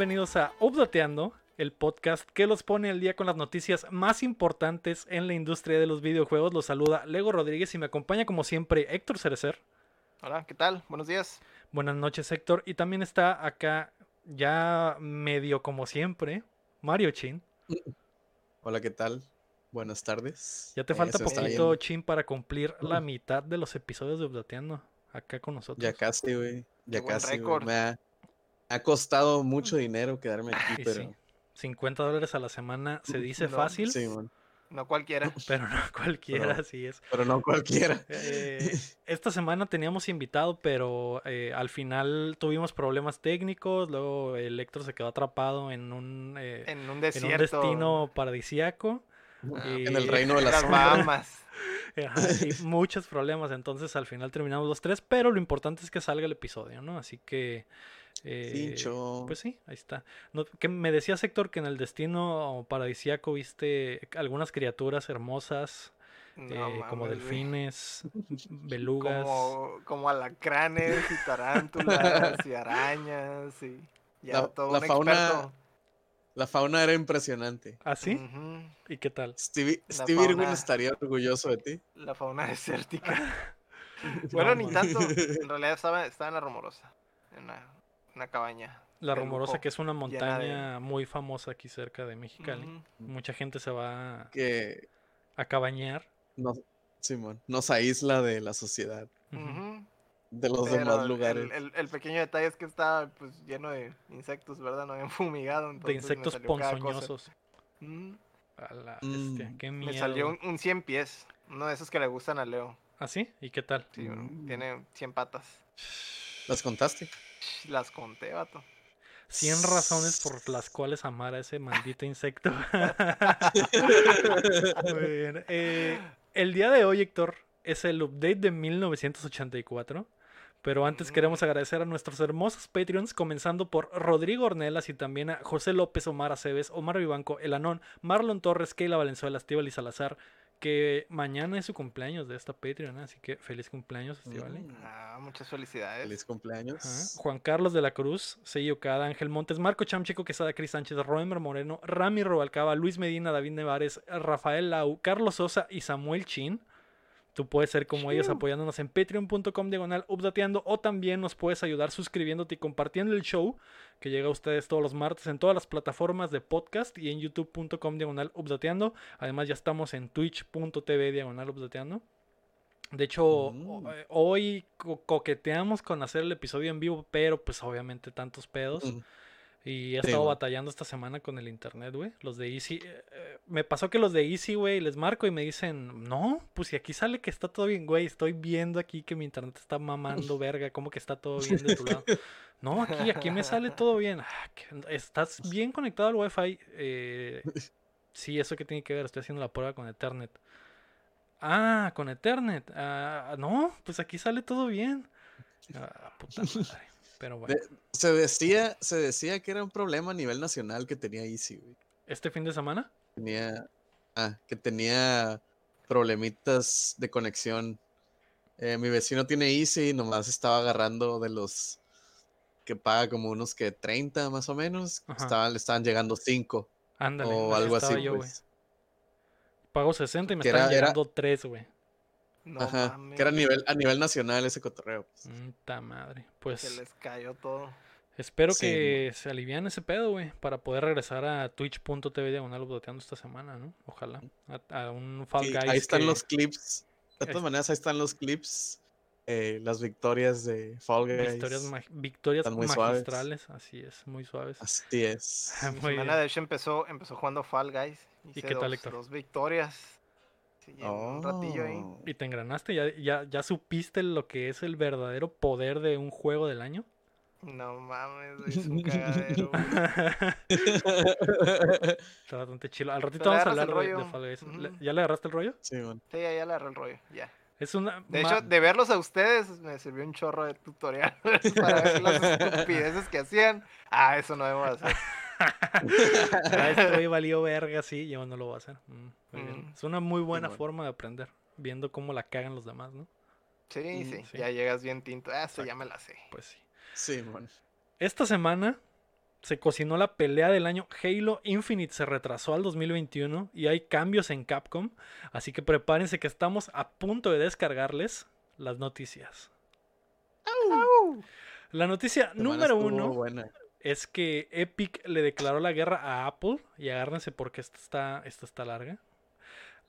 Bienvenidos a Updateando, el podcast que los pone al día con las noticias más importantes en la industria de los videojuegos. Los saluda Lego Rodríguez y me acompaña como siempre Héctor Cerecer. Hola, ¿qué tal? Buenos días. Buenas noches Héctor. Y también está acá ya medio como siempre Mario Chin. Hola, ¿qué tal? Buenas tardes. Ya te falta poquito, Chin, para cumplir la mitad de los episodios de Updateando acá con nosotros. Ya casi, güey. Ya casi. Me ha, ha, costado mucho dinero quedarme aquí, pero. 50 dólares a la semana se dice fácil. Sí, man. No cualquiera. Pero no cualquiera, así es. Pero no cualquiera. Eh, esta semana teníamos invitado, pero eh, al final tuvimos problemas técnicos. Luego Electro se quedó atrapado en un, eh, en un, desierto. destino paradisiaco. Ah, en el reino de las Bahamas. y muchos problemas. Entonces al final terminamos los tres, pero lo importante es que salga el episodio, ¿no? Así que. Eh, pues sí, ahí está. que me decía Héctor, que en el destino paradisiaco viste algunas criaturas hermosas. Eh, como delfines, belugas. Como, como, alacranes y tarántulas y arañas y ya todo un fauna, experto. La fauna era impresionante. ¿Ah, sí? ¿Y qué tal? Stevie, Irwin estaría orgulloso de ti. La fauna desértica. bueno, ni tanto. En realidad estaba, estaba en la rumorosa. En una, cabaña. La rumorosa, que es una montaña muy famosa aquí cerca de Mexicali. Mucha gente se va que... a cabañar. No, Simón, nos aísla de la sociedad de los demás lugares. El, pequeño detalle es que está pues lleno de insectos, ¿verdad? No habían fumigado. De insectos ponzoñosos. Mm. A la mm. qué miedo. Me salió un, un, 100 pies, uno de esos que le gustan a Leo. ¿Ah, sí? ¿Y qué tal? Sí, mm. tiene 100 patas. ¿Las contaste? Las conté, vato. 100 razones por las cuales amar a ese maldito insecto. Muy bien. Eh, el día de hoy, Héctor, es el update de 1984. Pero antes queremos agradecer a nuestros hermosos Patreons, comenzando por Rodrigo Ornelas y también a José López, Omar Aceves, Omar Vivanco, El Anón, Marlon Torres, Keila Valenzuela, Estíbal y Salazar, que mañana es su cumpleaños de esta Patreon, así que feliz cumpleaños, Estíbal. Mm, ah, muchas felicidades. Feliz cumpleaños. Juan Carlos de la Cruz, Sello Cada, Ángel Montes, Marco Chamchico Quesada, Cris Sánchez, Roemer Moreno, Rami Robalcaba, Luis Medina, David Nevares, Rafael Lau, Carlos Sosa y Samuel Chin. Tú puedes ser como ellos apoyándonos en patreon.com diagonal updateando o también nos puedes ayudar suscribiéndote y compartiendo el show que llega a ustedes todos los martes en todas las plataformas de podcast y en youtube.com diagonal updateando. Además ya estamos en twitch.tv diagonal updateando. De hecho, mm. eh, hoy coqueteamos con hacer el episodio en vivo, pero pues obviamente tantos pedos. Y he estado batallando esta semana con el internet, güey. Los de Easy. Eh, eh, me pasó que los de Easy, güey, les marco y me dicen, no, pues si aquí sale que está todo bien, güey. Estoy viendo aquí que mi internet está mamando, verga. ¿Cómo que está todo bien de tu lado? No, aquí, aquí me sale todo bien. Ah, ¿Estás bien conectado al Wi-Fi? Eh, sí, eso que tiene que ver. Estoy haciendo la prueba con Ethernet. Ah, con Ethernet. Ah, no, pues aquí sale todo bien. Ah, puta madre. Pero bueno. se, decía, se decía que era un problema a nivel nacional que tenía Easy, güey. ¿Este fin de semana? Tenía. Ah, que tenía problemitas de conexión. Eh, mi vecino tiene Easy y nomás estaba agarrando de los que paga como unos que 30 más o menos. le estaban llegando 5. Ándale, o algo así. pues. Pago 60 y me están llegando 3, güey. Ajá, que era a nivel, a nivel nacional ese cotorreo. Pues. madre. Pues. Se les cayó todo. Espero que se alivian ese pedo, güey, para poder regresar a twitch.tv diagonal boteando esta semana, ¿no? Ojalá. A, un Fall Guys. Ahí están los clips. De todas maneras, ahí están los clips. Eh, las victorias de Fall Guys. Victorias, victorias magistrales, así es, muy suaves. Así es. muy semana, de hecho, empezó, empezó jugando Fall Guys. ¿Y qué tal, Héctor? Dos victorias un ratillo ahí. Oh. ¿Y te engranaste? ¿Ya, ya, ¿Ya supiste lo que es el verdadero poder de un juego del año? No mames, es un cagadero. Está bastante chido. Al ratito vamos a hablar de, Fall Guys. ¿Ya le agarraste el rollo? Sí, bueno. Sí, ya, ya le agarré el rollo, ya. Es una... De hecho, de verlos a ustedes me sirvió un chorro de tutorial para ver las estupideces que hacían. Ah, eso no debo hacer. Esto hoy valió verga, sí, yo no lo voy a hacer. Mm, mm. Es una muy buena forma de aprender, viendo cómo la cagan los demás, ¿no? Sí, mm, sí, ya llegas bien tinto. Ah, eso ya me la sé. Pues sí. Sí, bueno. Esta semana se cocinó la pelea del año. Halo Infinite se retrasó al 2021 y hay cambios en Capcom. Así que prepárense que estamos a punto de descargarles las noticias. La noticia número uno es que Epic le declaró la guerra a Apple. Y agárrense porque esta está, esta está larga.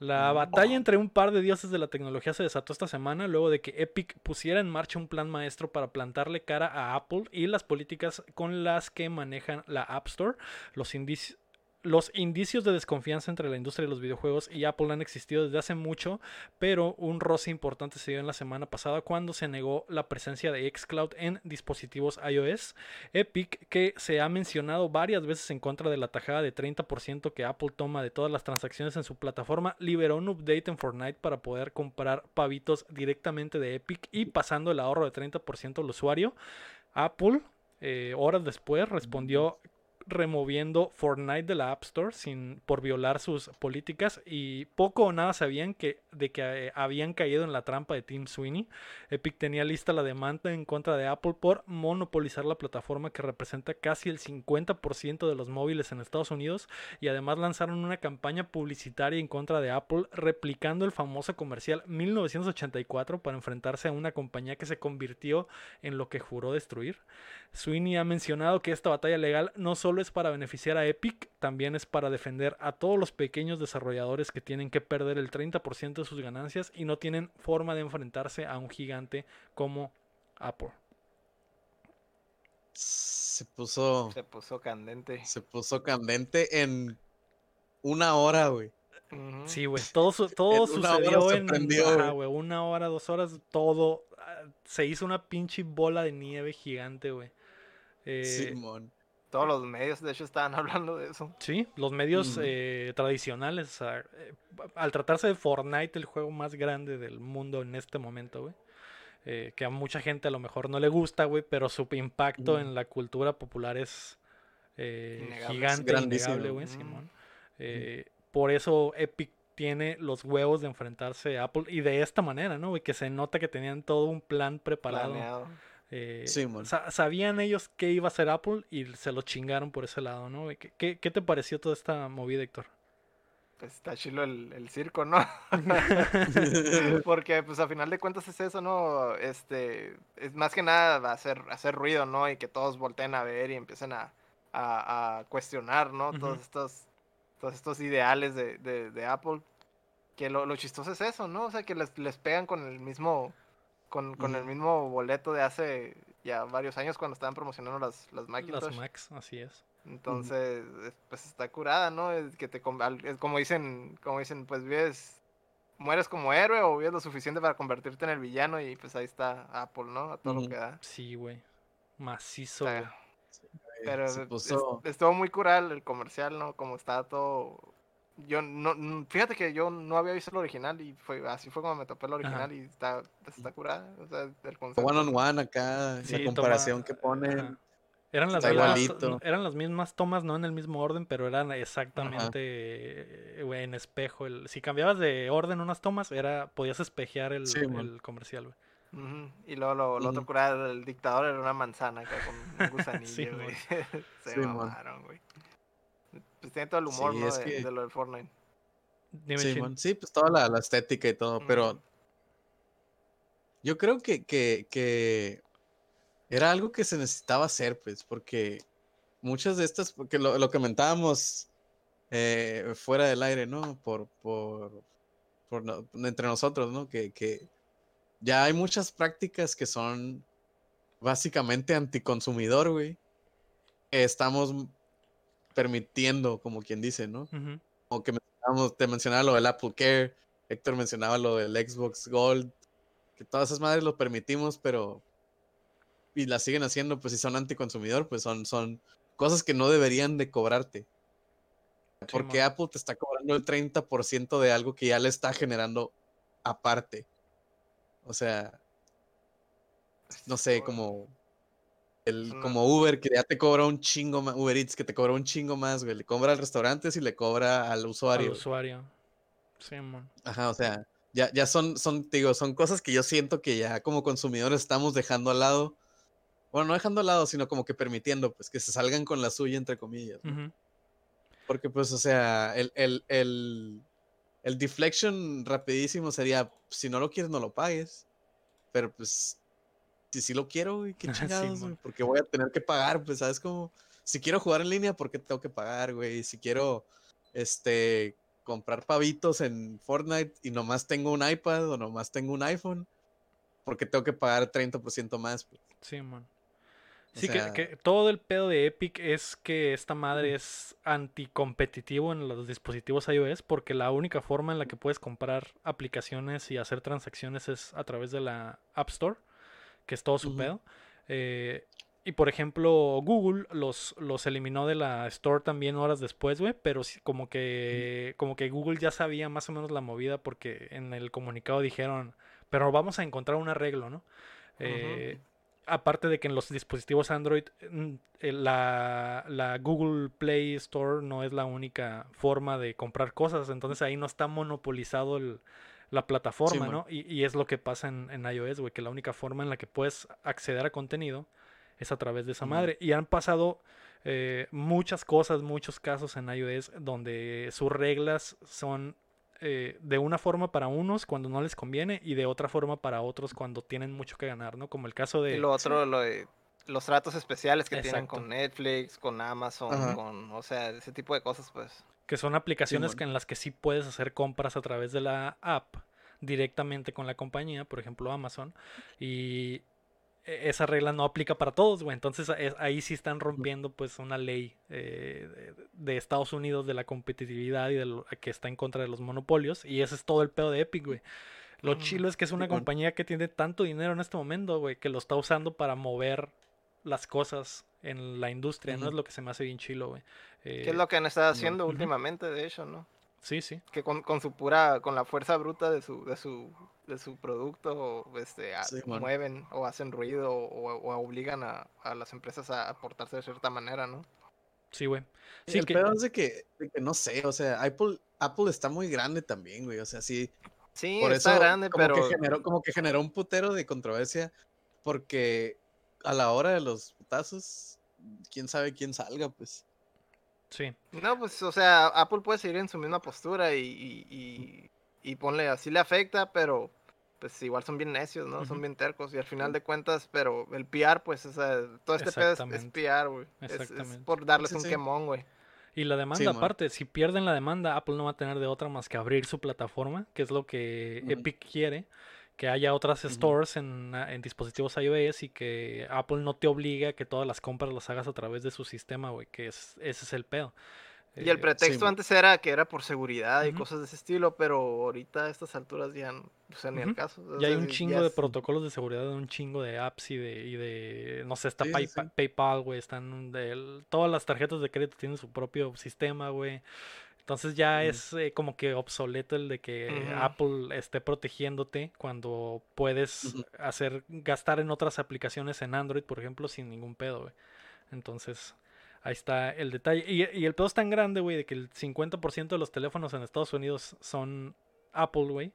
La batalla entre un par de dioses de la tecnología se desató esta semana luego de que Epic pusiera en marcha un plan maestro para plantarle cara a Apple y las políticas con las que manejan la App Store. Los indicios los indicios de desconfianza entre la industria de los videojuegos y Apple han existido desde hace mucho, pero un roce importante se dio en la semana pasada cuando se negó la presencia de Xcloud en dispositivos iOS. Epic, que se ha mencionado varias veces en contra de la tajada de 30% que Apple toma de todas las transacciones en su plataforma, liberó un update en Fortnite para poder comprar pavitos directamente de Epic y pasando el ahorro de 30% al usuario. Apple eh, horas después respondió removiendo Fortnite de la App Store sin, por violar sus políticas y poco o nada sabían que, de que eh, habían caído en la trampa de Tim Sweeney. Epic tenía lista la demanda en contra de Apple por monopolizar la plataforma que representa casi el 50% de los móviles en Estados Unidos y además lanzaron una campaña publicitaria en contra de Apple replicando el famoso comercial 1984 para enfrentarse a una compañía que se convirtió en lo que juró destruir. Sweeney ha mencionado que esta batalla legal no solo es para beneficiar a Epic, también es para defender a todos los pequeños desarrolladores que tienen que perder el 30% de sus ganancias y no tienen forma de enfrentarse a un gigante como Apple. Se puso. Se puso candente. Se puso candente en una hora, güey. Sí, güey. Todo, todo sucedió en una hora, dos horas, todo. Ah, se hizo una pinche bola de nieve gigante, güey. Eh, Todos los medios, de hecho, estaban hablando de eso. Sí, los medios eh, tradicionales. Eh, al tratarse de Fortnite, el juego más grande del mundo en este momento, güey. que a mucha gente a lo mejor no le gusta, güey, pero su impacto en la cultura popular es gigante, innegable, güey, Simón. por eso Epic tiene los huevos de enfrentarse a Apple y de esta manera, ¿no? Y que se nota que tenían todo un plan preparado. Eh, sabían ellos qué iba a hacer Apple y se lo chingaron por ese lado, ¿no? ¿Qué, qué, te pareció toda esta movida, Héctor? Pues está chilo el, circo, ¿no? Porque pues a final de cuentas es eso, ¿no? Este, es más que nada hacer, hacer ruido, ¿no? Y que todos volteen a ver y empiecen a, a, cuestionar, ¿no? Todos estos todos estos ideales de, de, Apple. Que lo, lo, chistoso es eso, ¿no? O sea, que les, les pegan con el mismo con, con el mismo boleto de hace ya varios años cuando estaban promocionando las, las Macintosh. Las Macs, así es. Entonces, pues está curada, ¿no? Es que te como dicen, como dicen, pues vives mueres como héroe o vives lo suficiente para convertirte en el villano y pues ahí está Apple, ¿no? A todo lo que da. Sí, güey. Macizo, Pero estuvo muy curada el comercial, ¿no? Como está todo yo no, fíjate que yo no había visto el original y fue así fue como me topé el original y está, está curada. O sea, el One on one acá, la comparación que pone. Eran las, mismas, eran las mismas tomas, no en el mismo orden, pero eran exactamente eh, en espejo. El, si cambiabas de orden unas tomas, era podías espejear el, el comercial, Y luego lo, lo otro curado, el dictador era una manzana acá con un gusanillo, güey. Se mamaron, güey. Pues tiene todo el humor, ¿no? de, lo del Fortnite. Sí, pues toda la, estética y todo, pero yo creo que, que, era algo que se necesitaba hacer, pues, porque muchas de estas, porque lo, lo comentábamos eh, fuera del aire, ¿no? Por, por, por entre nosotros, ¿no? Que, que ya hay muchas prácticas que son básicamente anticonsumidor, güey. Estamos permitiendo, como quien dice, ¿no? Como que te mencionaba lo del Apple Care, Héctor mencionaba lo del Xbox Gold, que todas esas madres lo permitimos, pero y las siguen haciendo, pues si son anticonsumidor, pues son, son cosas que no deberían de cobrarte. Porque Apple te está cobrando el 30% de algo que ya le está generando aparte. O sea, no sé, como el, como Uber, que ya te cobra un chingo más, Uber Eats, que te cobra un chingo más, güey. Le cobra al restaurante y le cobra al usuario. Al usuario. Sí, man. Ajá, o sea, ya, ya son, son, digo, son cosas que yo siento que ya como consumidores estamos dejando al lado. bueno, no dejando al lado, sino como que permitiendo, pues, que se salgan con la suya, entre comillas. Porque, pues, o sea, el, el, el, el deflection rapidísimo sería, si no lo quieres, no lo pagues. Pero, pues, si sí lo quiero, güey, qué chingados, güey, porque voy a tener que pagar, pues, ¿sabes cómo? Si quiero jugar en línea, ¿por qué tengo que pagar, güey? Si quiero, este, comprar pavitos en Fortnite y nomás tengo un iPad o nomás tengo un iPhone, ¿por qué tengo que pagar 30% más? Pues? Sí, man. Sí, que, todo el pedo de Epic es que esta madre es anticompetitivo en los dispositivos iOS porque la única forma en la que puedes comprar aplicaciones y hacer transacciones es a través de la App Store, que es todo su pedo. Eh, y por ejemplo, Google los, los eliminó de la Store también horas después, güey, pero como que, como que Google ya sabía más o menos la movida porque en el comunicado dijeron, pero vamos a encontrar un arreglo, ¿no? Eh, aparte de que en los dispositivos Android mm, eh, la, Google Play Store no es la única forma de comprar cosas, entonces ahí no está monopolizado la plataforma, ¿no? Y, es lo que pasa en, en iOS, güey, que la única forma en la que puedes acceder a contenido es a través de esa madre. Y han pasado eh, muchas cosas, muchos casos en iOS donde sus reglas son eh, de una forma para unos cuando no les conviene y de otra forma para otros cuando tienen mucho que ganar, ¿no? Como el caso de... Y lo otro, lo de los tratos especiales que tienen con Netflix, con Amazon, con, o sea, ese tipo de cosas, pues. Que son aplicaciones que en las que sí puedes hacer compras a través de la app directamente con la compañía, por ejemplo Amazon, y e-, esa regla no aplica para todos, güey. Entonces ahí sí están rompiendo pues una ley eh, de Estados Unidos de la competitividad y de lo, que está en contra de los monopolios. Y ese es todo el pedo de Epic, güey. Lo chilo es que es una compañía que tiene tanto dinero en este momento, güey, que lo está usando para mover las cosas en la industria, ¿no? Es lo que se me hace bien chilo, güey. ¿Qué es lo que han estado haciendo últimamente, de hecho, no? Sí, sí. Que con, con, su pura, con la fuerza bruta de su, de su, de su producto, este, mueven o hacen ruido o, obligan a, a, las empresas a aportarse de cierta manera, ¿no? Sí, güey. Sí, el que... peor es de que, no sé, o sea, Apple, Apple está muy grande también, güey, o sea, sí. Sí, por está grande, como pero... Que generó, como que generó un putero de controversia porque a la hora de los putazos, quién sabe quién salga, pues. Sí. No, pues, o sea, Apple puede seguir en su misma postura y, y, y, ponle, así le afecta, pero pues igual son bien necios, ¿no? Son bien tercos y al final de cuentas, pero el PR, pues, o sea, todo este pedo es, es PR, güey. Es, por darles un quemón, güey. Y la demanda, aparte, si pierden la demanda, Apple no va a tener de otra más que abrir su plataforma, que es lo que Epic quiere que haya otras stores en, dispositivos iOS y que Apple no te obligue a que todas las compras las hagas a través de su sistema, güey, que es, ese es el pedo. Y el eh, pretexto antes era que era por seguridad y cosas de ese estilo, pero ahorita a estas alturas ya, no, o sea, ni el caso. ya hay un chingo de protocolos de seguridad, un chingo de apps y de, y de no sé, está PayPal, güey, están, de, todas las tarjetas de crédito tienen su propio sistema, güey. Entonces ya es eh, como que obsoleto el de que Apple esté protegiéndote cuando puedes hacer gastar en otras aplicaciones en Android, por ejemplo, sin ningún pedo, güey. Entonces, ahí está el detalle. Y, y el pedo es tan grande, güey, de que el 50% de los teléfonos en Estados Unidos son Apple, güey,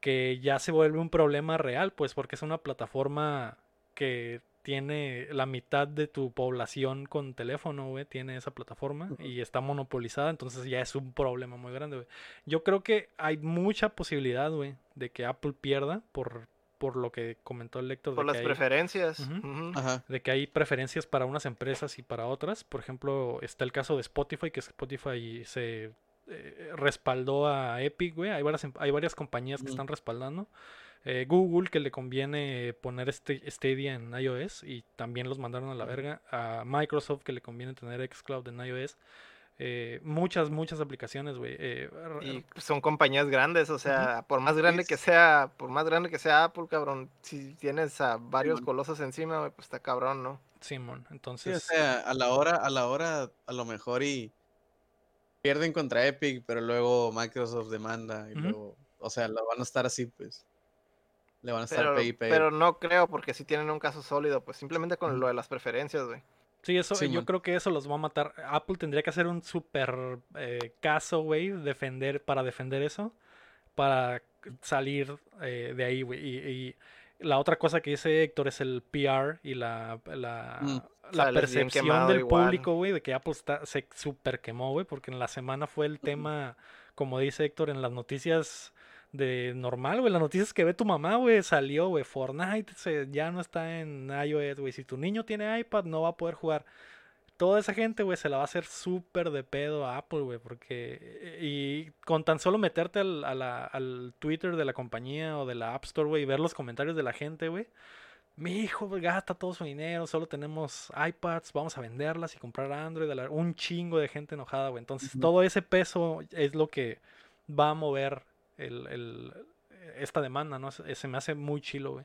que ya se vuelve un problema real, pues porque es una plataforma que tiene la mitad de tu población con teléfono, güey, tiene esa plataforma y está monopolizada, entonces ya es un problema muy grande, güey. Yo creo que hay mucha posibilidad, güey, de que Apple pierda por, por lo que comentó el lector. Por las preferencias. De que hay preferencias para unas empresas y para otras. Por ejemplo, está el caso de Spotify, que Spotify se eh, respaldó a Epic, güey. Hay varias, hay varias compañías que están respaldando. Eh, Google que le conviene poner este Stadia en iOS y también los mandaron a la verga. A Microsoft que le conviene tener Xcloud en iOS. Eh, muchas, muchas aplicaciones, güey. Eh, y son compañías grandes, o sea, por más grande que sea, por más grande que sea Apple, cabrón, si tienes a varios colosos encima, pues está cabrón, ¿no? Simón, entonces. o sea, a la hora, a la hora, a lo mejor y pierden contra Epic, pero luego Microsoft demanda y luego, o sea, lo van a estar así, pues. Le van a estar pero, Pero no creo, porque si tienen un caso sólido, pues simplemente con lo de las preferencias, güey. Sí, eso, yo creo que eso los va a matar. Apple tendría que hacer un super eh, caso, güey, defender, para defender eso, para salir eh, de ahí, güey. Y, La otra cosa que dice Héctor es el PR y la, la, Mm. la percepción del igual. público, güey, de que Apple está, se super quemó, güey, porque en la semana fue el tema, como dice Héctor, en las noticias de normal, güey, las noticias que ve tu mamá, güey, salió, güey, Fortnite se- ya no está en iOS, güey, si tu niño tiene iPad no va a poder jugar. Toda esa gente, güey, se la va a hacer súper de pedo a Apple, güey, porque... Y con tan solo meterte al, a la- al Twitter de la compañía o de la App Store, güey, y ver los comentarios de la gente, güey. Mi hijo gasta todo su dinero, solo tenemos iPads, vamos a venderlas y comprar Android. Un chingo de gente enojada, güey. Entonces, todo ese peso es lo que va a mover el, el- esta demanda, ¿no? Se, se me hace muy chilo, güey.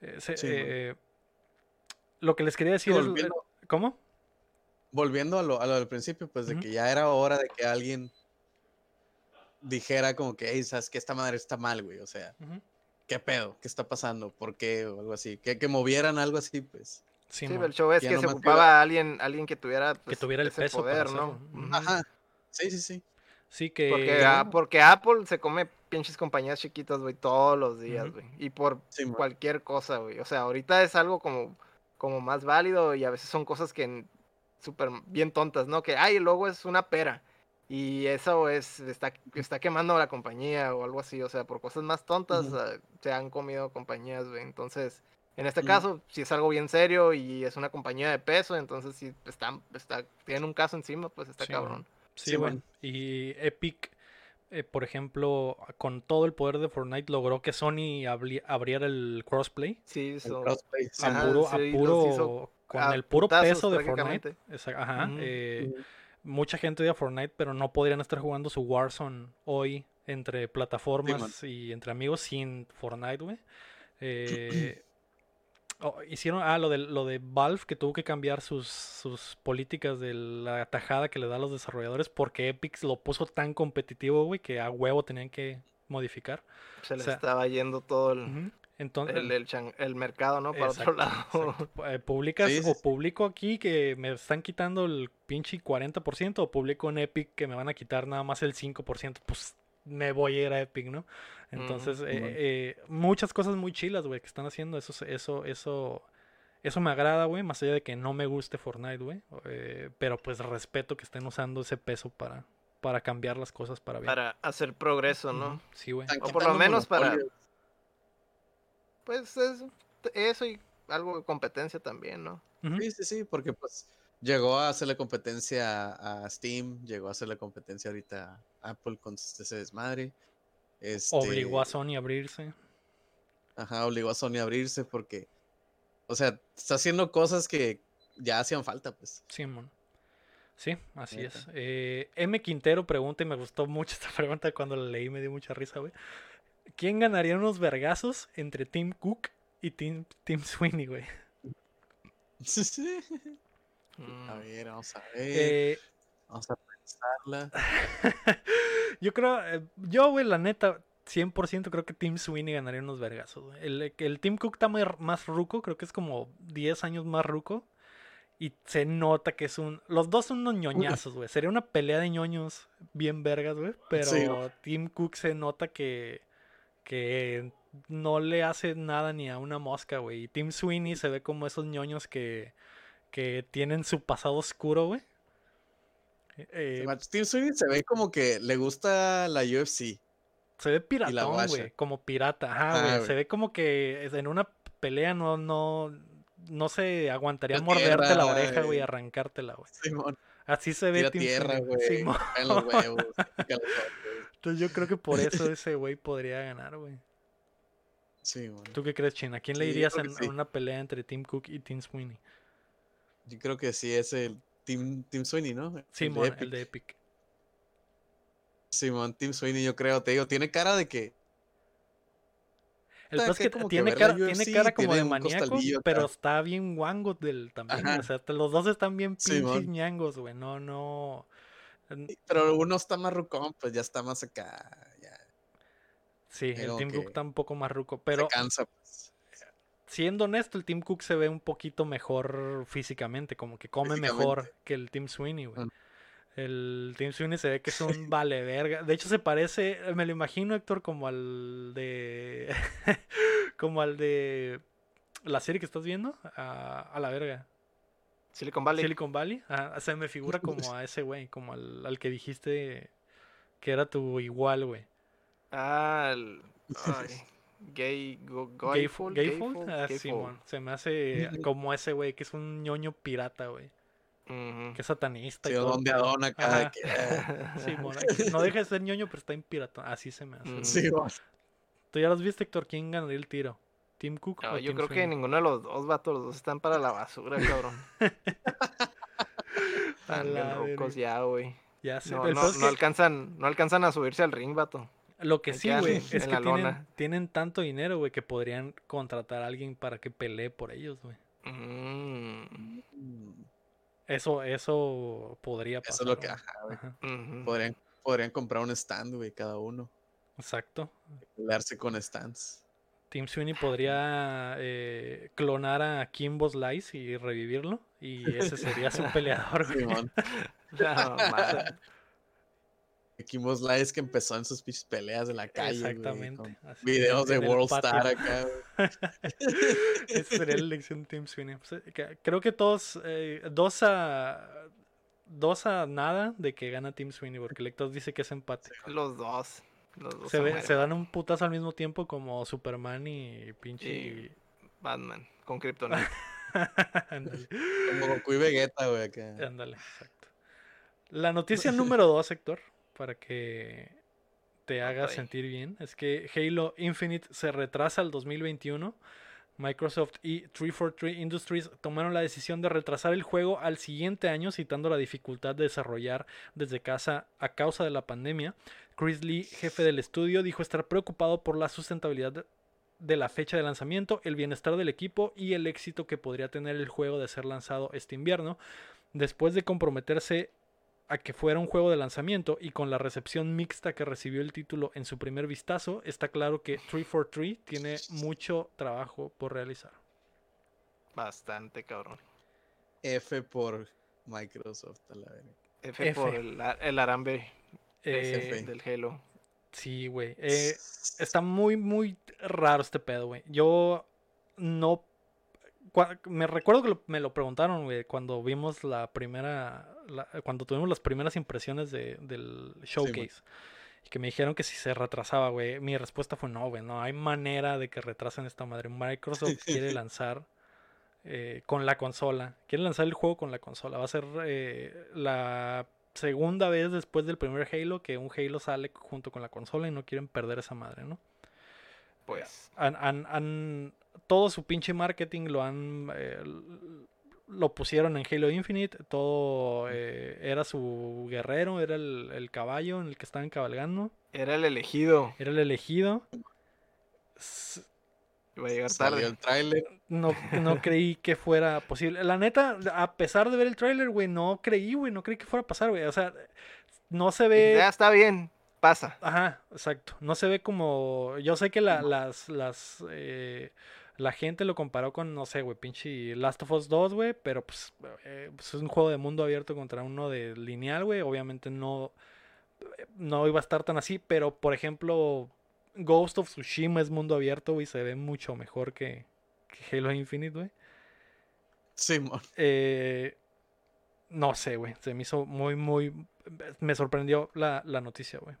Eh, se- Sí, güey. eh, lo que les quería decir es... volviendo, ¿Cómo? volviendo a lo, a lo del principio, pues de que ya era hora de que alguien dijera como que, hey, sabes que esta madre está mal, güey. O sea. ¿qué pedo? ¿Qué está pasando? ¿Por qué? O algo así. Que, que movieran algo así, pues. Sí, Sí, el show es que se ocupaba alguien, alguien que tuviera, pues, tuviera el ese peso poder. ¿no? Ajá. Sí, sí, sí. Sí que... Porque, porque Apple se come pinches compañías chiquitas, güey, todos los días, güey. Y por Sí, cualquier cosa, güey. O sea, ahorita es algo como, como más válido y a veces son cosas que súper bien tontas, ¿no? Que, ay, el logo es una pera. Y eso es, está, está quemando a la compañía o algo así. O sea, por cosas más tontas ah, se han comido compañías, güey. Entonces, en este caso, si es algo bien serio y es una compañía de peso, entonces si están, está, tienen un caso encima, pues está Sí, cabrón. Sí, man. Y Epic, eh, por ejemplo, con todo el poder de Fortnite, logró que Sony abri- abriera el crossplay. Sí, el so- crossplay, sí, A puro, a sí, puro- hizo con a el puro putazos peso de Fortnite. Esa- ajá, eh, mucha gente odia Fortnite, pero no podrían estar jugando su Warzone hoy entre plataformas y entre amigos sin Fortnite, güey. Eh, oh, hicieron, ah, lo de, lo de Valve que tuvo que cambiar sus, sus políticas de la tajada que le da a los desarrolladores porque Epic lo puso tan competitivo, güey, que a huevo tenían que modificar. Se le sea, estaba yendo todo el. Entonces, el, el chan- el mercado, ¿no? Para Exacto, otro lado. exacto. Eh, publicas Sí, sí, o publico aquí que me están quitando el pinche 40% o publico en Epic que me van a quitar nada más el 5%, pues me voy a ir a Epic, ¿no? Entonces, eh, eh, muchas cosas muy chilas, güey, que están haciendo. Eso, se- eso, eso, eso me agrada, güey, más allá de que no me guste Fortnite, güey. eh, pero pues respeto que estén usando ese peso para, para cambiar las cosas para bien. Para hacer progreso, ¿no? Sí, güey. O por lo menos para-. Pues es eso y algo de competencia también, ¿no? Sí, sí, sí, porque pues llegó a hacerle competencia a Steam, llegó a hacerle competencia ahorita a Apple con ese desmadre. Este, Obligó a Sony a abrirse. Ajá, obligó a Sony a abrirse porque, o sea, está haciendo cosas que ya hacían falta, pues. Simón. Sí, así es. Eh, M. Quintero pregunta, y me gustó mucho esta pregunta cuando la leí, me dio mucha risa, güey. ¿Quién ganaría unos vergazos entre Tim Cook y Tim, Tim Sweeney, güey? Mm. A ver, vamos a ver. Eh, Vamos a pensarla. yo creo, eh, yo, güey, la neta, 100% creo que Tim Sweeney ganaría unos vergazos. El, el Tim Cook está muy más ruco, creo que es como 10 años más ruco. Y se nota que es un... Los dos son unos ñoñazos, güey. Sería una pelea de ñoños bien vergas, güey. Pero Sí. Tim Cook se nota que... Que no le hace nada ni a una mosca, güey. Y Tim Sweeney se ve como esos ñoños que... Que tienen su pasado oscuro, güey. Eh, Sweeney se ve como que le gusta la UFC. Se ve piratón, güey. Como pirata. Ajá, Ajá, güey. güey. Se ve como que en una pelea no, no, no se aguantaría La morderte la oreja, güey, arrancártela, güey. Simón, Así se ve tira Tim tierra, Sweeney. güey. Simón. En los huevos. Entonces yo creo que por eso ese güey podría ganar, güey. Simón. ¿Tú qué crees, China? ¿A quién le Sí, yo irías creo en, sí. una pelea entre Tim Cook y Tim Sweeney? Yo creo que sí es el Team, team Sweeney, ¿no? Simón, el de Epic. Simón, Team Sweeney, yo creo, te digo, tiene cara de que. El es que que como que tiene cara, tiene cara como tiene de maníaco, pero está bien guango del también. Ajá. O sea, los dos están bien pinches Simón. ñangos, güey. No, no. Pero uno está más rucón, pues ya está más acá. Ya Sí, el Tim Cook está un poco más ruco. se Pero cansa, pues. Siendo honesto, el Tim Cook se ve un poquito mejor físicamente, como que come mejor que el Tim Sweeney, güey. Mm. El Tim Sweeney se ve que es un vale verga. De hecho, se parece, me lo imagino, Héctor, como al de. como al de la serie que estás viendo, a, a la verga. Silicon Valley. Silicon Valley. Ajá, sea, me figura como a ese güey, como al, al que dijiste que era tu igual, güey. Ah, el. Ay, gay. Go, Gayful, Gayful. Gayful, ah. Simón. Se me hace como ese güey, que es un ñoño pirata, güey. Ujú. Que es satanista. Sí, y todo. donde adona de que, ah, Simón, no deja de ser ñoño, pero está en pirata. Así se me hace. Mm. sí, va. ¿Tú ya los viste, Héctor? ¿Quién ganaría el tiro? ¿Tim Cook No, o yo Tim creo que Sweeney? ninguno de los dos vatos, los dos están para la basura, cabrón. Están bien rucos ya, güey. Ya sé. No, no, no que alcanzan, no alcanzan a subirse al ring, vato. Lo que sí, güey, es que tienen, tanto dinero, güey, que podrían contratar a alguien para que pelee por ellos, güey. Mm, Eso, eso podría pasar. Eso es lo que, ajá, güey. Ajá. Podrían, podrían comprar un stand, güey, cada uno. Exacto. Pelearse con stands. Tim Sweeney podría eh, clonar a Kimbo Slice y revivirlo. Y ese sería su peleador, güey. Simón. Kimbo Slice que empezó en sus peleas de la calle. güey, Exactamente. con así, videos de World. Star acá. Esa sería la elección de Tim Sweeney. Pues, eh, creo que todos, eh, dos a dos a nada de que gana Tim Sweeney, porque el lector dice que es empate. Los dos. Los dos Se, ve- dan un putazo al mismo tiempo como Superman y pinche... Y- Batman, con Kryptonite. Como Goku y Vegeta, güey. Ándale, exacto. La noticia número dos, Héctor, para que te haga Ok. sentir bien, es que Halo Infinite se retrasa al 2021. Microsoft y 343 Industries tomaron la decisión de retrasar el juego al siguiente año, citando la dificultad de desarrollar desde casa a causa de la pandemia. Chris Lee, jefe del estudio, dijo estar preocupado por la sustentabilidad de la fecha de lanzamiento, el bienestar del equipo y el éxito que podría tener el juego de ser lanzado este invierno. Después de comprometerse a que fuera un juego de lanzamiento y con la recepción mixta que recibió el título en su primer vistazo, está claro que 343 tiene mucho trabajo por realizar. Bastante, cabrón. F por Microsoft, a la. F, F. por el, el arambe Eh, del Halo. sí, güey. Eh, está muy, muy raro este pedo, güey. Yo no... Me recuerdo que lo- me lo preguntaron, güey, cuando vimos la primera... la- cuando tuvimos las primeras impresiones de- del showcase. y que me dijeron que si se retrasaba, güey. Mi respuesta fue no, güey. No hay manera de que retrasen esta madre. Microsoft quiere lanzar eh, con la consola. Quiere lanzar el juego con la consola. Va a ser eh, la segunda vez después del primer Halo que un Halo sale junto con la consola y no quieren perder esa madre, ¿no? Pues. han, han- han- todo su pinche marketing lo han eh, lo pusieron en Halo Infinite todo eh, era su guerrero era el, el caballo en el que estaban cabalgando Era el elegido. era el elegido S- Iba a llegar tarde. el tráiler. no, no creí que fuera posible la neta a pesar de ver el tráiler güey no creí güey no creí que fuera a pasar güey o sea no se ve Ya está bien. Pasa. Ajá, exacto. No se ve como. Yo sé que la, las. las eh, la gente lo comparó con, no sé, güey, pinche Last of Us 2, güey. Pero pues, eh, pues, es un juego de mundo abierto contra uno de lineal, güey. Obviamente no. No iba a estar tan así. Pero, por ejemplo, Ghost of Tsushima es mundo abierto, güey. Se ve mucho mejor que, que Halo Infinite, güey. Simón. Eh, no sé, güey. Se me hizo muy, muy. Me sorprendió la, la noticia, güey.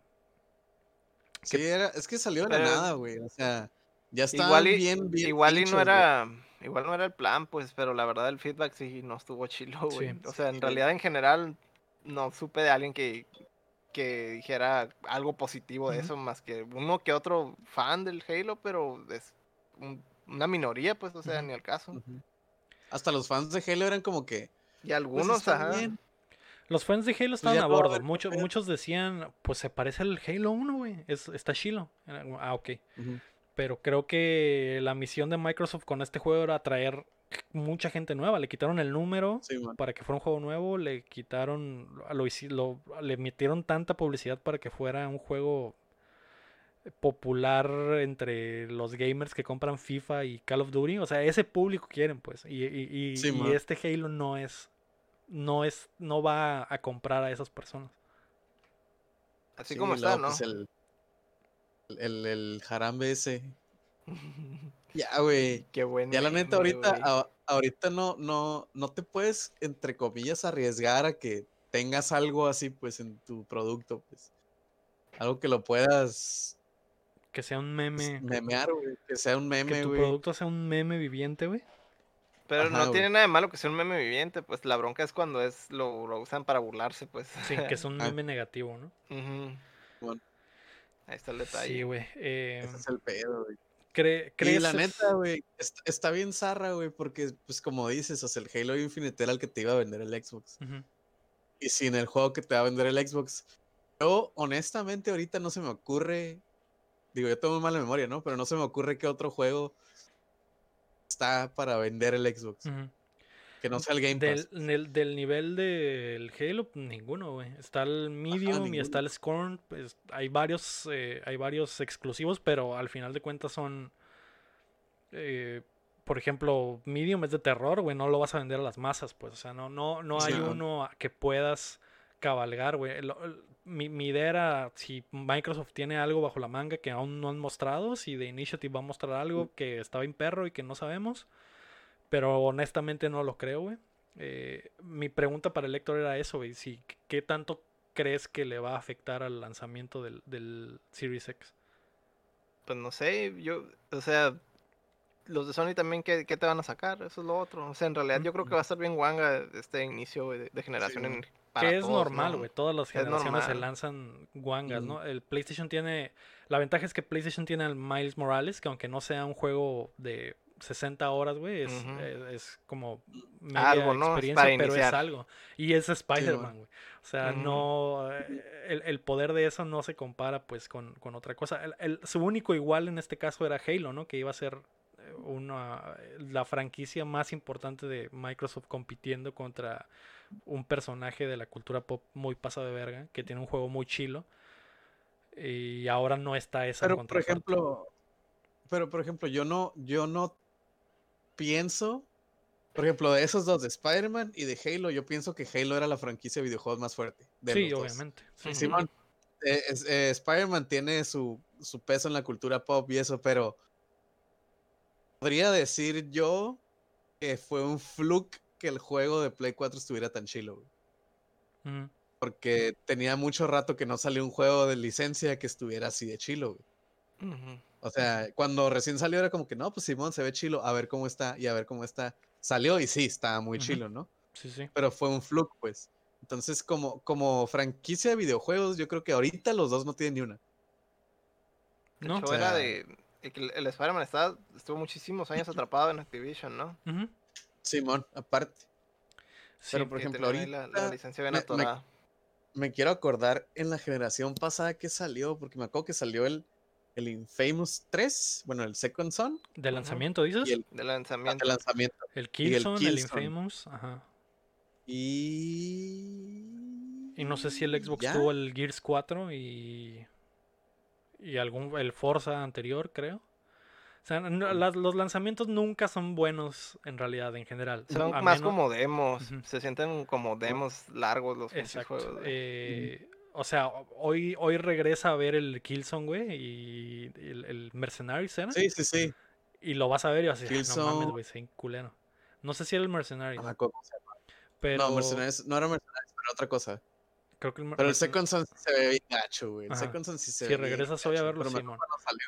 Sí, era, es que salió de la nada, güey. O sea, ya estaba Igual y, bien, bien. igual y no güey. era. Igual no era el plan, pues, pero la verdad el feedback sí no estuvo chilo, güey. Sí. O sea, en Sí. realidad en general no supe de alguien que, que dijera algo positivo de eso, más que uno que otro fan del Halo, pero es un- una minoría, pues, o sea, ni al caso. Hasta los fans de Halo eran como que. Y Pues algunos, está ajá. bien. Los fans de Halo estaban ya a bordo. haber Muchos, decían, pues se parece al Halo 1, güey. Es, está chilo. Ah, ok. Pero creo que la misión de Microsoft con este juego era atraer mucha gente nueva. Le quitaron el número para que fuera un juego nuevo. Le quitaron, lo, lo- le metieron tanta publicidad para que fuera un juego popular entre los gamers que compran FIFA y Call of Duty. O sea, ese público quieren, pues. Y, y- y- Sí, y man. este Halo no es, no es, no va a comprar a esas personas. Así Sí, como está, luego, ¿no? pues, el, el, el jarambe ese. Ya, güey. Qué bueno. Ya la neta, ahorita, a- ahorita no, no, no te puedes, entre comillas, arriesgar a que tengas algo así, pues, en tu producto, pues. Algo que lo puedas Que sea un pues, meme. memear, güey. Que sea un Que meme, tu güey. producto sea un meme viviente, güey. Pero Ajá, no tiene nada de malo que sea un meme viviente, pues la bronca es cuando es lo, lo usan para burlarse, pues. Sí, que es un Ah. meme negativo, ¿no? Bueno. Ahí está el detalle. Sí, güey. eh, Ese es el pedo, güey. cre- Y ¿Crees la neta, güey, est- está bien zarra, güey, porque, pues, como dices, o sea, el Halo Infinite era el que te iba a vender el Xbox. Y sin el juego que te va a vender el Xbox. Yo, honestamente, ahorita no se me ocurre. Digo, yo tengo mala memoria, ¿no? Pero no se me ocurre qué otro juego está para vender el Xbox. Ujú. Que no sea el Game Del, Pass. nel- del nivel del Halo, ninguno, güey. Está el Medium y está el Scorn. Pues, hay varios, eh, hay varios exclusivos, pero al final de cuentas son. eh, por ejemplo, Medium es de terror, güey. No lo vas a vender a las masas, pues. O sea, no, no, no hay Sí. uno que puedas cabalgar, güey. Mi, mi idea era si Microsoft tiene algo bajo la manga que aún no han mostrado, si The Initiative va a mostrar algo que estaba bien perro y que no sabemos. Pero honestamente no lo creo, güey. Eh, mi pregunta para el Héctor era eso, güey. Si, ¿Qué tanto crees que le va a afectar al lanzamiento del, del Series X? Pues no sé, yo, o sea, los de Sony también, ¿qué, qué te van a sacar? Eso es lo otro. O sea, en realidad yo creo que va a estar bien guanga este inicio de, de generación güey. en, para que es todos, normal, ¿no? güey. Todas las Es generaciones se lanzan guangas. ¿no? El PlayStation tiene. La ventaja es que PlayStation tiene al Miles Morales, que aunque no sea un juego de 60 horas, güey, es, Ujú. es- es como media Algo, ¿no? Experiencia, pero es algo. Y es Spider-Man, man. güey. O sea, no. eh, El, el poder de eso no se compara, pues, con, con otra cosa. El- el- su único igual en este caso era Halo, ¿no? Que iba a ser eh, una, la franquicia más importante de Microsoft compitiendo contra un personaje de la cultura pop muy pasado de verga, que tiene un juego muy chilo. Y ahora no está esa Pero, por ejemplo, pero, por ejemplo, yo no, yo no pienso, por ejemplo, de esos dos, de Spider-Man y de Halo, yo pienso que Halo era la franquicia de videojuegos más fuerte. de Sí, los dos. obviamente. sí. Simón, eh, eh, Spider-Man tiene su, su peso en la cultura pop y eso, pero podría decir yo que fue un fluke que el juego de Play 4 estuviera tan chilo, güey, Ujú. porque tenía mucho rato que no salió un juego de licencia que estuviera así de chilo, güey. Ujú. O sea, cuando recién salió era como que no, pues Simón se ve chilo, a ver cómo está y a ver cómo está. Salió y sí, estaba muy chilo, ¿no? Sí, sí. Pero fue un fluke, pues. Entonces, como, como franquicia de videojuegos, yo creo que ahorita los dos no tienen ni una. De No. hecho, O era de. El, que el- el Spider-Man estaba- estuvo muchísimos años atrapado en Activision, ¿no? Simón, aparte. Sí, Pero por ejemplo, ahí la, la ahorita licencia bien me- me- atorada. Me quiero acordar en la generación pasada que salió, porque me acuerdo que salió el, el Infamous 3, bueno, el Second Son de lanzamiento, dices. el De de lanzamiento. lanzamiento. El el Killzone, el, Killzone. Infamous. Ajá. Y... Y no sé si el Xbox ya. tuvo el Gears 4 y. Y algún. El Forza anterior, creo. O sea, no- las- los lanzamientos nunca son buenos en realidad, en general. Son A más menos- como demos. Se sienten como demos largos los Exacto. juegos. eh, O sea, hoy, hoy regresa a ver el Killzone, güey, y el, el Mercenaries, ¿era? Sí, sí, sí. Y lo vas a ver y vas a decir, "Ah, no mames, Killzone. güey, se culero. No sé si era el Mercenaries, acuerdo cómo se llama. pero No, Mercenaries, no era Mercenaries, pero otra cosa. creo que el Mer- Pero el Second Son sí se ve bien gacho, güey. El Ajá. Second Son sí se Si ve bien regresas hoy a verlo, Simón. Cuando salió.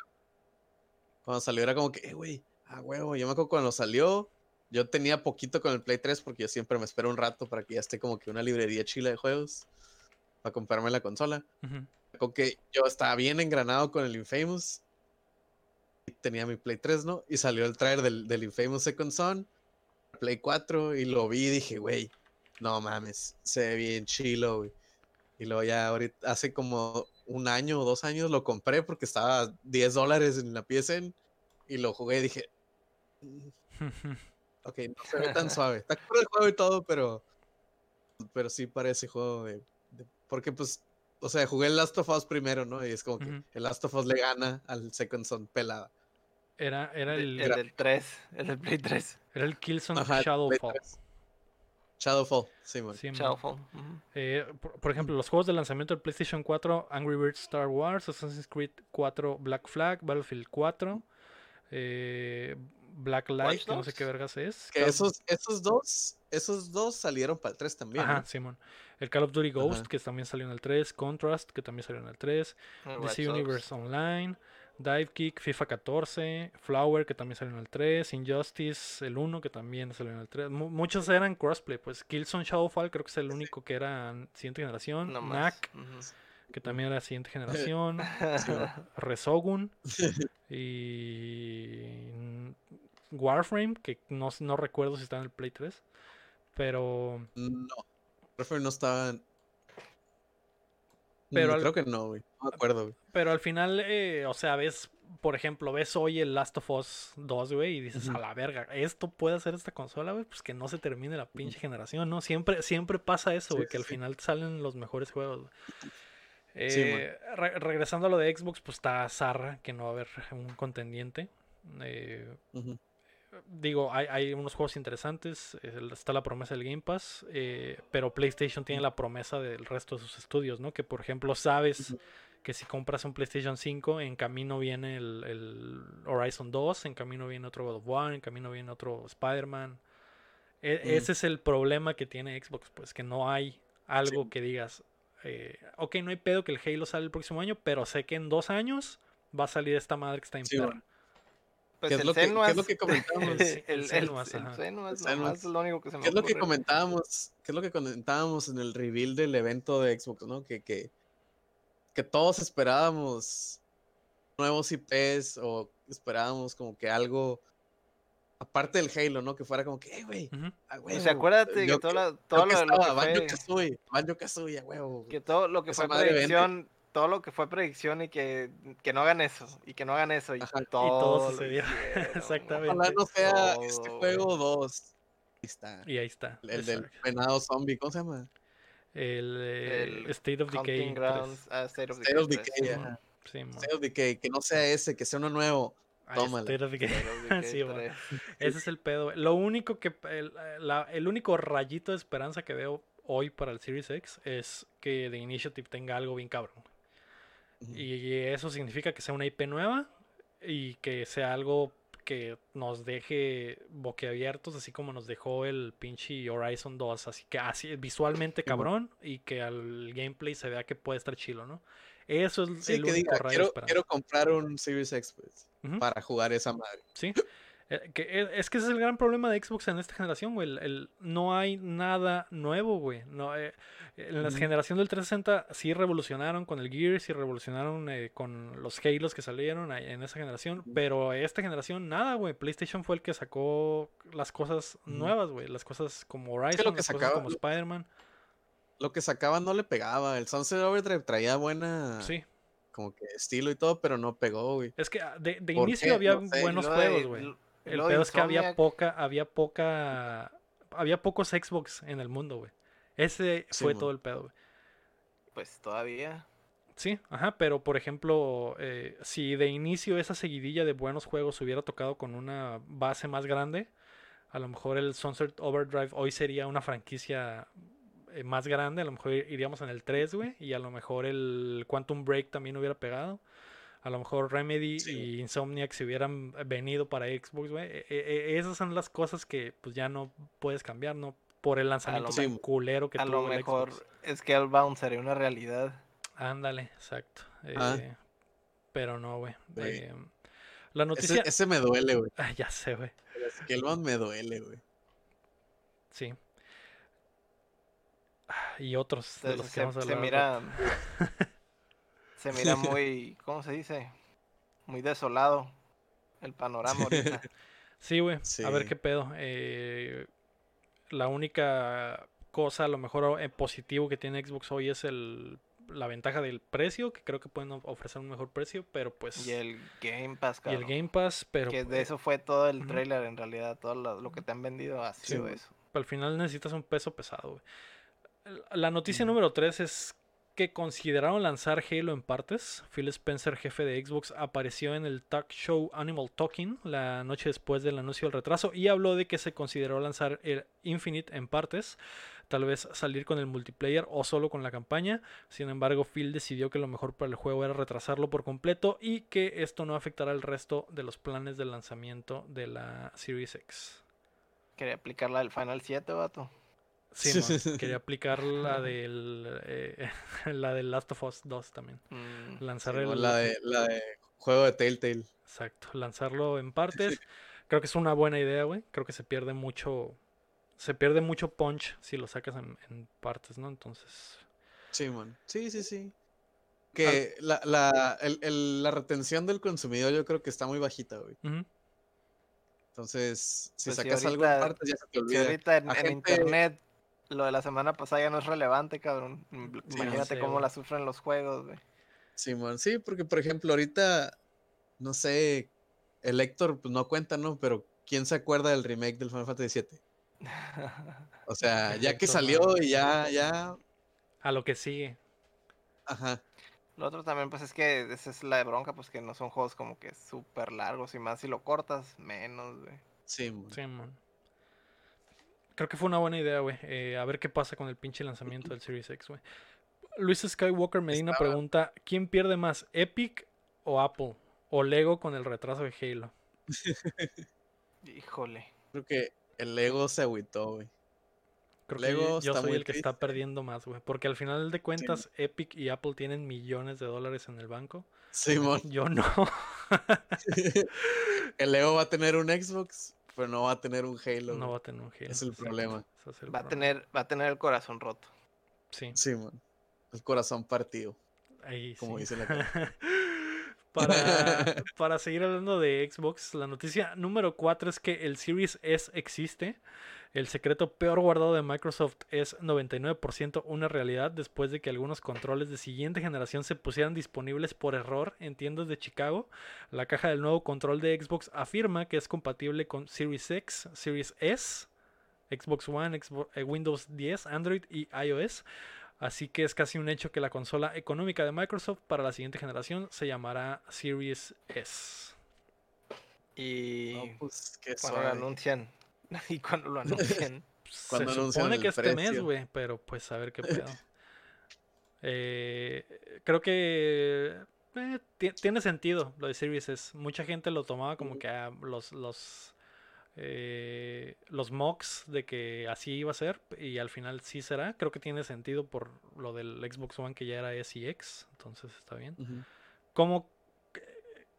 Cuando salió era como que, eh, güey, ah, huevo. Yo me acuerdo cuando salió, yo tenía poquito con el Play 3 porque yo siempre me espero un rato para que ya esté como que una librería chila de juegos para comprarme la consola. Me acuerdo que yo estaba bien engranado con el Infamous. y Tenía mi Play 3, ¿no? Y salió el trailer del, del Infamous Second Son, Play 4, y lo vi y dije, güey, no mames, se ve bien chilo, güey. Y luego ya ahorita, hace como un año o dos años lo compré porque estaba a 10 dólares en la PSN y lo jugué y dije, "Mm, ok, no se ve tan suave. Está cool el juego y todo, pero, pero sí parece juego de- Porque pues, o sea, jugué el Last of Us primero, ¿no? Y es como que el Last of Us le gana al Second Son pelada. Era, era el, el del 3. El del Play 3. era el Killzone Ajá, Shadowfall. 3. Shadowfall, sí, man. Sí, man. Shadowfall. Eh, por, por ejemplo, los juegos de lanzamiento del PlayStation 4, Angry Birds Star Wars, Assassin's Creed 4 Black Flag, Battlefield 4, eh, Black Light, que no sé qué vergas es. Que esos, esos dos, esos dos salieron para el 3 también. Ajá, Simón. El Call of Duty Ghost, que también salió en el 3. Contrast, que también salió en el 3. DC Universe Online. Dive Kick, FIFA 14, Flower, que también salió en el 3, Injustice, el 1, que también salió en el 3. muchos eran crossplay, pues Killzone Shadowfall creo que es el único que era siguiente generación. No Knack, que también era siguiente generación. Resogun y Warframe, que no, no recuerdo si está en el Play 3, pero... No, Warframe no estaba en... Pero creo que no, güey. No me acuerdo, güey. Pero al final, eh, o sea, ves, por ejemplo, ves hoy el Last of Us 2, güey, y dices, a la verga, ¿esto puede hacer esta consola, güey? Pues que no se termine la pinche generación, ¿no? Siempre, siempre pasa eso, güey, que al final salen los mejores juegos. Eh, regresando a lo de Xbox, pues está Zarra, que no va a haber un contendiente. Eh, digo, hay, unos juegos interesantes, está la promesa del Game Pass, eh, pero PlayStation tiene la promesa del resto de sus estudios, ¿no? Que por ejemplo sabes que si compras un PlayStation 5, en camino viene el, Horizon 2, en camino viene otro God of War, en camino viene otro Spider-Man. E, ese es el problema que tiene Xbox, pues que no hay algo que digas, eh, ok, no hay pedo que el Halo sale el próximo año, pero sé que en dos años va a salir esta madre que está en perra. Pues ¿Qué, es lo que, ¿Qué es lo que comentábamos? el, el, es lo único que se me ¿Qué es lo que comentábamos? ¿Qué es lo que comentábamos en el reveal del evento de Xbox, no? Que, que, que todos esperábamos nuevos IPs o esperábamos como que algo aparte del Halo, ¿no? Que fuera como que, eh, güey, O sea, acuérdate que todo, lo, todo lo, lo que fue... Banjo Kazooie, Banjo Kazooie, huevo. Que todo lo que fue predicción todo lo que fue predicción y que, que no hagan eso, y que no hagan eso, y, todo, sucedió. Exactamente. Ojalá no sea este juego 2. Ahí está. Y ahí está. El del penado zombie, ¿cómo se llama? El, State of Decay. Ah, State of State Decay. Of Decay sí, State of Decay, que no sea ese, que sea uno nuevo. Tómala. State of Decay. sí, Ese es el pedo. Lo único que, el, la, el único rayito de esperanza que veo hoy para el Series X es que The Initiative tenga algo bien cabrón. Y eso significa que sea una IP nueva y que sea algo que nos deje boquiabiertos, así como nos dejó el pinche Horizon 2. Así que así visualmente cabrón y que al gameplay se vea que puede estar chilo, ¿no? Eso es el único quiero, quiero, comprar un Series X pues, para jugar esa madre. Sí. Eh, que es que ese es el gran problema de Xbox en esta generación, güey. El, no hay nada nuevo, güey. No, eh, en la generación del 360 sí revolucionaron con el Gears y revolucionaron eh, con los Halos que salieron en esa generación. Pero esta generación, nada, güey. PlayStation fue el que sacó las cosas nuevas, güey. Las cosas como Horizon, las cosas como Spider-Man. Lo que sacaban no le pegaba. El Sunset Overdrive traía buena. Sí como que estilo y todo, pero no pegó, güey. Es que ah, de, inicio había buenos juegos, güey. El peor es que había poca, había poca, había pocos Xbox en el mundo, güey. Ese fue todo el pedo, güey. Pues todavía. Sí, ajá, pero por ejemplo, eh, si de inicio esa seguidilla de buenos juegos hubiera tocado con una base más grande, a lo mejor el Sunset Overdrive hoy sería una franquicia eh, más grande, a lo mejor iríamos en el 3, güey, y a lo mejor el Quantum Break también hubiera pegado a lo mejor Remedy y Insomniac si hubieran venido para Xbox, güey. E, e, e, esas son las cosas que pues ya no puedes cambiar, ¿no? Por el lanzamiento tan culero que a lo mejor es que Albound sería una realidad. Ándale, exacto. Ah. Eh, pero no, güey. Eh, la noticia... Ese, me duele, güey. Ah, ya sé, güey. Scalebound me duele, güey. Sí. Y otros de los que vamos a hablar. Se mira... Se mira muy, ¿cómo se dice? Muy desolado el panorama ahorita. Sí, güey. A ver qué pedo. Eh, la única cosa, a lo mejor en positivo que tiene Xbox hoy es el la ventaja del precio, que creo que pueden ofrecer un mejor precio, pero pues... Y el Game Pass, Y el Game Pass, pero... Que de eso fue todo el trailer en realidad, todo lo, que te han vendido ha sido eso. Al final necesitas un peso pesado, güey. La noticia número 3 es que consideraron lanzar Halo en partes. Phil Spencer, jefe de Xbox, apareció en el talk show Animal Talking la noche después del anuncio del retraso y habló de que se consideró lanzar el Infinite en partes, tal vez salir con el multiplayer o solo con la campaña. Sin embargo, Phil decidió que lo mejor para el juego era retrasarlo por completo y que esto no afectará el resto de los planes de lanzamiento de la Series X. Quería aplicar la del Final 7, vato. Sí, quería aplicar la del eh, la del Last of Us 2 también. Mm, Lanzar Sí, el la, de, la de juego de Telltale. exacto, lanzarlo en partes. Creo que es una buena idea, güey. Creo que se pierde mucho se pierde mucho punch si lo sacas en, en partes, ¿no? Entonces, Sí, man. Sí, sí, sí. Que la, la, el- el- la retención del consumidor yo creo que está muy bajita, güey. Pues Entonces, si sí, sacas algo en ahorita- partes ya se te Si olvida. ahorita en, A en gente- internet lo de la semana pasada ya no es relevante, cabrón. Mm, Sí, Imagínate cómo güey. la sufren los juegos, güey. Sí, man. Sí, porque por ejemplo, ahorita, no sé, el Héctor pues, no cuenta, ¿no? Pero ¿quién se acuerda del remake del Final Fantasy VII? O sea, ya que salió y ya, ya, a lo que sigue. ajá. Lo otro también, pues es que esa es la de bronca, pues que no son juegos como que súper largos y más si lo cortas, menos, güey. Sí, man. Sí, man. Creo que fue una buena idea, güey. Eh, a ver qué pasa con el pinche lanzamiento del Series X, güey. Luis Skywalker Medina Estaba- pregunta: ¿Quién pierde más, Epic o Apple? O Lego con el retraso de Halo. Híjole. Creo que el Lego se agüitó, güey. Creo Lego que yo está soy el que está perdiendo más, güey. Porque al final de cuentas, Epic y Apple tienen millones de dólares en el banco. Simón. Yo no. el Lego va a tener un Xbox, pero no va a tener un Halo. no va a tener un Halo. Es el exacto, problema. ese es el Va a tener, va a tener el corazón roto. Sí, Sí, man. El corazón partido. ahí como sí. dice la para, para seguir hablando de Xbox, la noticia número 4 es que el Series S existe. El secreto peor guardado de Microsoft es 99% una realidad después de que algunos controles de siguiente generación se pusieran disponibles por error en tiendas de Chicago. La caja del nuevo control de Xbox afirma que es compatible con Series X, Series S, Xbox One, Xbox- eh, Windows 10, Android y iOS. Así que es casi un hecho que la consola económica de Microsoft para la siguiente generación se llamará Series S. Y No, pues suave. anuncian. Y cuando lo anuncian. Cuando se supone que este mes, güey, pero pues a ver qué pedo. Eh, creo que eh, ti- tiene sentido lo de Series S. Mucha gente lo tomaba como que ah, los los eh, los mocks de que así iba a ser y al final sí será. Creo que tiene sentido por lo del Xbox One que ya era S y X, entonces está bien. Ujú. ¿Cómo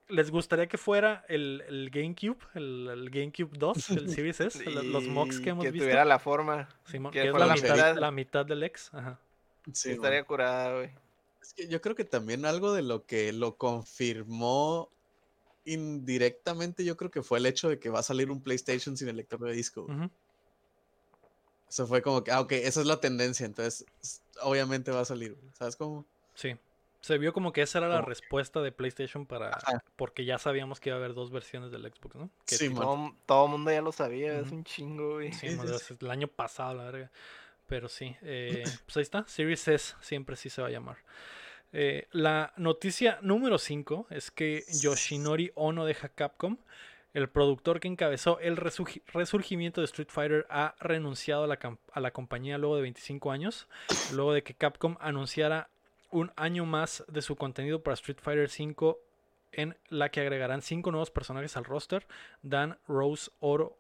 les gustaría que fuera el, el GameCube, el, el GameCube 2, el Series S, los mocks que hemos visto? tuviera la forma. Simón, que que es la la mitad, mitad. la mitad del X. Ajá. Sí, estaría curada, güey. Es que yo creo que también algo de lo que lo confirmó indirectamente, yo creo que fue el hecho de que va a salir un PlayStation sin el lector de disco. Eso fue como que, ah, ok, esa es la tendencia, entonces obviamente va a salir. ¿Sabes cómo? Sí. Se vio como que esa era la respuesta de PlayStation para. Ajá. Porque ya sabíamos que iba a haber dos versiones del Xbox, ¿no? Que Sí, tipo-. Todo, todo mundo ya lo sabía, es un chingo, güey. Sí, el año pasado, la verga. Pero sí, eh, pues ahí está. Series S siempre sí se va a llamar. Eh, la noticia número 5 es que Yoshinori Ono deja Capcom. El productor que encabezó el resurgi- resurgimiento de Street Fighter ha renunciado a la, a la compañía luego de 25 años, luego de que Capcom anunciara un año más de su contenido para Street Fighter V en la que agregarán cinco nuevos personajes al roster. Dan, Rose, Oro,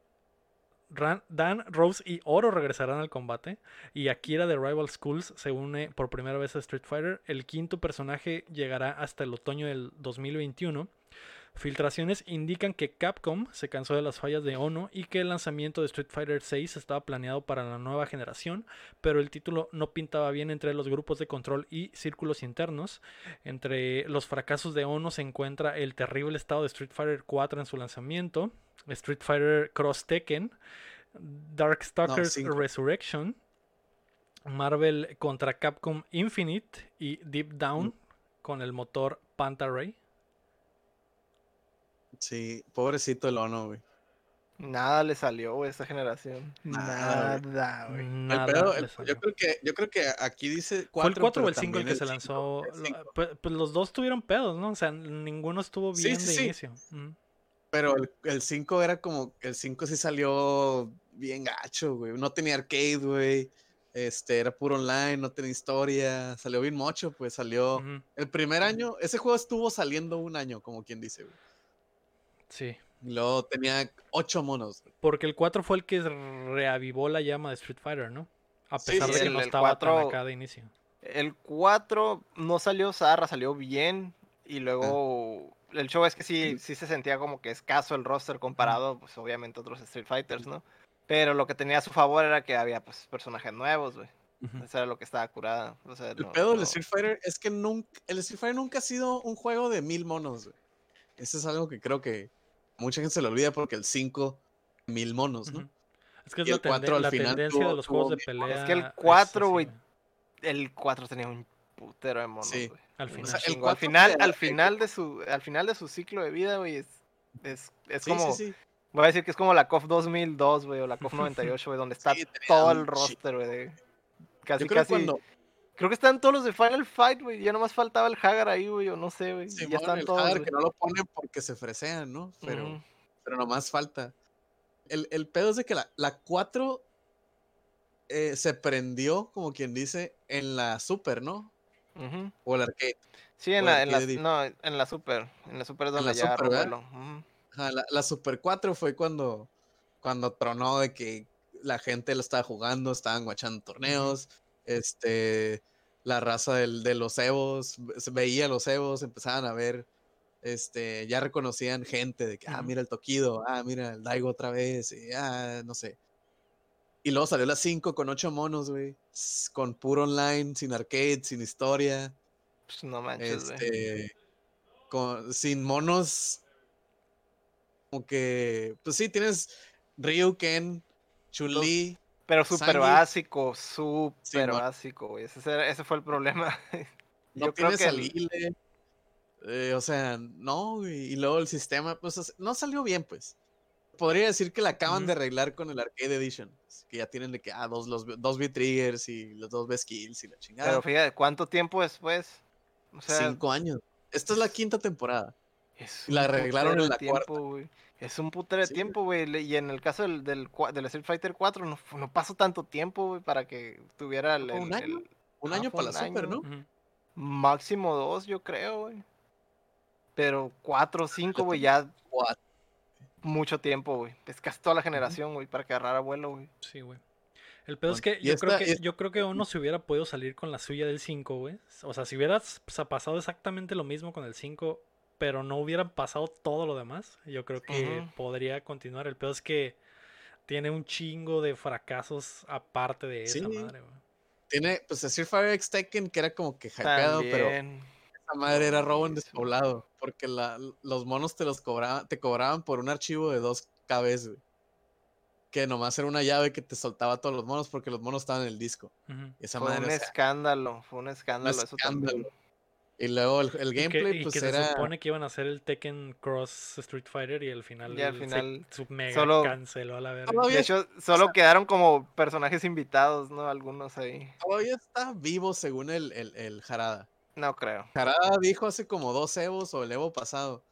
Dan, Rose y Oro regresarán al combate. Y Akira de Rival Schools se une por primera vez a Street Fighter. El quinto personaje llegará hasta el otoño del 2021. Filtraciones indican que Capcom se cansó de las fallas de Ono y que el lanzamiento de Street Fighter VI estaba planeado para la nueva generación, pero el título no pintaba bien entre los grupos de control y círculos internos. Entre los fracasos de Ono se encuentra el terrible estado de Street Fighter 4 en su lanzamiento, Street Fighter Cross Tekken, Darkstalkers. Resurrection, Marvel contra Capcom Infinite y Deep Down con el motor Panta Ray. Sí, pobrecito el Ono, güey. Nada le salió, güey, esta generación. Nada, güey. Yo creo que yo creo que aquí dice 4, Fue el 4 o el 5 el que se lanzó. Pues, pues los dos tuvieron pedos, ¿no? O sea, ninguno estuvo Sí, bien sí, de sí. inicio. Pero el, el 5 era como, el 5 sí salió bien gacho, güey. No tenía arcade, güey. Este, era puro online, no tenía historia. Salió bien mocho, pues salió. El primer año, ese juego estuvo saliendo un año, como quien dice, güey. Sí. Luego tenía ocho monos. Porque el 4 fue el que reavivó la llama de Street Fighter, ¿no? A pesar sí, de que el- no estaba tan 4 acá de inicio. El 4 no salió zarra, salió bien. Y luego el show es que sí, sí se sentía como que escaso el roster comparado, pues obviamente a otros Street Fighters, ¿no? Pero lo que tenía a su favor era que había pues personajes nuevos, güey. Ujú. Eso era lo que estaba curada. O sea, El no- pedo del no- Street Fighter es que nunca, el Street Fighter nunca ha sido un juego de mil monos, güey. Eso es algo que creo que mucha gente se le olvida porque el 5, mil monos, ¿no? Ujú. Es que es Y la, el cuatro tende- al la final tendencia tuvo- de los tuvo juegos de pelea. Es que el es 4, así, güey, El 4 tenía un putero de monos, Sí. güey. Al final. sea, el chingo. al 4 final, al final de su, al final de su ciclo de vida, güey, es, es, es Sí, como, sí, sí. voy a decir que es como la KOF 2002, güey, o la KOF 98, güey, donde está todo el roster, güey, de- casi, Yo creo casi, cuando creo que están todos los de Final Fight, güey, ya nomás faltaba el Hagar ahí, güey, o no sé, güey, Simón, ya están el todos, güey. que no lo ponen porque se fresean, ¿no? Pero, Ujú. pero nomás falta. El, el pedo es de que la, la 4 eh, se prendió, como quien dice, en la Super, ¿no? Ujú. O el arcade. Sí, en la, en la, no, en la Super, en la Super es donde la ya Super, vuelo. Ujú. Ajá, la, la Super 4 fue cuando, cuando tronó de que la gente lo estaba jugando, estaban guachando torneos, este, la raza del- de los se veía los Evos, empezaban a ver, este, ya reconocían gente de que, ah, mira el Tokido, ah, mira el Daigo otra vez, y, ah, no sé. Y luego salió la 5 con 8 monos, güey, con puro online, sin arcade, sin historia, Pues no manches, güey. este, con, sin monos, como que, pues sí, tienes Ryu, Ken, Chun-Li, Pero súper básico, súper básico, güey. Ese, fue el problema. no Yo creo que el- eh, o sea, no, güey, y luego el sistema, pues, no salió bien, pues. Podría decir que la acaban de arreglar con el Arcade Edition, que ya tienen de que, ah, dos, los, dos B-Triggers y los dos B-Skills y la chingada. Pero fíjate, ¿cuánto tiempo después? O sea, Cinco años. Esta es la quinta temporada. es y la arreglaron en la cuarta. tiempo, güey. Es un putero de Sí, tiempo, güey. Y en el caso del, del, del Street Fighter 4, no, pasó tanto tiempo, güey, para que tuviera el, un el- año, el Un año para la Super, año. ¿no? Máximo dos, yo creo, güey. Pero cuatro o cinco, güey, ya Cuatro. mucho tiempo, güey. Es casi toda la generación, güey, para que agarrara vuelo, güey. Sí, güey. El pedo es que yo creo que es- yo creo que uno se hubiera podido salir con la suya del 5, güey. O sea, si hubiera s- pasado exactamente lo mismo con el 5, pero no hubiera pasado todo lo demás, yo creo que podría continuar. El pedo es que tiene un chingo de fracasos aparte de esa Sí. madre, güey. Tiene, pues, Street Fighter X Tekken, que era como que hypeado, pero esa madre era robo en despoblado. Porque la- los monos te los cobraban, te cobraban por un archivo de 2 KB, güey. Que nomás era una llave que te soltaba todos los monos porque los monos estaban en el disco. Esa Fue madre, un o sea, escándalo, fue un escándalo eso también. Y luego el, el Y que, gameplay, y pues que se era. supone que iban a hacer el Tekken Cross Street Fighter y al final, Y al se- final su mega solo- canceló a la verga. Todavía De hecho, solo quedaron como personajes invitados, ¿no? Algunos ahí. Todavía está vivo según el, el, el Harada. No creo. Harada dijo hace como dos Evos o el Evo pasado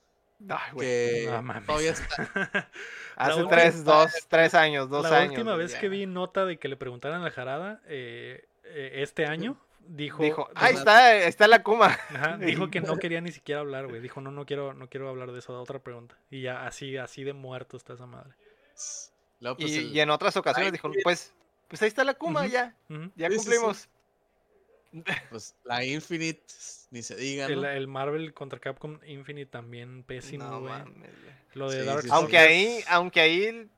Ay, güey. que No mames. todavía está. Hace última- tres, dos, tres años, dos la años. última güey, vez ya. que vi nota de que le preguntaran a Jarada eh, eh, este año, dijo, Dijo, ahí está, está la Kuma. ajá, dijo que no quería ni siquiera hablar, güey. Dijo, no, no quiero, no quiero hablar de eso, de otra pregunta. Y ya así, así de muerto está esa madre. Pues, Y, el- y en otras ocasiones Ay, dijo, pues, pues ahí está la Kuma, Ujú. ya, Ujú. ya Sí, sí, sí. cumplimos. pues, la Infinite, ni se diga, El, ¿no? el Marvel contra Capcom Infinite también pésimo, No mames. Lo de Sí, Dark sí, sí. Aunque ahí, aunque ahí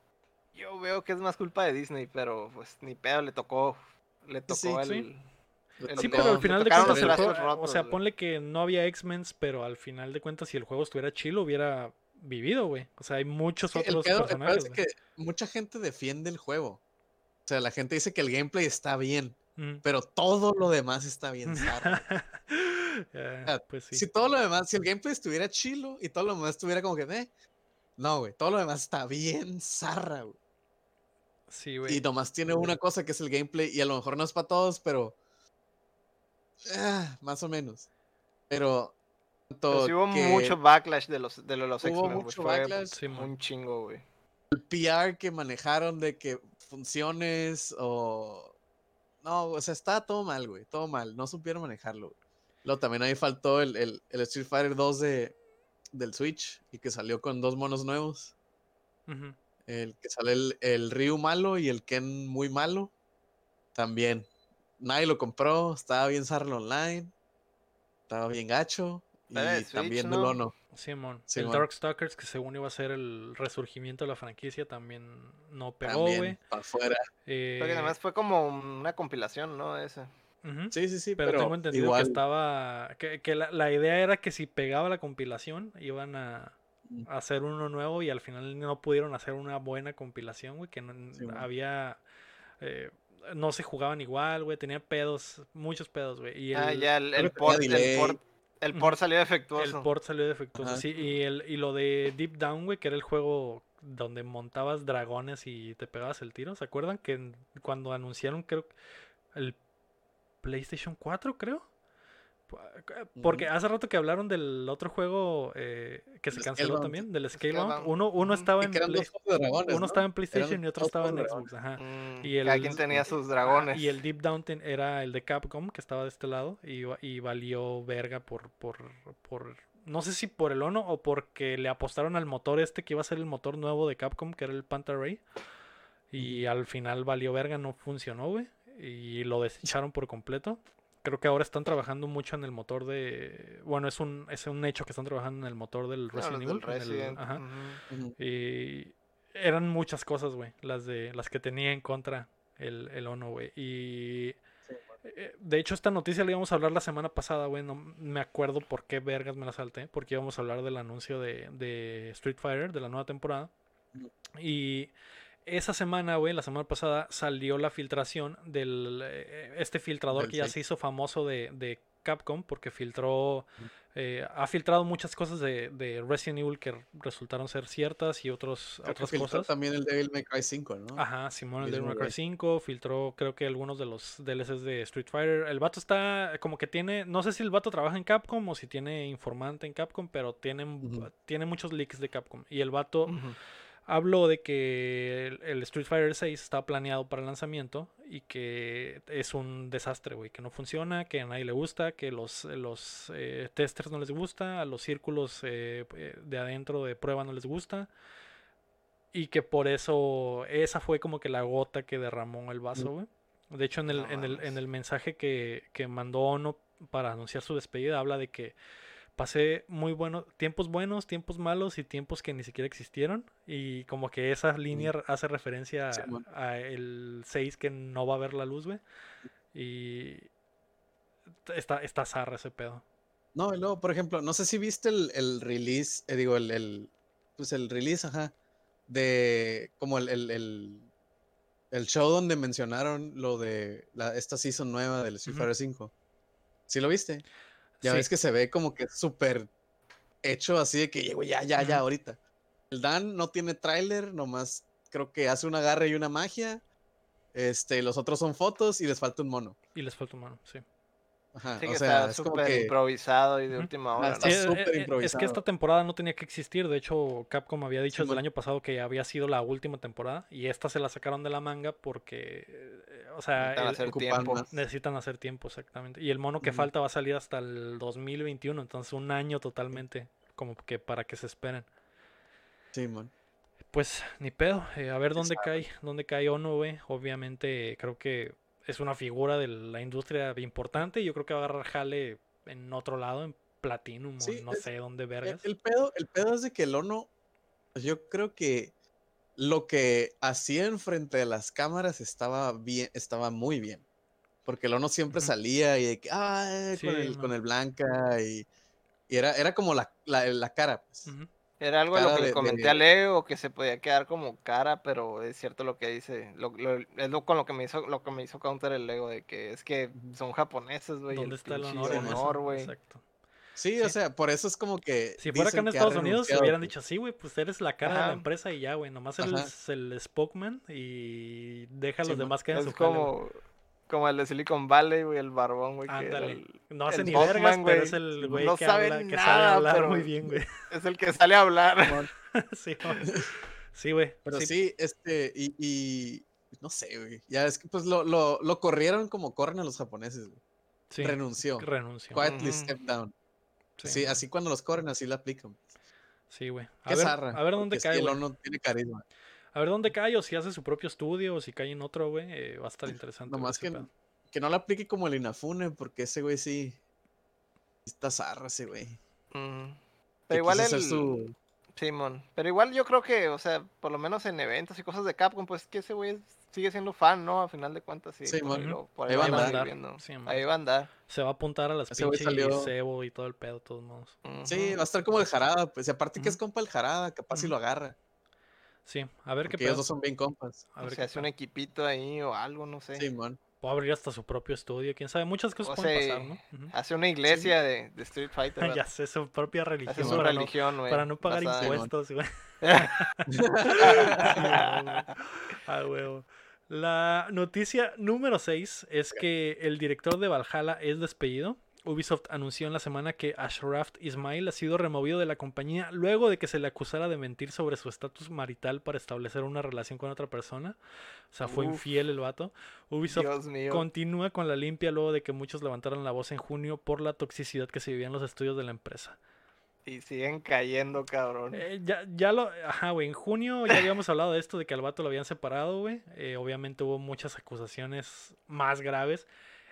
yo veo que es más culpa de Disney, pero pues ni pedo le tocó, le tocó Sí, el, sí. Pero al final de cuentas, el juego- o sea, güey. ponle que no había X-Men, pero al final de cuentas, si el juego estuviera chilo, hubiera vivido, güey. O sea, hay muchos Sí, el otros pedo, el pedo personajes. es que mucha gente defiende el juego. O sea, la gente dice que el gameplay está bien, Ujú. pero todo lo demás está bien sea, pues sí. Si todo lo demás, si el gameplay estuviera chilo y todo lo demás estuviera como que, eh, No, güey. Todo lo demás está bien zarra, güey. Sí, güey. Y nomás tiene una cosa que es el gameplay. Y a lo mejor no es para todos, pero. Ah, más o menos. Pero. Pero sí hubo que mucho backlash de los, de los Hubo mucho Fue backlash. Un chingo, güey. el PR que manejaron de que funciones o. No, o sea, está todo mal, güey. Todo mal. No supieron manejarlo. güey. Luego también ahí faltó el, el, el Street Fighter 2 de, del Switch y que salió con dos monos nuevos. El que sale el, el Ryu malo y el Ken muy malo. También. Nadie lo compró. Estaba bien zarlo online. Estaba bien gacho. Y Switch, también ¿no? Ono. Simón. el. Darkstalkers, que según iba a ser el resurgimiento de la franquicia, también no pegó, güey. para afuera. Eh, Creo que además fue como una compilación, ¿no? Ese. ujú. Sí, sí, sí. Pero, Pero, tengo entendido igual. que estaba. Que, que la, la idea era que si pegaba la compilación, iban a, a hacer uno nuevo y al final no pudieron hacer una buena compilación, güey. Que no, Sí, había. eh, no se jugaban igual, güey. Tenía pedos, muchos pedos, güey. Y ah, el- ya, el, el port, el port, el salió El defectuoso. port salió defectuoso, Ajá. sí. Y, el, y lo de Deep Down, güey, que era el juego donde montabas dragones y te pegabas el tiro. ¿Se acuerdan que cuando anunciaron, creo, el PlayStation 4, creo? Porque hace rato que hablaron del otro juego eh, que se El canceló Scalebound. también, del Scalebound. Uno, uno estaba en que eran Play- dos juegos de dragones, uno ¿no? estaba en PlayStation y otro estaba en Xbox. Ajá. Mm, Y el- quien tenía sus dragones. Y el Deep Down ten- era el de Capcom, que estaba de este lado, y, y valió verga por, por, por, no sé si por el Ono o porque le apostaron al motor este que iba a ser el motor nuevo de Capcom, que era el Panther Ray. Y al final valió verga, no funcionó, güey. Y lo desecharon por completo. Creo que ahora están trabajando mucho en el motor de... Bueno, es un, es un hecho que están trabajando en el motor del Ah, Resident del Evil. el- ajá. Y eran muchas cosas, güey, las de las que tenía en contra el, el Ono, güey. Y eh, de hecho esta noticia la íbamos a hablar la semana pasada, güey, no me acuerdo por qué vergas me la salté, porque íbamos a hablar del anuncio de, de Street Fighter, de la nueva temporada. Y esa semana, güey, la semana pasada salió la filtración del eh, este filtrador Del que ya se hizo famoso de, de Capcom porque filtró eh, ha filtrado muchas cosas de, de Resident Evil que resultaron ser ciertas y otros, Creo otras cosas. también el Devil May Cry 5, ¿no? Ajá, Simón, el Mismo Devil May Cry güey. 5, filtró creo que algunos de los DLCs de Street Fighter. El vato está como que tiene, no sé si el vato trabaja en Capcom o si tiene informante en Capcom, pero tiene, tiene muchos leaks de Capcom. Y el vato. Habló de que el, el Street Fighter 6 está planeado para el lanzamiento y que es un desastre, güey, que no funciona, que a nadie le gusta, que los, los eh, testers no les gusta, a los círculos eh, eh, de adentro de prueba no les gusta. Y que por eso esa fue como que la gota que derramó el vaso, güey. De hecho, en el, en el, en el mensaje que, que mandó Ono para anunciar su despedida, habla de que pasé muy buenos, tiempos buenos, tiempos malos y tiempos que ni siquiera existieron. Y como que esa línea hace referencia Sí, a, el 6 que no va a ver la luz, güey. Y está, está zarra ese pedo. No, y luego, por ejemplo, no sé si viste el, el release, eh, digo, el, el, pues el release, ajá, de como el, el, el, el show donde mencionaron lo de la, esta season nueva del Street Ujú. Fighter 5. ¿Sí lo viste? Ya Sí. ves que se ve como que súper hecho así de que "Ye, güey, ya, ya, ya, ahorita. El Dan no tiene tráiler, nomás creo que hace un agarre y una magia. Este, los otros son fotos y les falta un mono. Y les falta un mano, sí. Ajá, Sí, o que sea, está súper que improvisado y de última Ah, hora. está ¿no? Sí, súper eh, eh, es que improvisado. esta temporada no tenía que existir. De hecho, Capcom había dicho desde el año pasado que había sido la última temporada. Y esta se la sacaron de la manga porque, eh, o sea, Necesitan el- hacer tiempo. más. necesitan hacer tiempo exactamente. Y el mono que falta va a salir hasta el 2021. Entonces, un año totalmente como que para que se esperen. Sí, man. Pues ni pedo. eh, a ver dónde cae, dónde cae Ono, güey. Obviamente creo que es una figura de la industria importante. y Yo creo que va a agarrar jale en otro lado, en Platinum o Sí, no es- sé dónde vergas. el pedo, el pedo es de que el Ono, yo creo que lo que hacían frente a las cámaras estaba bien, estaba muy bien. Porque el Ono siempre salía y de que, ah, Sí, con, el, con el blanca y, y era, era como la, la, la cara, pues. Era algo de lo que de- le comenté de- a Leo, que se podía quedar como cara, pero es cierto lo que dice. Lo, lo- es lo con lo que me hizo, lo que me hizo counter el Lego, de que es que son japoneses, güey. y ¿Dónde el está el honor güey. Exacto. Sí, o sea, por eso es como que. Si fuera acá en Estados Unidos, renunciado, hubieran dicho, sí, güey, pues eres la cara de la empresa y ya, güey. Nomás Ajá. eres el spokesman y deja a los Sí, demás que hagan Es su güey. Como, el de Silicon Valley, güey, el barbón, güey. Ándale. el- No hace ni Bossman, vergas, pero güey. es el güey No que, sabe habla, que sabe nada, hablar pero- muy bien, güey. Es el que sale a hablar. sí, güey. Sí, güey. Pero sí. sí, este, y, y no sé, güey. Ya es que pues lo, lo, lo corrieron como corren a los japoneses, güey. sí, Renunció. Renunció. Quietly step down. Sí, Sí, así cuando los corren, así la aplican. Sí, güey. A Qué ver, zarra. a ver dónde cae, el güey. Ono tiene carisma. A ver dónde cae o si hace su propio estudio o si cae en otro, güey. eh, va a estar interesante. güey, Nomás que, pedo. que no la aplique como el Inafune, porque ese güey sí. Está zarra ese güey. Mm. Pero igual el... su. Simón. Pero igual yo creo que, o sea, por lo menos en eventos y cosas de Capcom, pues que ese güey sigue siendo fan, ¿no? A final de cuentas, sí. Sí, por, lo- por Ahí ahí va a andar. Sí. Ahí va a andar. Se va a apuntar a las Ese pinches salió- cebo y todo el pedo, de todos modos. Sí, Ujú. va a estar como el Jarada, pues. Y aparte que es compa el Jarada, capaz si Ujú. lo agarra. Sí, a ver qué Porque ellos dos son bien compas. A ver se qué hace un equipito ahí o algo, no sé. Sí, man. Puede abrir hasta su propio estudio, quién sabe. Muchas cosas O pueden sea, pasar, ¿no? Hace una iglesia de, de Street Fighter. ya sé, su propia Hace religión. su para, no, religión, güey. para no pagar impuestos, güey. Ah, huevo. La noticia número 6 es que el director de Valhalla es despedido. Ubisoft anunció en la semana que Ashraf Ismail ha sido removido de la compañía luego de que se le acusara de mentir sobre su estatus marital para establecer una relación con otra persona. O sea, fue Uf. infiel el vato. Ubisoft continúa con la limpia luego de que muchos levantaron la voz en junio por la toxicidad que se vivía en los estudios de la empresa. Y siguen cayendo, cabrón. Eh, ya, ya lo. Ajá, güey. En junio ya habíamos hablado de esto, de que al vato lo habían separado, güey. Eh, obviamente hubo muchas acusaciones más graves.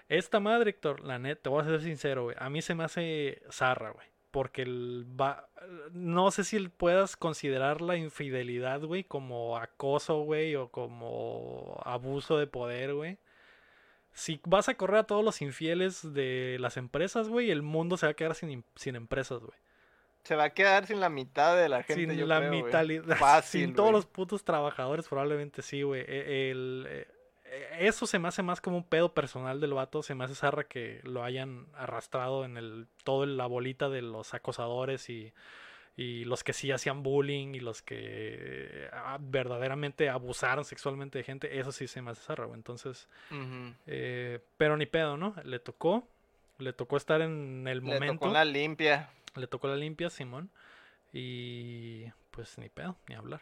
Esta madre, Héctor, la neta, te voy a ser sincero, güey. A mí se me hace zarra, güey. Porque el va... no sé si puedas considerar la infidelidad, güey, como acoso, güey, o como abuso de poder, güey. Si vas a correr a todos los infieles de las empresas, güey, el mundo se va a quedar sin, sin empresas, güey. Se va a quedar sin la mitad de la gente, Sin yo la mitad, sin todos los putos trabajadores, probablemente sí, güey. E- el, eh, eso se me hace más como un pedo personal del vato. Se me hace zarra que lo hayan arrastrado en el todo en la bolita de los acosadores y, y los que sí hacían bullying y los que ah, verdaderamente abusaron sexualmente de gente. Eso sí se me hace zarra. Entonces, eh, pero ni pedo, ¿no? Le tocó. Le tocó estar en el Le momento. tocó la limpia. Le tocó la limpia, Simón. Y pues ni pedo, ni hablar.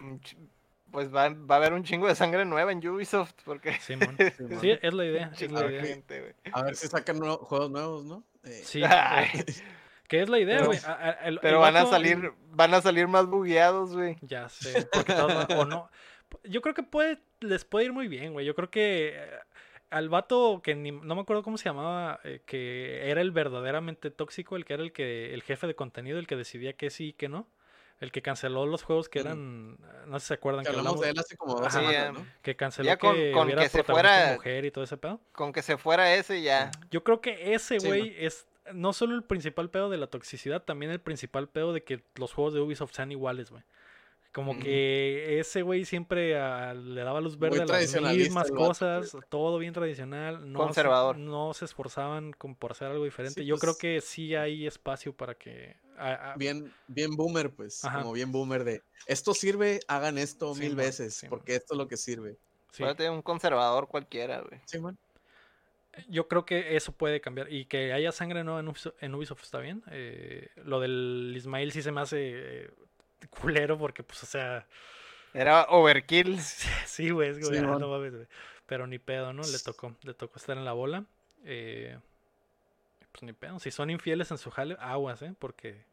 Pues va, va a haber un chingo de sangre nueva en Ubisoft, porque... Sí, es la idea. un Es chingo la de idea. gente, güey. A ver si sacan nuevo- juegos nuevos, ¿no? Eh, Sí. Que es la idea, güey. El Pero van a salir, van a salir más bugueados, güey. Ya sé. porque todos- o no. Yo creo que puede, les puede ir muy bien, güey. Yo creo que eh, al vato que ni- no me acuerdo cómo se llamaba, eh, que era el verdaderamente tóxico, el que era el que el jefe de contenido, el que decidía que sí y que no. El que canceló los juegos que eran, no sé si se acuerdan que que hablamos de hablamos- él hace como dos ¿no? que canceló Ya con- que con que se fuera- mujer y todo ese pedo. Con que se fuera ese ya. Yo creo que ese Sí, güey es no solo el principal pedo de la toxicidad, también el principal pedo de que los juegos de Ubisoft sean iguales, güey. Como Mm. que ese güey siempre ah, le daba luz verde Muy a las mismas vato, cosas, todo bien tradicional, no se- Conservador. no se esforzaban por hacer algo diferente. Sí, Yo creo pues- que sí hay espacio para que Bien, bien boomer, pues. Ajá. Como bien boomer de esto sirve, hagan esto Sí, mil man, veces, sí, man. porque esto es lo que sirve. sí. Un conservador cualquiera, güey. Sí, man. Yo creo que eso puede cambiar y que haya sangre nueva en Ubisoft, en Ubisoft está bien. Eh, lo del Ismail sí se me hace eh, culero porque, pues, o sea, Era overkill. sí, güey, es Sí, mon. no mames, güey. Pero ni pedo, ¿no? Le tocó, le tocó estar en la bola. Eh, pues ni pedo. Si son infieles en su jale, aguas, ¿eh? Porque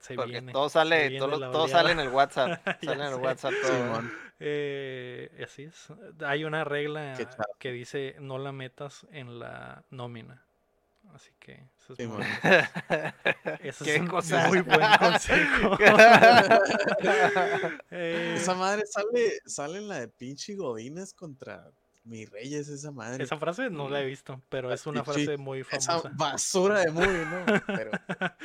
se Porque viene. todo sale, viene todo, todo sale en el WhatsApp. Sale en el sé. WhatsApp todo. Eh, así es. Hay una regla que dice no la metas en la nómina. Así que eso es Sí, muy, eso Qué es un cosa. muy buen consejo. Eh, Esa madre sale, sale en la de pinche Godines contra mi Reyes, esa madre. esa frase no la he visto, pero es una frase muy Esa famosa. basura de movie, ¿no? Pero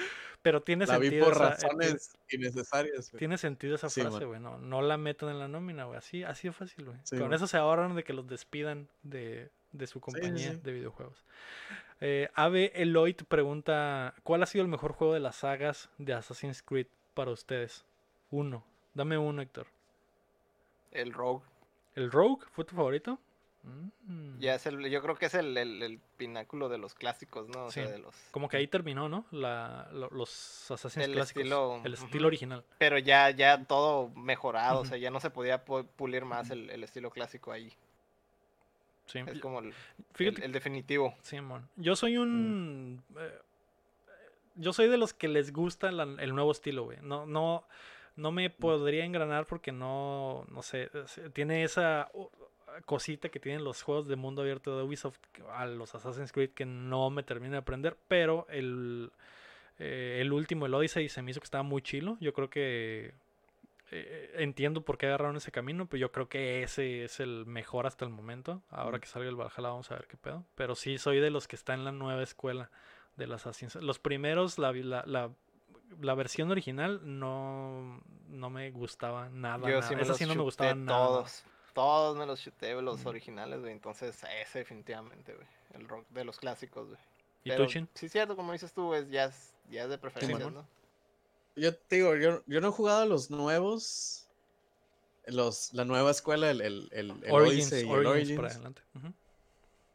Pero tiene la vi sentido. por esa- eh, razones innecesarias. güey. Tiene sentido esa Sí, frase, güey. No, no la metan en la nómina, güey. Así, así de fácil, güey. Sí, Con man. eso se ahorran de que los despidan de, de su compañía sí. de videojuegos. Eh, Ave Eloy pregunta: ¿Cuál ha sido el mejor juego de las sagas de Assassin's Creed para ustedes? Uno. Dame uno, Héctor. El Rogue. ¿El Rogue fue tu favorito? Mm. Ya es el, yo creo que es el, el- el pináculo de los clásicos, ¿no? O Sí. sea, de los. Como que ahí terminó, ¿no? La, lo- los Assassin's El clásicos. estilo- el estilo original. Pero ya, ya todo mejorado, o sea, ya no se podía pu- pulir más el, el estilo clásico ahí. Sí. Es como el, Fíjate el- definitivo. Simón. Yo soy un. eh, yo soy de los que les gusta la- el nuevo estilo, güey. No, no, no me podría engranar porque no, no sé, tiene esa cosita que tienen los juegos de mundo abierto de Ubisoft a los Assassin's Creed que no me termina de aprender, pero el, eh, el último, el Odyssey, se me hizo que estaba muy chilo. Yo creo que eh, entiendo por qué agarraron ese camino, pero yo creo que ese es el mejor hasta el momento. Ahora Mm. que salga el Valhalla vamos a ver qué pedo. Pero sí soy de los que está en la nueva escuela de las Assassin's. Los primeros, la, la, la, la versión original no, no me gustaba nada. Yo nada. sí me Esa sí no me gustaba nada. todos. Todos me los chuté, los originales, güey. Entonces, ese definitivamente, güey. El rock de los clásicos, güey. ¿Y Pero tú? Sí, cierto, como dices tú, es, ya, es, ya es de. ¿no? Yo te digo, yo, yo no he jugado a los nuevos. Los, la nueva escuela, el, el, el, el Origins, Odyssey y el Origins, Origins. para adelante.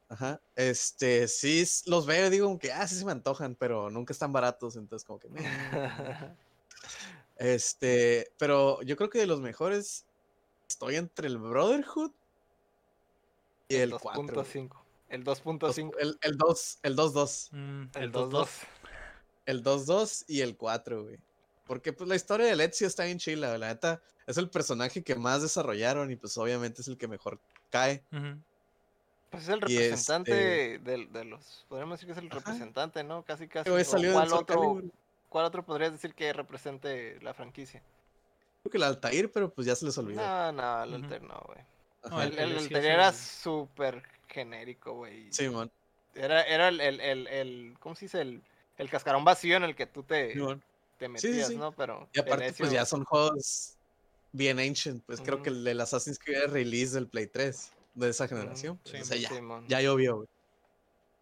Ajá. Este, sí, los veo y digo como que, ah, sí se me antojan, pero nunca están baratos, entonces como que... Este, pero yo creo que de los mejores estoy entre el Brotherhood y el 4. 2.5. El 2.5. El, el 2, el 2-2. Mm, El el 2.2. 2-2. El 2-2 y el 4, güey. Porque pues la historia de Ezio está bien chila, la neta. Es el personaje que más desarrollaron y pues obviamente es el que mejor cae. Pues es el Y representante de, de los. Podríamos decir que es el Ajá. representante, ¿no? Casi, casi. ¿cuál, otro. ¿Cuál otro podrías decir que represente la franquicia? Creo que el Altair, pero pues ya se les olvidó. No, no, el. Alter no, güey. No, El, el es era súper genérico, güey. Simón. Era, era el, el, el, el- ¿cómo se dice? El, el cascarón vacío en el que tú te, te sí, metías, sí. ¿no? Pero Y aparte, pues ya son juegos bien ancient. Pues creo que el del Assassin's Creed era release del Play 3 de esa generación. pues, sí, o sea, ya, ya llovió, güey.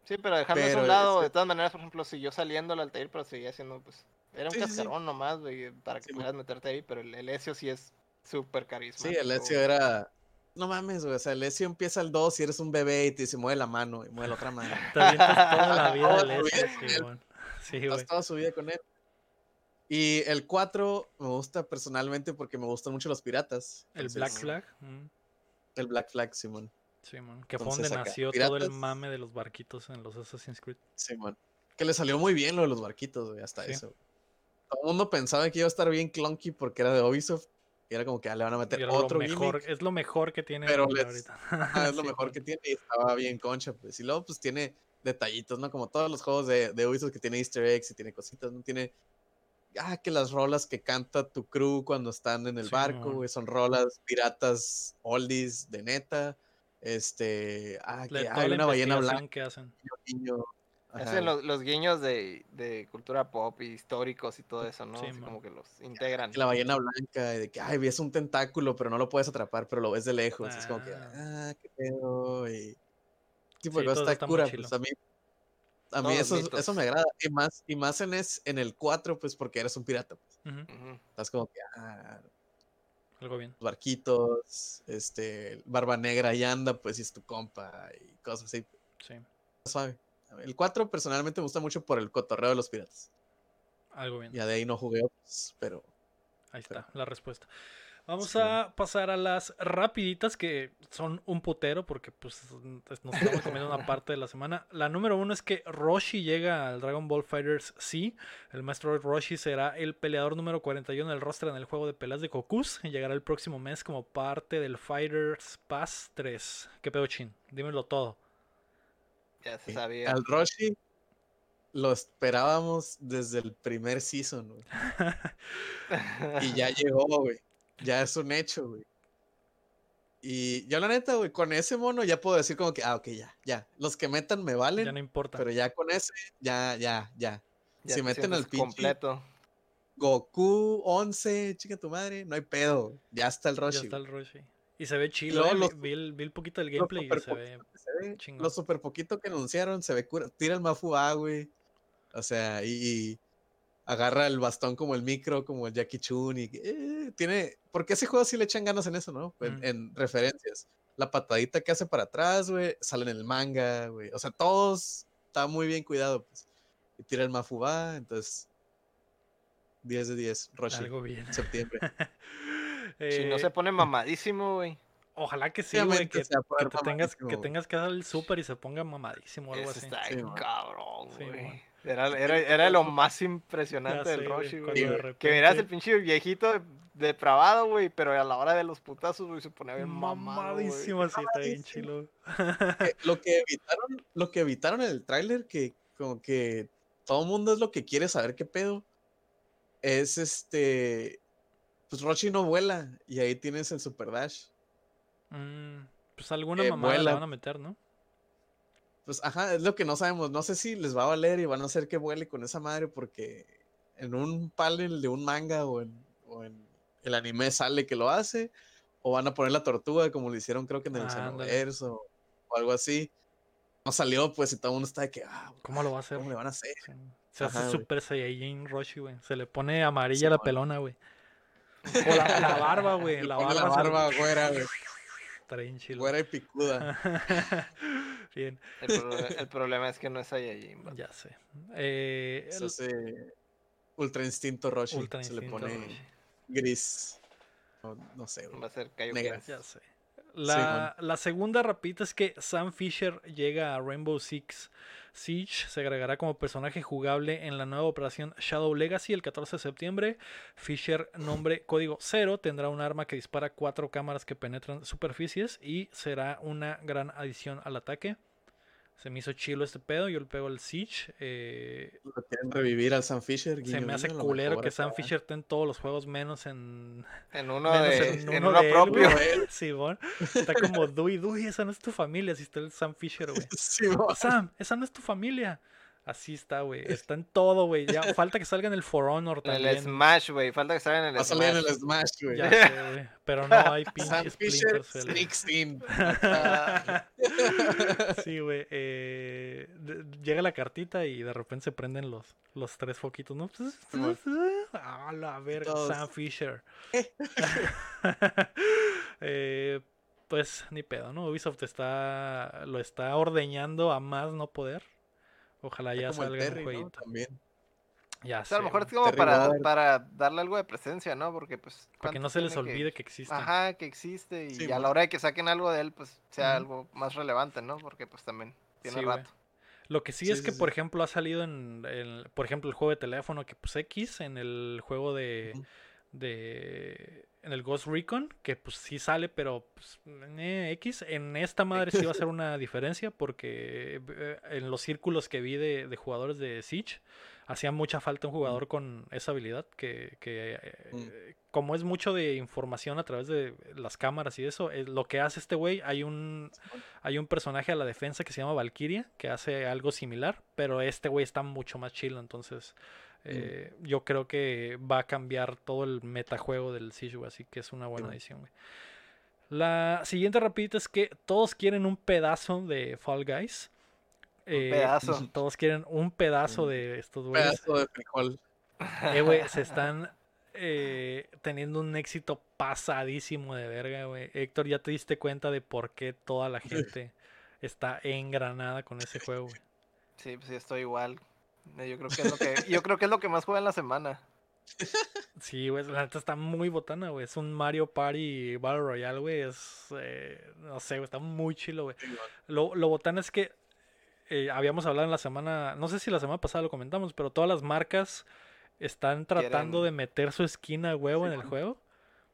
Sí, pero dejando eso a Pero un lado, de todas maneras, por ejemplo, siguió saliendo el Altair, pero seguía siendo, pues, era un Sí, sí, sí. cascarón nomás, güey, para que Sí, pudieras meterte ahí, pero el, el Ezio sí es súper carismático. Sí, el Ezio güey. era. No mames, güey. O sea, el Ezio empieza el 2 y eres un bebé y te dice mueve la mano y mueve la otra mano. Te toda la vida tu Ezio. Sí, güey. toda su vida con él. Y el 4 me gusta personalmente porque me gustan mucho los piratas. El Black Flag. mm, El Black Flag, Simón. Simón. Que fue donde nació todo el mame de los barquitos en los Assassin's Creed. Simón. Que le salió muy bien lo de los barquitos, güey, hasta Sí. eso. Todo el mundo pensaba que iba a estar bien clunky porque era de Ubisoft. Y era como que ah, le van a meter otro mejor, gimmick. es lo mejor que tiene Pero les- ahorita. Ah, es lo Sí, mejor que tiene y estaba bien concha, pues. Y luego, pues tiene detallitos, ¿no? Como todos los juegos de, de Ubisoft que tiene Easter eggs y tiene cositas, ¿no? Tiene. Ah, que las rolas que canta tu crew cuando están en el Sí, barco, güey, son rolas piratas oldies de neta. Este. Ah, que hay una ballena blanca, que hacen. niño. Hacen los, los guiños de, de cultura pop y históricos y todo eso, ¿no? Sí, Así como que los integran. la ballena blanca, y de que, ay, ves un tentáculo, pero no lo puedes atrapar, pero lo ves de lejos. Es como que, Ah. ah, qué pedo. Y tipo Sí, está cura. Pues a mí, a mí eso, eso me agrada. Y más, y más en, es, en el 4, pues porque eres un pirata. Pues. Estás como que, ah, Algo bien. barquitos, este, barba negra y anda, pues y es tu compa y cosas así. Sí. Suave. El 4 personalmente me gusta mucho por el cotorreo de los piratas. Algo bien. Ya de ahí no jugué otros, pero Ahí está la respuesta. Vamos Sí. a pasar a las rapiditas que son un putero porque pues es- nos estamos comiendo una parte de la semana. La número uno es que Roshi llega al Dragon Ball Fighters C. El maestro Roshi será el peleador número 41 del roster en el juego de peleas de Gokus y llegará el próximo mes como parte del Fighters Pass 3. ¿Qué pedo chin? Dímelo todo. Ya se Sí. sabía. Al Roshi lo esperábamos desde el primer season, güey. Y ya llegó, güey. Ya es un hecho, güey. Y yo la neta, güey, con ese mono ya puedo decir como que, ah, ok, ya, ya. Los que metan me Ya valen, no importa. pero ya con ese, ya, ya, ya. Ya si te meten al pinche completo. Goku 11, chica tu madre, no hay pedo. Ya está el Ya Roshi. está güey. el Roshi. Y se ve chido. eh, los- vi, el, vi el poquito del gameplay y se ve. se ve, chingón. Lo super poquito que anunciaron se ve cura. Tira el Mafua, güey. O sea, y, y agarra el bastón como el micro, como el Jackie Chun. Y eh, tiene. Porque ese juego sí le echan ganas en eso, ¿no? En, Mm. en referencias. La patadita que hace para atrás, güey. Sale en el manga, güey. O sea, todos. Está muy bien cuidado, pues. Y tira el Mafuba, entonces. 10 de 10, Roshi. Algo bien. Septiembre. Si no Eh, se pone mamadísimo, güey. Ojalá que sí, güey. Que, te tengas, que tengas que hacer el súper y se ponga mamadísimo o algo así. está Sí, cabrón, güey. Era, era, era lo más impresionante del Roshi, güey. Que miras el pinche viejito de- depravado, güey, pero a la hora de los putazos, güey, se ponía bien mamado. Mamadísimo, así está bien chilo. que- lo que evitaron, lo que evitaron en el tráiler, que como que todo el mundo es lo que quiere saber qué pedo, es este, pues Rochi no vuela y ahí tienes el Super Dash. Mm, pues alguna Que mamada le vuela. van a meter, ¿no? Pues ajá, es lo que no sabemos. No sé si les va a valer y van a hacer que vuele con esa madre porque en un panel de un manga o en, o en el anime sale que lo hace o van a poner la tortuga como lo hicieron creo que en el Ah. Xenoverse o, o algo así. No salió pues y todo el mundo está de que, ah, ¿Cómo lo va a hacer? ¿cómo le van a hacer? Sí. Se hace. Super Saiyajin Roshi, güey. Se le pone amarilla la pelona, güey. O la, la barba, güey. La barba. la se barba güera, güey, Está bien chilo. güera y picuda. Bien, El, proble- el problema es que no es Saiyajin, vato. ya sé. Eh, Se el- hace Ultra Instinto Roshi. Ultra se le Instinto pone Roshi. gris. No, no sé, güey. Va a ser Kaioken. Negra. Ya sé. La, la segunda rapidita es que Sam Fisher llega a Rainbow Six Siege. Se agregará como personaje jugable en la nueva operación Shadow Legacy el 14 de septiembre. Fisher, nombre código 0, tendrá un arma que dispara cuatro cámaras que penetran superficies y será una gran adición al ataque. Se me hizo chilo este pedo. Yo le pego el Siege. eh, Lo quieren revivir al Sam Fisher. se me hace culero que. Sam Fisher esté en todos los juegos menos en En uno, de, en en uno uno de él, propio. güey. Simón. Está como Dewey, Dewey, esa no es tu familia. Así está el Sam Fisher, güey. Sí, mo- Sam, esa no es tu familia. Así está, güey. Está en todo, güey. Ya falta que salga en el For Honor En el también. Smash, güey. Falta que salga en Va a el salir en Smash. el Smash, güey. Ya sé, güey. Pero no hay pinches Fisher Splinter Cell. Sí, güey. eh, llega la cartita y de repente se prenden los, los tres foquitos, ¿no? Ah, la verga, Todos. Sam Fisher. Eh, pues ni pedo, ¿no? Ubisoft está, lo está ordeñando a más no poder. Ojalá ya Como el salga Terry, un ¿no? jueguito. También. Ya O sea, a sé, lo mejor es como para, para darle algo de presencia, ¿no? Porque pues... para que ¿cuánto no se les olvide que existe. Ajá, que existe y Sí, a la hora de que saquen algo de él, pues sea algo más relevante, ¿no? Porque pues también tiene Sí, rato. Lo que sí, Sí, es sí, que, sí. por ejemplo, ha salido en, en, por ejemplo, el juego de teléfono que pues X, en el juego de, de en el Ghost Recon, que pues sí sale, pero pues, eh, X, en esta madre sí va a ser una diferencia porque eh, en los círculos que vi de, de jugadores de Siege, hacía mucha falta un jugador con esa habilidad que, que, eh, Mm. como es mucho de información a través de las cámaras y eso, eh, lo que hace este güey, hay un hay un personaje a la defensa que se llama Valkyria, que hace algo similar, pero este güey está mucho más chido, entonces eh, yo creo que va a cambiar todo el metajuego del Siege, güey, así que es una buena edición, güey. La siguiente rapidita es que todos quieren un pedazo de Fall Guys. Eh, pedazo. Todos quieren un pedazo Un de estos güeyes. Pedazo de frijol. Eh, güey, se están eh, teniendo un éxito pasadísimo de verga, güey. Héctor, ya te diste cuenta de por qué toda la gente está engranada con ese juego, güey. Sí, pues sí, estoy igual. Eh, Yo creo que es lo que, yo creo que es lo que más juega en la semana. Sí, güey, la neta está muy botana, güey. Es un Mario Party Battle Royale, güey. Es, eh, no sé, güey, está muy chilo, güey. Lo, lo botana es que eh, habíamos hablado en la semana, no sé si la semana pasada lo comentamos, pero todas las marcas están tratando Quieren- de meter su esquina a huevo en el juego.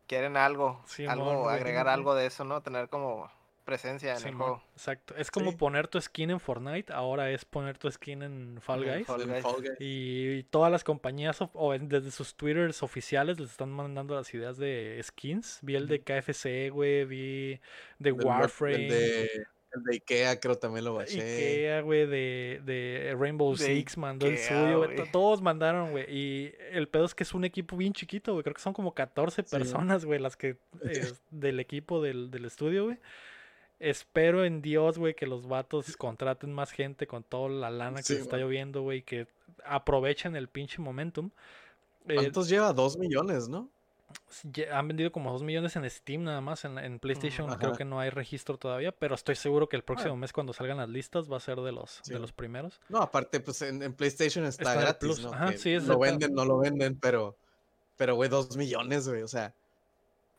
Quieren algo, Simón, algo, güey. agregar algo de eso, ¿no? Tener como presencia en el juego. Exacto. Es como Sí. poner tu skin en Fortnite, ahora es poner tu skin en Fall Guys. Fall El Guys. Fall Guys. Y todas las compañías of- o en- desde sus twitters oficiales les están mandando las ideas de skins. Vi el de KFC, güey, vi de Warframe. el de El de Ikea creo también lo baché. Ikea, güey, de, de Rainbow De Six mandó el suyo, güey. güey. to- Todos mandaron, güey. Y el pedo es que es un equipo bien chiquito, güey. Creo que son como 14 Sí. personas, güey, las que eh, del equipo del, del estudio, güey. Espero en Dios, güey, que los vatos contraten más gente con toda la lana que Sí, se está güey. lloviendo, güey, que aprovechen el pinche momentum. Eh, ¿Cuántos lleva? Dos millones, ¿no? han vendido como 2 millones en Steam nada más. En, en PlayStation creo Mm, ajá. Ah. que no hay registro todavía, pero estoy seguro que el próximo mes cuando salgan las listas va a ser de los, Sí. de los primeros. No, aparte, pues en, en PlayStation está, Está gratis, Plus, ¿no? ajá, Que sí, es lo venden, no lo venden, pero, pero, güey, dos millones, güey, o sea,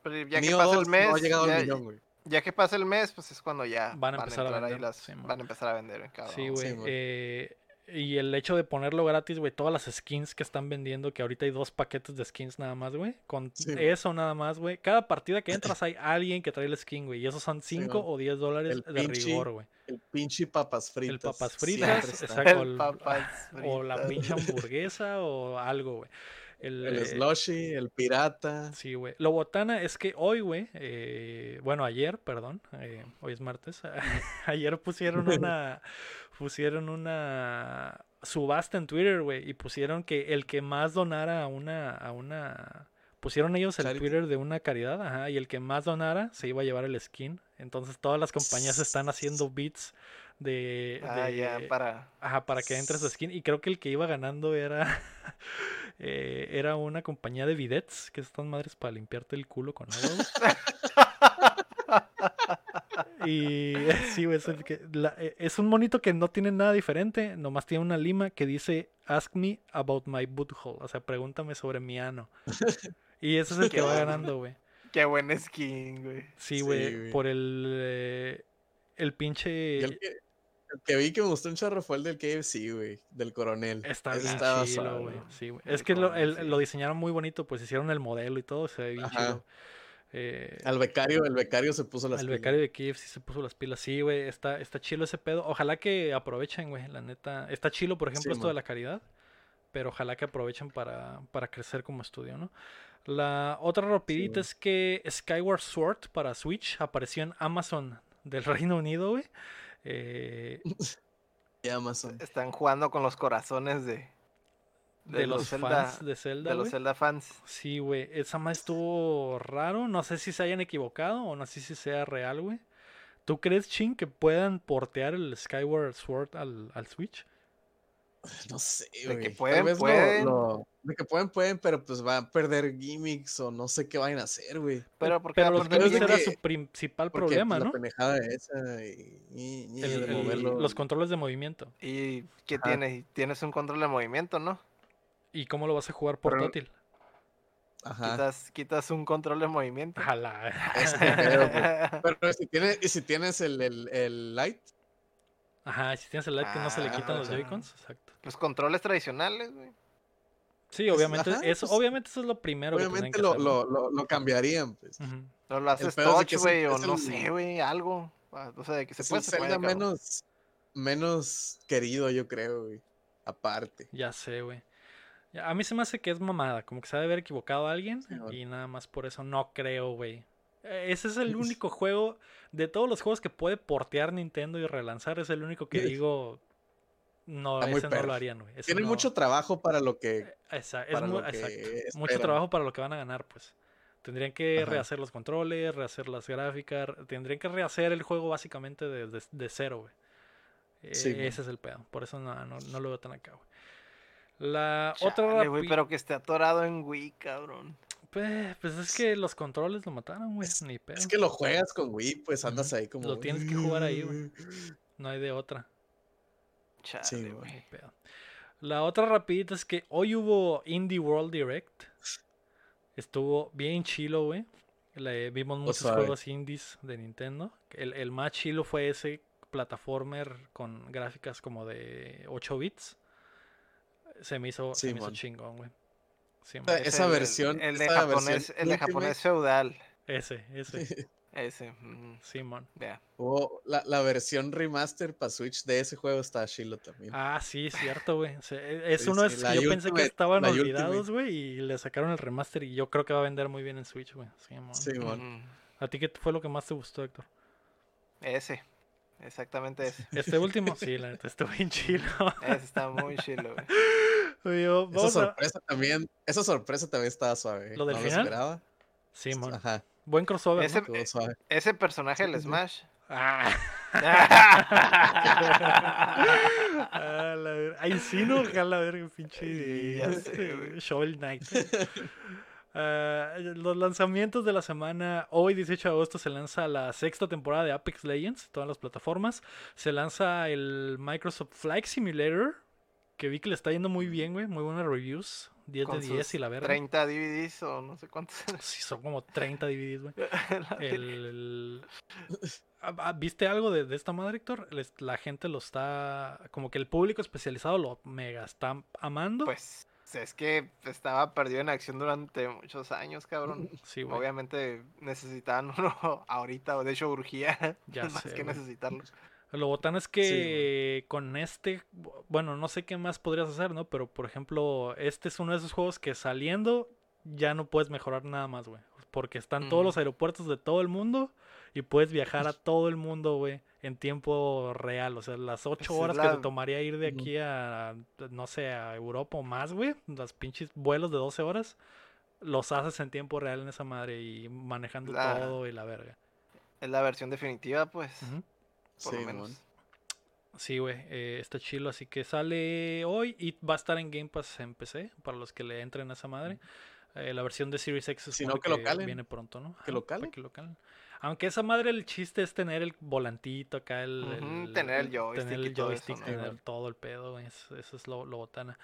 Pero ya que pasa 2 el mes, no ha llegado ya, al millón, güey. Ya que pasa el mes, pues es cuando ya Van a empezar a entrar ahí vender, las, sí, van a empezar a vender, cabrón. Sí, güey. Sí, eh, y el hecho de ponerlo gratis, güey, todas las skins que están vendiendo, que ahorita hay dos paquetes de skins nada más, güey. Con Sí, man. eso nada más, güey. Cada partida que entras hay alguien que trae el skin, güey. Y esos son Sí, 5 man. o 10 dólares El de pinche rigor, güey. El pinche papas fritas. El papas fritas, exacto. El el- papas O la fritas. pinche hamburguesa o algo, güey. El, El eh, slushy, el pirata. Sí, güey. Lo botana es que hoy, güey, eh, bueno, ayer, perdón, eh, hoy es martes, ayer pusieron una, pusieron una subasta en Twitter, güey, y pusieron que el que más donara a una, a una, pusieron ellos el Charity. Twitter de una caridad, ajá, y el que más donara se iba a llevar el skin. Entonces todas las compañías están haciendo beats de, Ah, de- ya, para... Ajá, para que entre su skin. Y creo que el que iba ganando era. eh, era una compañía de bidets, que están madres para limpiarte el culo con agua. y sí, güey, es, el que- la- eh, es un monito que no tiene nada diferente, nomás tiene una lima que dice Ask me about my butthole. O sea, pregúntame sobre mi ano. Y ese es el que va ganando, güey. Qué buen skin, güey. Sí, güey, por el. eh, el pinche. Y el que, el que vi que me gustó un charro fue el del KFC, güey. Del coronel. Está bien estaba chilo, güey. Sí, güey. El Es que lo, el- sí. lo diseñaron muy bonito, pues hicieron el modelo y todo, se ve bien Ajá. chido. Eh, Al becario, el becario se puso las el pilas. becario de Kiev sí se puso las pilas. Sí, güey, está, está chilo ese pedo. Ojalá que aprovechen, güey, la neta. Está chilo, por ejemplo, Sí, esto de la caridad. Pero ojalá que aprovechen para, para crecer como estudio, ¿no? La otra rapidita es que Skyward Sword para Switch apareció en Amazon del Reino Unido, güey. Eh, Y Amazon. Están jugando con los corazones de, de, los Zelda- fans de Zelda, de los. Zelda fans. Sí, güey. Esa más estuvo raro. No sé si se hayan equivocado o no sé si sea real, güey. ¿Tú crees, Chin, que puedan portear el Skyward Sword al, al Switch? No sé, De güey. que Tal pueden, lo- pueden. lo- de que pueden, pueden, pero pues va a perder gimmicks o no sé qué vayan a hacer, güey. Pero porque Pero los gimmicks de era que- su principal Porque problema, pues, ¿no? la pendejada esa y, y- y El- de los controles de movimiento. ¿Y qué Ajá. tienes? Tienes un control de movimiento, ¿no? ¿Y cómo lo vas a jugar Pero- portátil? Ajá. Quitas, quitas un control de movimiento. Ojalá. Ese pedo, pues. Pero si tienes, y si tienes el, el, el light, Ajá, si tienes el light que no se le Ah, quitan los. Joy-Cons. Exacto. Los controles tradicionales, güey. Sí, Pues, obviamente, ajá, eso, pues, obviamente eso es lo primero que obviamente lo, lo, lo, lo cambiarían, pues. No lo haces touch, güey, o no el- sé, güey, algo. O sea, de que se puede, se puede, menos, menos querido, yo creo, güey. Aparte. Ya sé, güey. A mí se me hace que es mamada, como que se ha de haber equivocado a alguien Sí, y nada más por eso no creo, güey. Eh, Ese es el único juego de todos los juegos que puede portear Nintendo y relanzar, es el único que digo no, ese no perro. lo harían, güey. Ese Tienen no- mucho trabajo para lo que. Esa- es para mu- lo que exacto. Mucho trabajo para lo que van a ganar, pues. Tendrían que Ajá. rehacer los controles, rehacer las gráficas, tendrían que rehacer el juego básicamente de, de- de cero, güey. Eh, Sí, güey. ese es el pedo. Por eso no, no, no lo veo tan acá, güey. La otra Chale, pero que esté atorado en Wii, cabrón. Pues, pues es que los controles lo mataron, güey. Es- Ni pedo. Es que lo juegas con Wii, pues andas ahí como. Lo tienes que jugar ahí, güey. No hay de otra. Chale, Sí, Ni güey. pedo. La otra rapidita es que hoy hubo Indie World Direct. Estuvo bien chilo, güey. Le- vimos muchos suave. juegos indies de Nintendo. El, el más chilo fue ese plataformer con gráficas como de 8 bits. Se me hizo, se me hizo chingón, güey. Esa- Es esa el- versión- El, de japonés, el de japonés feudal. Ese, ese. Ese. mm, Simón. ya. O la, la versión remaster para Switch de ese juego está chilo también. Ah, sí, cierto, güey. Se- Es Sí, uno de sí, esos la que yo pensé que estaban olvidados, güey, y le sacaron el remaster y yo creo que va a vender muy bien en Switch, güey. Sí, mm, ¿A ti qué fue lo que más te gustó, Héctor? Ese. exactamente ese. Este último, sí, la neta, estuvo bien chilo. Ese está muy chilo, güey. Yo- Esa vamos a- sorpresa también, esa sorpresa también estaba suave. ¿eh? ¿Lo del no final? Lo esperaba. Sí, mon. Ajá, Buen crossover, Ese- ¿no? suave. Ese personaje del Sí, sí. Smash. Ah. Ah, la ver- Ay, sí, no, ojalá verga, pinche este. Shovel Knight. Ah, los lanzamientos de la semana, hoy 18 de agosto se lanza la sexta temporada de Apex Legends, todas las plataformas. Se lanza el Microsoft Flight Simulator, que vi que le está yendo muy bien, güey, muy buenas reviews, 10 de con 10 sus y la verga. 30 DVDs o no sé cuántos. Sí, son como 30 DVDs, güey. El, Ah, ah, ¿Viste algo de, de esta madre, Héctor? Les- La gente lo está. Como que el público especializado lo mega está amando. Pues es que estaba perdido en acción durante muchos años, cabrón. sí, güey. Obviamente necesitaban uno ahorita, o de hecho urgía Ya más sé, que güey. Lo botán es que con este. Bueno, no sé qué más podrías hacer, ¿no? Pero por ejemplo, este es uno de esos juegos que saliendo ya no puedes mejorar nada más, güey. Porque están todos los aeropuertos de todo el mundo y puedes viajar a todo el mundo, güey, en tiempo real. O sea, las ocho horas que te tomaría ir de aquí a, no sé, a Europa o más, güey, los pinches vuelos de 12 horas, los haces en tiempo real en esa madre y manejando La- todo y la verga. Es la versión definitiva, pues. Por lo Sí, menos. mon. Sí, güey, eh, está chilo, así que sale hoy y va a estar en Game Pass en PC para los que le entren a esa madre. Eh, la versión de Series X se Si no, que lo calen. viene pronto, ¿no? Que lo calen. que lo calen. Aunque esa madre el chiste es tener el volantito acá, el, Ujú, el- tener el tener joystick el y todo eso, joystick, ¿no? tener Simón. todo el pedo, güey, Eso, eso es lo, lo botana.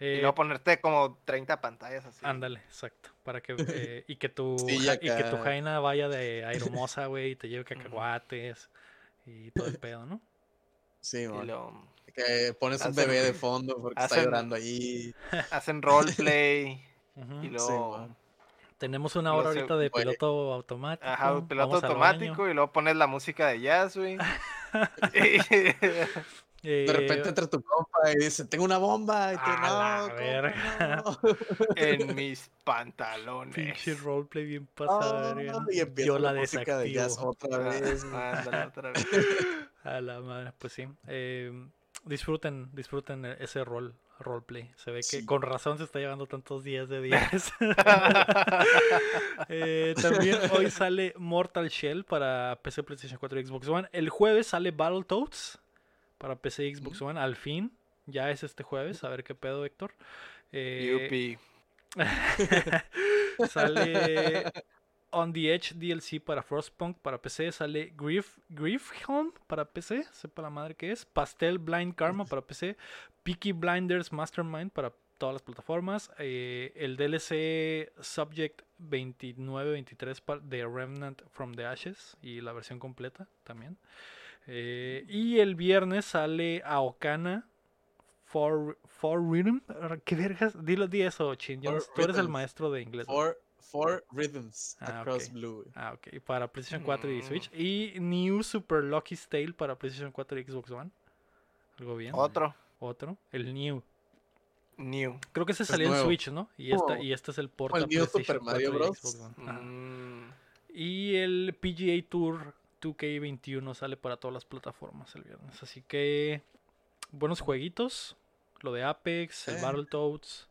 Y Eh, luego ponerte como 30 pantallas así. Ándale, exacto. Para que eh, y que tu Sí, y que tu jaina vaya de aeromosa, güey, y te lleve cacahuates y todo el pedo, ¿no? Sí, lo Que pones un bebé de fondo porque está llorando ahí. hacen roleplay y Sí, luego. Tenemos una hora ahorita de piloto automático. Ajá, piloto vamos automático y luego pones la música de jazz, güey. Eh, De repente entra tu compa y dice, tengo una bomba. Y A la no, verga. no". en mis pantalones. pinche roleplay bien pasada, Ah, verga. y empieza Yo la la música de jazz desactivo. otra Ah, vez. güey. ándale, otra vez. A la madre, pues sí. Eh, disfruten, disfruten e- ese rol, roleplay. Se ve que con razón se está llevando tantos días de 10. Eh, también hoy sale Mortal Shell para PC, PlayStation 4 y Xbox One. El jueves sale Battletoads para PC y Xbox One. Al fin, ya es este jueves. A ver qué pedo, Héctor. Eh, Yupi. sale On the Edge DLC para Frostpunk para PC. Sale Grief, Griefhelm para PC. Sepa la madre que es. Pastel Blind Karma para PC. Peaky Blinders Mastermind para todas las plataformas. eh, el DLC Subject 29-23 pa- de Remnant from the Ashes. Y la versión completa también. Eh, y el viernes sale Aokana For, for Rhythm. ¿Qué vergas? Dilo, di eso, Chin. Yo For tú eres el maestro de inglés. ¿no? Four, four rhythms Ah, across blue. Ah, ok. Para PlayStation 4 y Mm. Switch. Y New Super Lucky Tale para PlayStation 4 y Xbox One. Algo bien. Otro. Otro. El New. New. Creo que Es salió en. Switch, ¿no? Y, esta, Oh. y este es el port el New PlayStation Super Mario 4 y Bros. Xbox One. Mm, Y el PGA Tour 2K21 sale para todas las plataformas el viernes. Así que buenos jueguitos. Lo de Apex, el. Battletoads,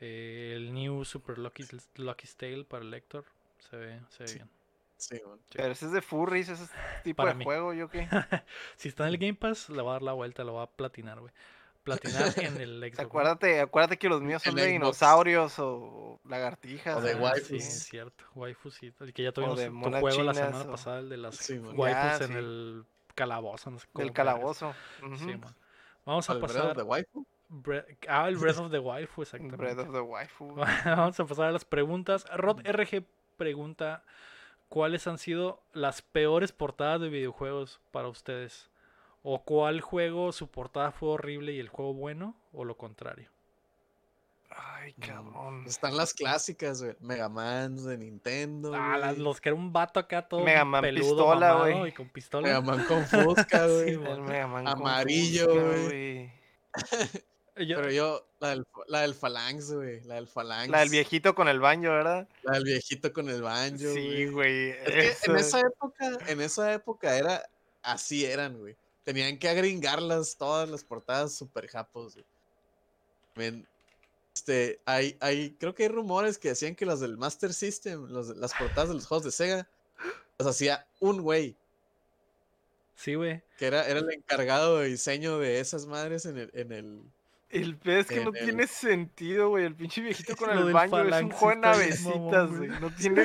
eh, el New Super Lucky, Lucky Tale para el Lector. Se ve, se ve Sí. bien. Sí. Pero ese es de furries, ese es tipo Para de mí. juego, yo qué. Si está en el Game Pass, le va a dar la vuelta, lo va a platinar, güey. Platinar en el Xbox. Acuérdate, acuérdate que los míos son de dinosaurios o lagartijas. O de waifus. Sí, es cierto. Waifus, sí. El que ya tuvimos de tu juego la semana o- pasada, el de las Sí, waifus en sí. el calabozo. No sé cómo calabozo. Sí, man. Vamos a ¿Al Breath of pasar. the Waifu? Bre- Ah, el Breath of the Waifu, exactamente. Breath of the Waifu. Vamos a pasar a las preguntas. Rod RG pregunta: ¿Cuáles han sido las peores portadas de videojuegos para ustedes? ¿O cuál juego su portada fue horrible y el juego bueno? ¿O lo contrario? Ay, Mm, cabrón. Están las clásicas, güey. Mega Man de Nintendo. Ah, las- los que era un vato acá todo Mega Man peludo, pistola, güey. y con pistola. Mega Man con Fusca, güey. Sí, Mega Man con Amarillo, güey. Yo- Pero yo, la del, la del Phalanx, güey. La del Phalanx. La del viejito con el baño, ¿verdad? La del viejito con el banjo, Sí, güey. Es que en esa época, en esa época era así eran, güey. Tenían que agringarlas todas las portadas super japos, güey. Este, hay, hay, creo que hay rumores que decían que las del Master System, los- las portadas de los juegos de Sega, las hacía un güey, Sí, güey. que era, era el encargado de diseño de esas madres en el, en el, El pez es que no el- tiene sentido, güey. El pinche viejito con el baño es un bien navecitas, güey. No tiene,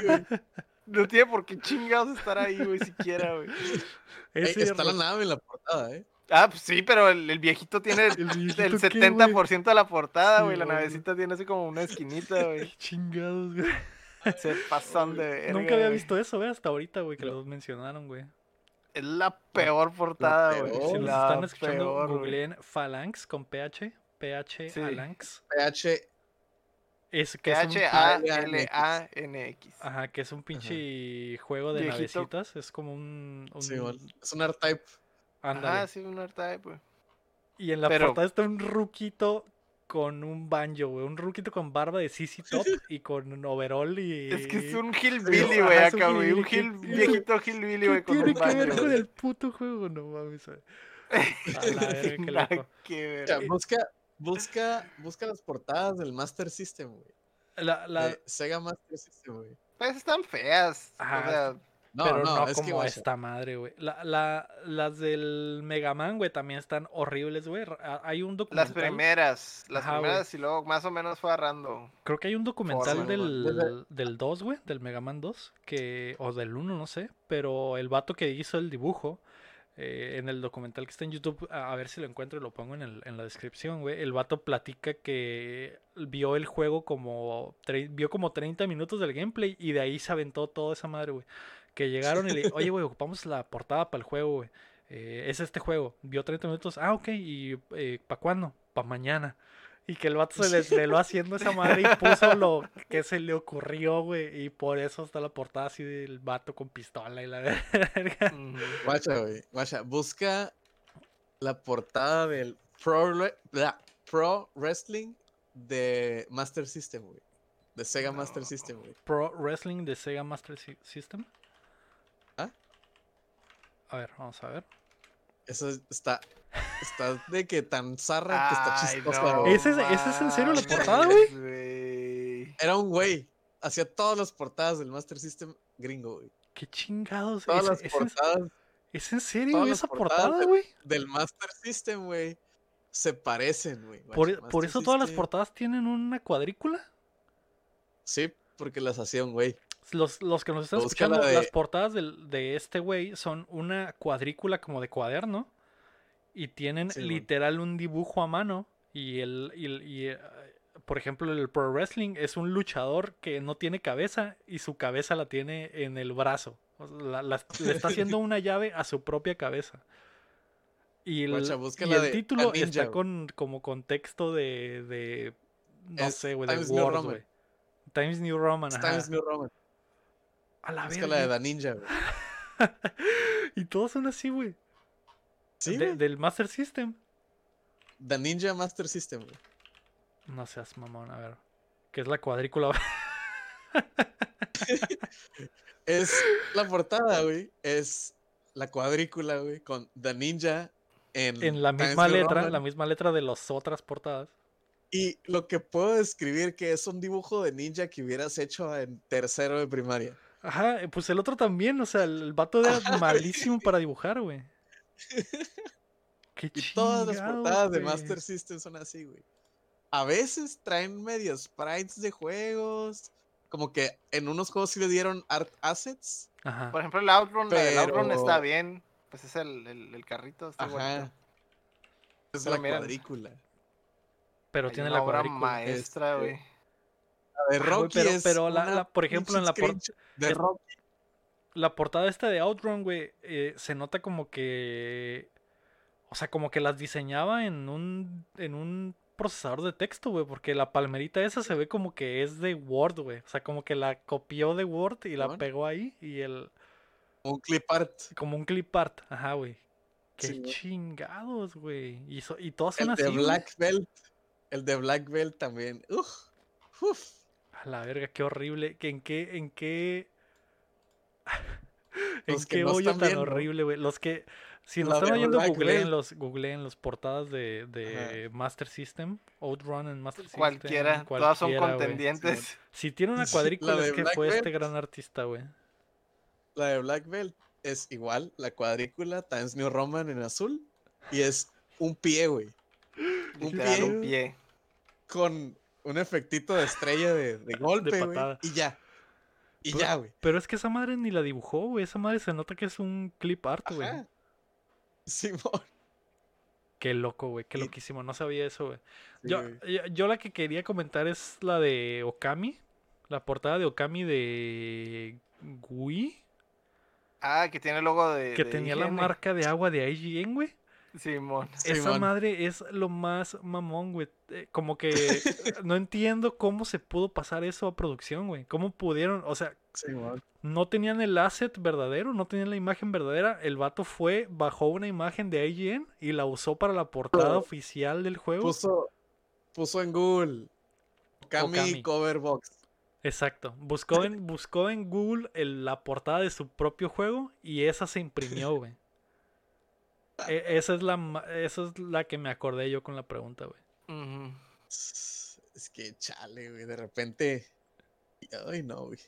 no tiene por qué chingados estar ahí, güey, siquiera, güey. Ey, está la nave en la portada, ¿eh? Ah, pues sí, pero el, el viejito tiene el, ¿El viejito el qué, güey? 70% de la portada, Sí, güey. la güey. navecita tiene así como una esquinita, güey. Qué chingados, güey. Se pasan de verga, Nunca había güey. visto eso, güey, hasta ahorita, güey, que No. los mencionaron, güey. Es la peor portada, güey. peor. Si nos están escuchando, peor, googleen Phalanx con PH. PH Sí. Phalanx. PH, Es que P-H-A-L-A-N-X. Ajá, que es un pinche juego de Viejito. navecitas. Es como un. un sí, bueno, es un art type. ándale. Ajá, sí, un R-Type, güey. Y en la pero- portada está un ruquito con un banjo, güey. Un ruquito con barba de CC Top y con un overall y. Es que es un hillbilly, Ajá, güey, acá, güey. Un hill, ¿qué- viejito hillbilly, ¿Qué güey, con tiene un que ver con el puto juego? No mames, güey. A la verga, qué loco. que ver. O sea, busca, busca, busca las portadas del Master System, güey. La, la, de Sega Master System, güey. Pues están feas. Ajá, O sea, No, pero no, no, es como que esta madre, güey. La, la, las del Mega Man, güey, también están horribles, güey. Hay un las documental. primeras. Las Ajá, güey. primeras y luego más o menos fue agarrando. Creo que hay un documental Forma, del, del 2, güey, del Mega Man 2, que, o del 1, no sé, pero el vato que hizo el dibujo, eh, en el documental que está en YouTube, a, a ver si lo encuentro y lo pongo en, el- en la descripción, güey, el vato platica que vio el juego como, vio como 30 minutos del gameplay y de ahí se aventó toda esa madre, güey. Que llegaron y le, oye, güey, ocupamos la portada para el juego, güey. Eh, es este juego. Vio 30 minutos. Ah, ok. ¿Y para cuándo? Para mañana. Y que el vato se desveló haciendo esa madre y puso lo que se le ocurrió, güey. Y por eso está la portada así del vato con pistola y la verga. Guacha, güey. Guacha, busca la portada del Pro, bla, Pro Wrestling de Master System, güey. De Sega Master. System, güey. Pro Wrestling de Sega Master Sy- System. ¿Ah? A ver, vamos a ver. Eso es- está, está de que tan zarra que está chistosa, no güey. ¿Ese es- ese es en serio la portada, güey? Era un güey. Hacía todas las portadas del Master System gringo, güey. ¿Qué chingados? Todas ¿Es, las es en, portadas es en serio todas güey, las esa portada, de- güey? del Master System, güey, se parecen, güey. Por, Guacha, por eso todas las portadas tienen una cuadrícula. Sí, porque las hacía un güey. Los, los que nos están Busca la escuchando, de- las portadas del- de este güey son una cuadrícula como de cuaderno y tienen literal un dibujo a mano. Y el, y y, eh, por ejemplo, el pro wrestling es un luchador que no tiene cabeza y su cabeza la tiene en el brazo. O sea, la- la- le está haciendo una llave a su propia cabeza. Y el, Guacha, y el de título está con como contexto de, de no Es sé, güey, de Times güey. Times New Roman, ajá. Times New Roman. A la Busca la verga. de Da Ninja, güey. y todos son así, güey. Sí, De- del Master System. Da Ninja Master System, güey. No seas mamón, a ver. ¿Qué es la cuadrícula? Es la portada, güey. Es la cuadrícula, güey, con The Ninja en, en la misma letra, Roman. la misma letra de las otras portadas. Y lo que puedo describir que es un dibujo de ninja que hubieras hecho en tercero de primaria. Ajá, eh, pues el otro también, o sea, el vato era Ajá, güey. malísimo para dibujar, güey. Qué Y todas las portadas de. Master System son así, güey. A veces traen medios sprites de juegos. Como que en unos juegos sí le dieron art assets. Ajá. Por ejemplo, el Outrun, del Outrun está bien. Pues es el, el, el carrito, está Ajá. bonito. Es Pero la miren, cuadrícula. Pero Hay tiene una la obra cuadrícula. maestra, Este, güey. La de Rocky pero- es pero la- una la- por ejemplo, en la pinche por- screenshot de es- Rocky. La portada esta de Outrun, güey, eh, se nota como que. O sea, como que las diseñaba en un. en un procesador de texto, güey. Porque la palmerita esa se ve como que es de Word, güey. O sea, como que la copió de Word y la pegó ahí. Y el. Un clip art. Como un clip art. Ajá, güey. Qué Sí, chingados, güey. Y, so- y todas son El así. de güey. Black Belt. El de Black Belt también. Uf. Uf. A la verga, qué horrible. que ¿En qué, en qué, en Los que qué no hoyo tan viendo. horrible, güey? Los que, Si nos están oyendo, googleen los, googleen los portadas de, de Master System, Outrun en Master System. Cualquiera, todas son cualquiera, contendientes. Si tiene una cuadrícula la es que Black fue este gran artista, güey. La de Black Belt es igual, la cuadrícula Times New Roman en azul. Y es un pie, güey. Un Literal, pie un pie. con un efectito de estrella de, de golpe. Y ya. Y Pero- ya, güey. Pero es que esa madre ni la dibujó, güey. Esa madre se nota que es un clip art, güey. Ajá. Simón. Qué loco, güey. Qué Y- loquísimo. No sabía eso, güey. Sí, Yo, yo, yo la que quería comentar es la de Okami. La portada de Okami de Gui. Ah, que tiene el logo de. Que de tenía la marca de agua de IGN, güey. Simón. Esa Simón. madre es lo más mamón, güey. Eh, Como que no entiendo cómo se pudo pasar eso a producción, güey. ¿Cómo pudieron? O sea, no tenían el asset verdadero, no tenían la imagen verdadera. El vato fue, bajó una imagen de IGN y la usó para la portada Pero oficial del juego. Puso, puso en Google Okami, Okami. Cover Box. Exacto. Buscó en, buscó en Google el- la portada de su propio juego y esa se imprimió, güey. E- esa, es la, esa es la que me acordé yo con la pregunta, güey. Es que chale, güey. De repente. Ay, no, güey.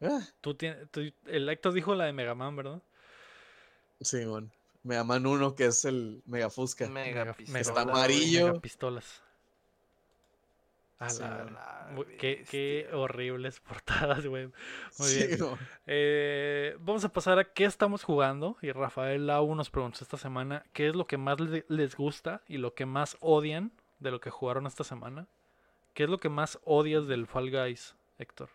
Ah, Tú tienes, tú- el Héctor dijo la de Mega Man, ¿verdad? Simón. Me aman uno que es el Megafusca. Mega Mega- pistola, Está amarillo. Mega pistolas. A Sí, la- güey. La güey, qué, horribles portadas, güey. Muy Sí, bien. no. Eh, vamos a pasar a qué estamos jugando. Y Rafael Lau nos preguntó esta semana qué es lo que más le- les gusta y lo que más odian de lo que jugaron esta semana. ¿Qué es lo que más odias del Fall Guys, Héctor?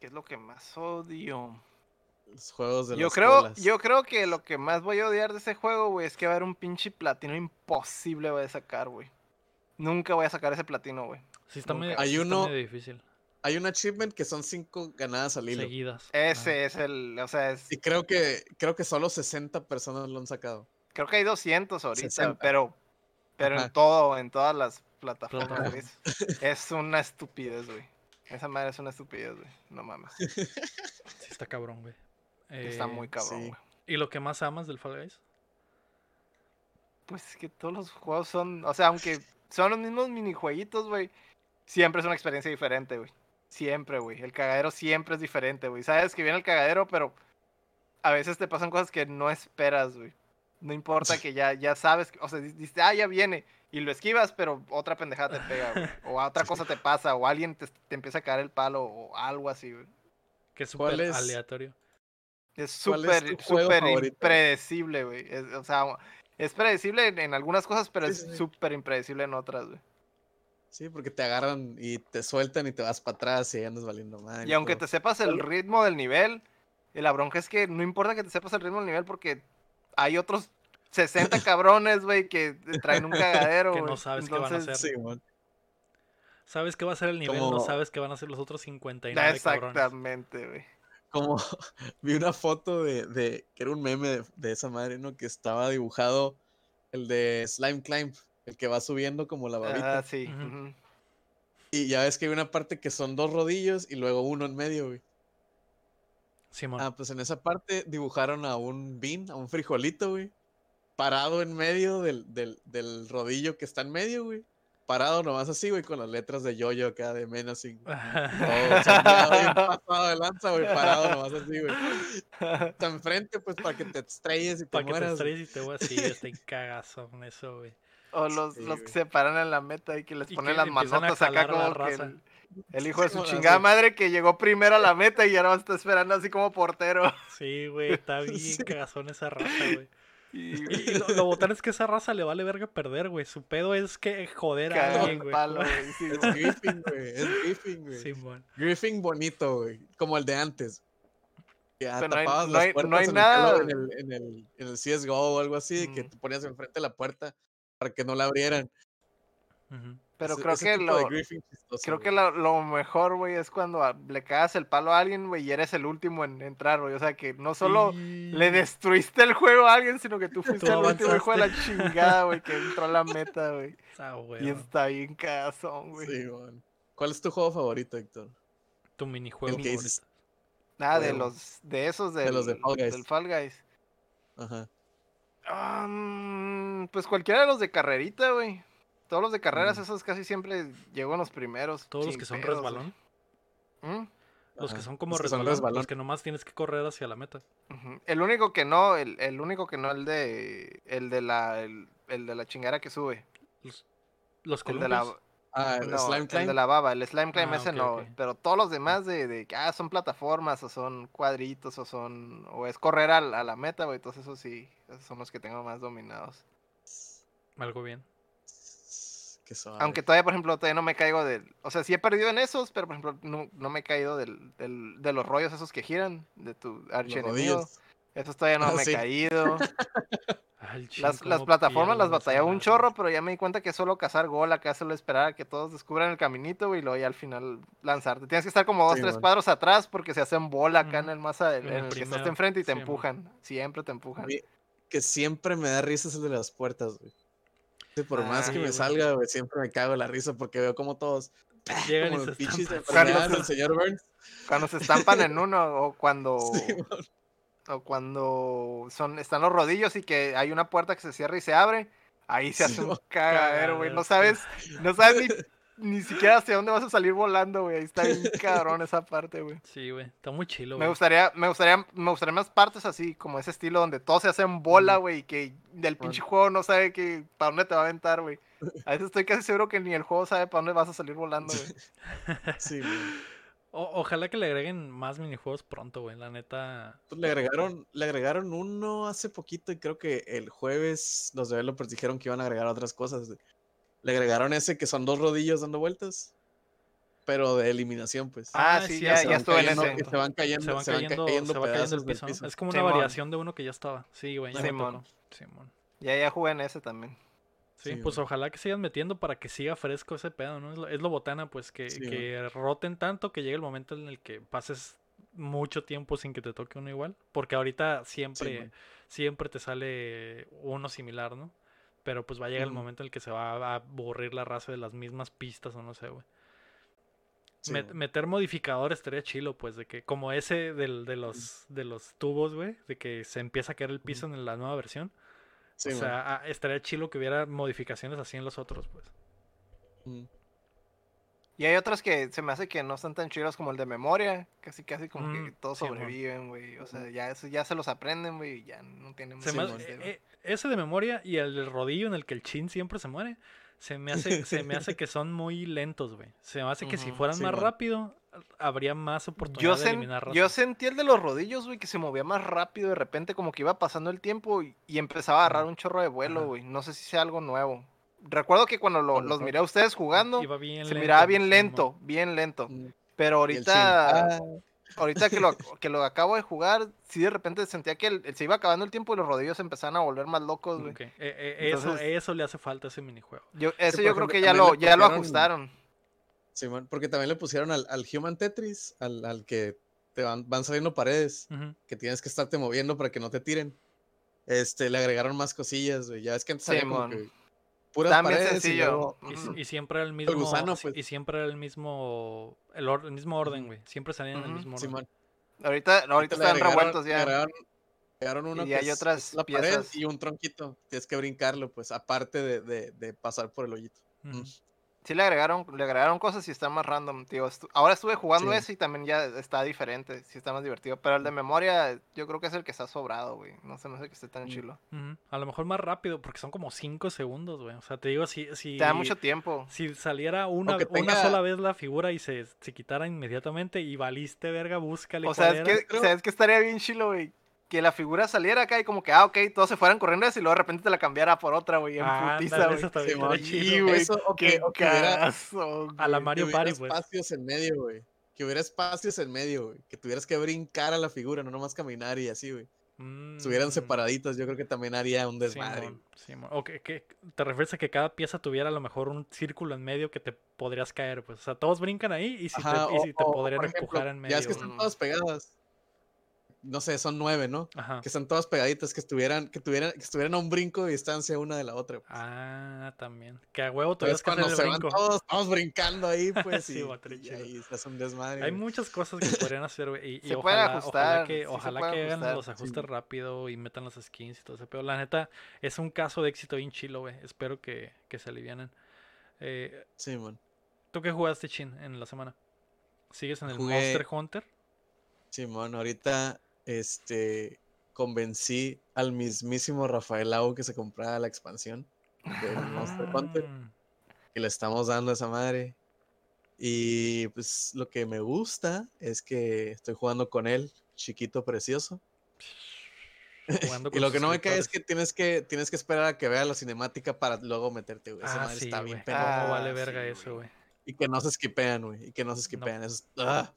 ¿Qué es lo que más odio? Los juegos de Yo las creo, colas. yo creo que lo que más voy a odiar de ese juego, güey, es que va a haber un pinche platino imposible voy a sacar, güey. Nunca voy a sacar ese platino, güey. Sí, está medio, Hay sí está uno- medio difícil. Hay un achievement que son cinco ganadas al hilo. Seguidas. Ese es el, o sea, es, Y creo que, creo que solo 60 personas lo han sacado. creo que hay 200 ahorita, 60. pero, pero en todo, en todas las plataformas. Es, una estupidez, güey. Esa madre es una estupidez, güey. No mames. Sí, está cabrón, güey. Está Eh, muy cabrón, sí. güey. ¿Y lo que más amas del Fall Guys? Pues es que todos los juegos son, o sea, aunque son los mismos minijueguitos, güey, siempre es una experiencia diferente, güey. Siempre, güey. El cagadero siempre es diferente, güey. Sabes que viene el cagadero, pero a veces te pasan cosas que no esperas, güey. No importa que ya, ya sabes, o sea, di- dices, ah, ya viene, y lo esquivas, pero otra pendejada te pega, güey. O otra cosa te pasa, o alguien te, te empieza a caer el palo, o algo así, güey. Que es ¿Cuál súper aleatorio. Es ¿Cuál es súper, súper impredecible, güey. O sea, es predecible en, en algunas cosas, pero Sí, es sí. súper impredecible en otras, güey. Sí, porque te agarran y te sueltan y te vas para atrás y ahí andas valiendo mal. Y aunque todo. te sepas el ritmo del nivel, eh, la bronca es que no importa que te sepas el ritmo del nivel porque hay otros 60 cabrones, güey, que traen un cagadero, Que no sabes qué van a hacer. Sí, man. Sabes que va a ser el nivel, no sabes que van a ser los otros 59 cabrones. Exactamente, güey. Como vi una foto de, de- que era un meme de, de esa madre, ¿no? Que estaba dibujado el de Slime Climb, el que va subiendo como la babita. Ah, sí. Y ya ves que hay una parte que son dos rodillos y luego uno en medio, güey. Simón. Ah, pues en esa parte dibujaron a un bean, a un frijolito, güey. Parado en medio del, del, del rodillo que está en medio, güey. Parado nomás así, güey, con las letras de yoyo acá de menacing. Todo, pasado de lanza, güey, parado nomás así, güey. Está enfrente, pues, para que te estrelles y te Para que te mueras. güey. estrelles y te voy así, está en cagazón eso, güey. o los, Sí, los que se paran en la meta y que les ponen que las manotas acá como que raza. el, el hijo de su chingada madre que llegó primero a la meta y ahora está esperando así como portero. Sí, güey, está bien Sí. cagazón esa raza, güey. Y, lo, lo botán es que esa raza le vale verga perder, güey. Su pedo es que joder a alguien, güey. palo, güey. sí, Es. Griffin, güey. Es Griffin, güey. Simón. Griffin bonito, güey. Como el de antes. Ya Pero no hay- tapabas no las hay- no puertas hay en, nada- el en, el, en, el, en el CSGO o algo así, que te ponías enfrente de la puerta para que no la abrieran. Ujú. Pero Ese- creo ese que de lo, chistoso, Creo que güey. lo, lo mejor, güey, es cuando a- le cagas el palo a alguien, güey, y eres el último en entrar, güey. O sea, que no solo le destruiste el juego a alguien, sino que tú fuiste Tú el último hijo de la chingada, güey, que entró a la meta, güey. Ah, güey. Y está bien cagazón, güey. Sí, man. ¿Cuál es tu juego favorito, Héctor? Tu minijuego El que favorito. dices- Nada, de Huevo. los, de esos De los de Fall Guys. del Fall Guys. Ajá. Um, pues cualquiera de los de carrerita, güey. Todos los de carreras, Mm. esos casi siempre llego en los primeros. Todos los que son pedos, resbalón. ¿Mm? Los que son como Los que son resbalón, resbalón. Los que nomás tienes que correr hacia la meta. El único que no, el, el único que no, el de. El de la. El, el de la chingara que sube. Los, los El de la. Ah, el no, Slime el Climb. de la baba, el slime climb Ah, ese no, pero todos los demás de, de que ah, son plataformas o son cuadritos o son o es correr a, la meta, güey, entonces esos sí, esos son los que tengo más dominados. Algo bien. Qué suave. Aunque todavía, por ejemplo, todavía no me caigo del, o sea, sí he perdido en esos, pero por ejemplo, no, no me he caído del, del- de los rollos esos que giran de tu archienemigo. Esos todavía no Ah, me he caído. Ay, el chin, Las, las plataformas las batallaba un chorro, pero ya me di cuenta que es solo cazar gol, acá solo esperar a que todos descubran el caminito güey, y luego ya al final lanzarte. Tienes que estar como dos, Sí, tres man. cuadros atrás porque se hacen bola acá en el masa en, En el el que estás enfrente y te empujan. Siempre te empujan. Mí- que siempre me da risa es el de las puertas, güey. Sí, por más que me salga, güey, siempre me cago en la risa porque veo como todos. Llegan y como se enfermedades Carlos. del señor Burns. Cuando se estampan en uno o cuando Sí, o cuando son están los rodillos y que hay una puerta que se cierra y se abre, ahí se Sí, hace un cagadero, güey. No sabes, no sabes ni, ni siquiera hacia dónde vas a salir volando, güey. Ahí está bien cabrón esa parte, güey. Sí, güey. Está muy chilo, Me güey. gustaría, me gustaría, me gustaría más partes así, como ese estilo donde todos se hacen bola, Mm. güey, y que del pinche Bueno. juego no sabe que para dónde te va a aventar, güey. A veces estoy casi seguro que ni el juego sabe para dónde vas a salir volando, güey. Sí, güey. O- ojalá que le agreguen más minijuegos pronto, güey. La neta. Pues le agregaron, le agregaron uno hace poquito y creo que el jueves los developers dijeron que iban a agregar otras cosas. Le agregaron ese que son dos rodillos dando vueltas, pero de eliminación, pues. Ah, Ah, sí, ya, ya van estuve en ese. y se van cayendo, Se van se van cayendo, cayendo se va cayendo pedazos el del piso. piso. Es como una Simón. variación de uno que ya estaba. Sí, güey. Ya Simón. Simón. Ya, ya jugué en ese también. Sí, Sí, pues güey. ojalá que sigan metiendo para que siga fresco ese pedo, ¿no? Es lo, es lo botana, pues, que, Sí, que roten tanto que llegue el momento en el que pases mucho tiempo sin que te toque uno igual. Porque ahorita siempre, siempre te sale uno similar, ¿no? Pero pues va a llegar el momento en el que se va a aburrir la raza de las mismas pistas o no sé, güey. Sí, Met- meter modificadores estaría chilo, pues, de que como ese del, de los de los tubos, güey, de que se empieza a caer el piso en la nueva versión. Sí, o sea, ah, estaría chilo que hubiera modificaciones así en los otros, pues. Mm. Y hay otros que se me hace que no están tan chidos como el de memoria. Casi, casi como que Mm, todos sobreviven, güey. O sea, ya, eso, ya se los aprenden, güey, y ya no tienen Se mucho sentido. eh, eh, ese de memoria y el del rodillo en el que el chin siempre se muere. Se me hace, se me hace que son muy lentos, güey. Se me hace que si fueran sí, más man. rápido, habría más oportunidad Yo, de sen- eliminar raza. yo sentí el de los rodillos, güey, que se movía más rápido de repente, como que iba pasando el tiempo y, y empezaba a agarrar un chorro de vuelo, güey. No sé si sea algo nuevo. Recuerdo que cuando lo- los mejor. miré a ustedes jugando, Iba bien se lento, miraba bien lento, bien lento. Pero ahorita, Ah, ahorita que lo, que lo acabo de jugar, sí de repente sentía que el- se iba acabando el tiempo y los rodillos se empezaban a volver más locos, güey. Ok, eh, eh, eso, Entonces- eso le hace falta a ese minijuego. Yo, eso yo creo que ya lo, ya lo ajustaron. Simón, porque también le pusieron al, al Human Tetris, al, al que te van, van saliendo paredes, que tienes que estarte moviendo para que no te tiren. Este, le agregaron más cosillas, güey. Ya es que antes había como Simón. que puras bien paredes y sencillo. luego- Y, siempre era el mismo. gusano, pues. Y siempre era el mismo. El, or- el mismo orden, güey. Siempre salían en el mismo orden. Simón. Ahorita, ahorita le están agregaron- revueltos ya. agregaron, agregaron uno Y hay otras pared y un tronquito. Tienes que brincarlo, pues, aparte de, de- de pasar por el hoyito. Mm. Sí le agregaron, le agregaron cosas y está más random, tío. Estu- Ahora estuve jugando Sí. ese y también ya está diferente, sí está más divertido. Pero el de memoria, yo creo que es el que está sobrado, güey. No sé, no sé que esté tan Mm. chilo. Ujú. A lo mejor más rápido, porque son como 5 segundos, güey. O sea, te digo, si, si, Te da mucho tiempo. si saliera una, que una tenga- sola vez la figura y se, se quitara inmediatamente y valiste, verga, búscale O sea, es que, Creo- ¿sabes que estaría bien chilo, güey? Que la figura saliera acá y como que, ah, ok, todos se fueran corriendo y luego de repente te la cambiara por otra, güey, en Ah, putiza, güey. eso también Simón. estaría Sí, chido. güey. Eso, o que, Qué o que hubiera, cagazo, A la güey. Mario Party, pues. espacios en medio, güey. Que hubiera espacios en medio, güey. Que tuvieras que brincar a la figura, no nomás caminar y así, güey. Estuvieran Mm, separaditas, yo creo que también haría un desmadre. Simón, Simón. O que, que- te refieres a que cada pieza tuviera a lo mejor un círculo en medio que te podrías caer, pues. O sea, todos brincan ahí y si Ajá, te, y o- si te o- podrían ejemplo, empujar en medio. Ya es que güey. están todas pegadas. No sé, son nueve, ¿no? Ajá. Que están todas pegaditas, que estuvieran, que tuvieran, que estuvieran a un brinco de distancia una de la otra. pues. Ah, también. Que a huevo todavía es cuando el se van brinco. todos, estamos brincando ahí, pues, Sí, y, y ahí se hace un desmadre. Hay güey. muchas cosas que podrían hacer, güey. Y, y Se pueden ojalá, ojalá sí que, ojalá que hagan los sí. ajustes rápido y metan las skins y todo ese pedo. La neta, es un caso de éxito bien chilo, güey. Espero que, que se alivianen. Eh, Sí, man. ¿Tú qué jugaste, Chin, en la semana? ¿Sigues en el Jugué- Monster Hunter? Simón, ahorita este convencí al mismísimo Rafael Lau que se comprara la expansión del Monster Hunter Mm, y le estamos dando a esa madre. Y pues lo que me gusta es que estoy jugando con él, chiquito precioso. Y lo que no me cae es que tienes que tienes que esperar a que vea la cinemática para luego meterte, güey. Esa Ah, madre sí, está bien ¿Cómo pendeja. Ah, vale verga sí, eso, güey. Y que no se skipean, güey. Y que no se skipean. Eso es- ¡ah!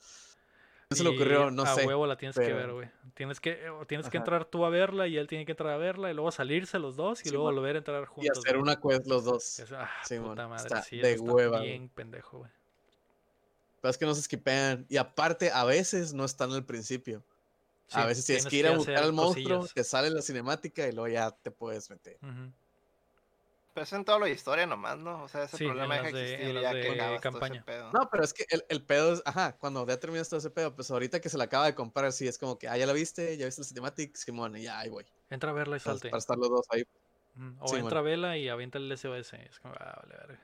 ¿Quién se le Y ocurrió? No a sé. huevo la tienes que ver, güey. Tienes que, tienes que entrar tú a verla y él tiene que entrar a verla y luego salirse los dos y Sí, luego mon. volver a entrar Y juntos. hacer güey. una quest los dos. Es- ah, Sí, puta madre, está sí, de está hueva, güey. bien pendejo, güey. Pero es que no se skipean. Y aparte, a veces no están al principio. a veces tienes que ir a buscar hacer al monstruo, cosillas. te sale la cinemática y luego ya te puedes meter. Ujú. Pero eso en toda la historia nomás, ¿no? O sea, ese Sí, problema deja de- existir ya de que acabas todo ese campaña. pedo. No, pero es que el, el pedo es, ajá, cuando ya terminas todo ese pedo, pues ahorita que se la acaba de comprar, sí, es como que, ah, ya la viste, ya viste la cinemática, Simón, y ya, ahí voy. Entra a verla y salte. para estar los dos ahí. Ujú. O sí, entra a vela y avienta el SOS. Es como, ah, vale, verga.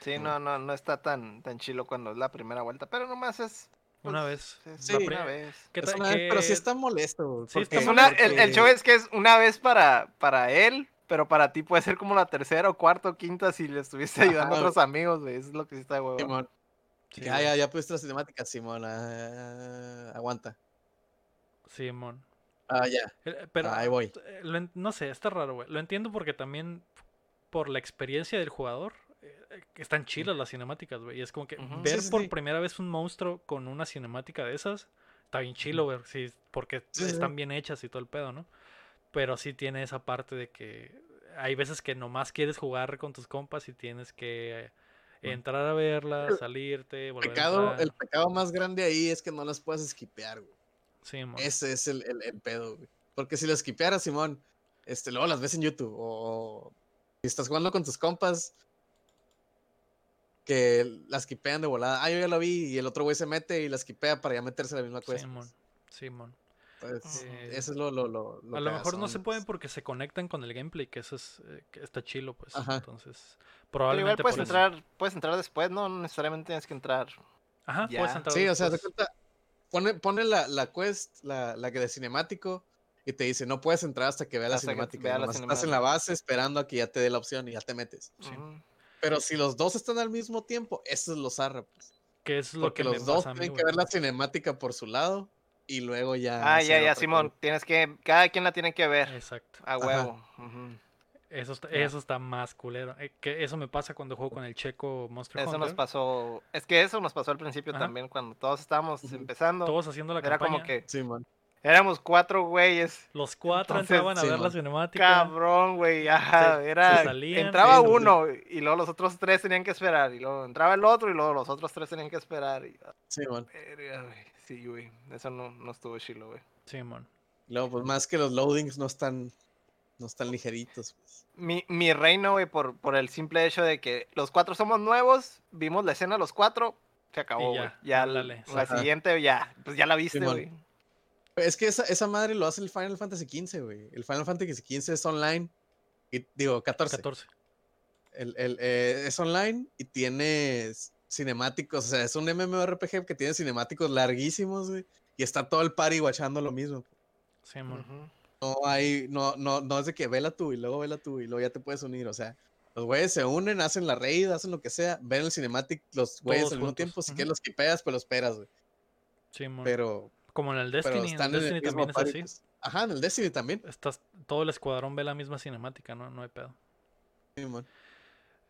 Sí, no, no, no está tan, tan chilo cuando es la primera vuelta, pero nomás es... Una pues, vez. es Sí. la pre- vez. ¿Qué Es tal- una- Pero sí está molesto, Sí, está porque- Es una, el, el show es que es una vez para, para él, pero para ti puede ser como la tercera o cuarta o quinta si le estuviste ayudando a otros amigos, güey. Eso es lo que sí está de huevo. Simón. Sí, ya, ya, ya pudiste la cinemática, Simón, ah, aguanta. Simón. Ah, ya, Pero ahí voy. eh, lo no sé, está raro, güey. Lo entiendo porque también por la experiencia del jugador eh, están chilas las cinemáticas, güey. Y es como que ver Sí, sí, por sí. primera vez un monstruo con una cinemática de esas está bien chilo, güey. Sí, porque están sí. bien hechas y todo el pedo, ¿no? Pero sí tiene esa parte de que hay veces que nomás quieres jugar con tus compas y tienes que entrar a verla, El salirte, volver Pecado, el pecado más grande ahí es que no las puedes skipear, güey. Sí. Ese es el, el, el pedo, güey. Porque si las skipearas, Simón, este, luego las ves en YouTube. O si estás jugando con tus compas, que las skipean de volada. Ah, yo ya lo vi. Y el otro güey se mete y la skipea para ya meterse a la misma quest. Simón. Simón. Entonces, Eh, eso es lo, lo, lo, lo a lo mejor no se pueden pues. porque se conectan con el gameplay, que eso es eh, que está chilo, pues. Ajá. Entonces, Pero igual probablemente puedes por eso. entrar, puedes entrar después, no necesariamente tienes que entrar. Ajá, Ya. puedes entrar Sí, o sea, te después. cuenta, pone, pone la, la quest, la, la que de cinemático, y te dice, no puedes entrar hasta que vea la Hasta cinemática. vea la nomás estás en la base esperando a que ya te dé la opción y ya te metes. Sí. Pero si los dos están al mismo tiempo, eso es lo zarra, pues. Que es lo Porque que me los dos pasa a mí, tienen que ver la cinemática por su lado y luego ya. Ah, ya, ya, Simón. cosa. Tienes que. Cada quien la tiene que ver. Exacto. A huevo. Eso está, eso está más culero. Eh, que eso me pasa cuando juego con el checo Monster Eso nos Hunter. pasó. Es que eso nos pasó al principio Ajá. también, cuando todos estábamos empezando. Todos haciendo la Era campaña. como que Simón. éramos cuatro güeyes. Los cuatro Entonces, entraban a sí, ver la man. cinemática. Cabrón, güey. Ajá. Se- se era. salían, entraba sí, sí. uno y luego los otros tres tenían que esperar. Y luego entraba el otro y luego los otros tres tenían que esperar. Y, Simón. verga, güey. Sí, güey. Eso no, no estuvo chilo, güey. Simón. Luego, pues más que los loadings no están, no están ligeritos. pues. Mi, mi reino, güey, por, por el simple hecho de que los cuatro somos nuevos, vimos la escena los cuatro, se acabó, güey. ya, Ya, ándale, la siguiente, ya, pues ya la viste, güey. Es que esa, esa madre lo hace el Final Fantasy XV, güey. El Final Fantasy XV es online. Y, digo, 14. 14. El, el, eh, es online y tiene s- cinemáticos. O sea, es un MMORPG que tiene cinemáticos larguísimos, güey. Y está todo el party guachando lo mismo. Simón. Ujú. No hay, no, no, no es de que vela tú y luego vela tú y luego ya te puedes unir. O sea, los güeyes se unen, hacen la raid, hacen lo que sea, ven el cinematic, los güeyes al mismo tiempo. Si ujú. quieres los quipeas, pues los esperas, güey. Simón. Pero, Como en el pero Destiny. En el están en el Destiny mismo también es así. pues. Ajá, en el Destiny también. Estás, todo el escuadrón ve la misma cinemática, ¿no? No hay pedo. Sí, man.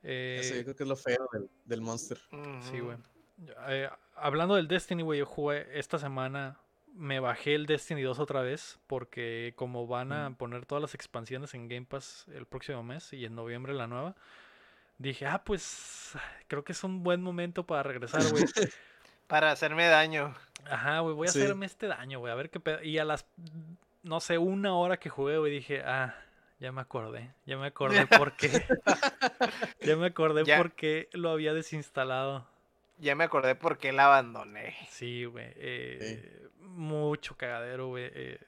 Eh, Eso yo creo que es lo feo del, del Monster. Sí, güey. Eh, hablando del Destiny, güey, yo jugué esta semana. Me bajé el Destiny 2 otra vez. Porque como van a Mm. poner todas las expansiones en Game Pass el próximo mes y en noviembre la nueva. Dije, ah, pues creo que es un buen momento para regresar, güey. Para hacerme daño. Ajá, güey, voy a Sí. hacerme este daño, güey, a ver qué pedo. Y a las, no sé, una hora que jugué, güey, dije, ah, ya me acordé, ya me acordé por qué. ya me acordé Ya. por qué lo había desinstalado. Ya me acordé por qué la abandoné. Sí, güey, eh, mucho cagadero, güey. eh,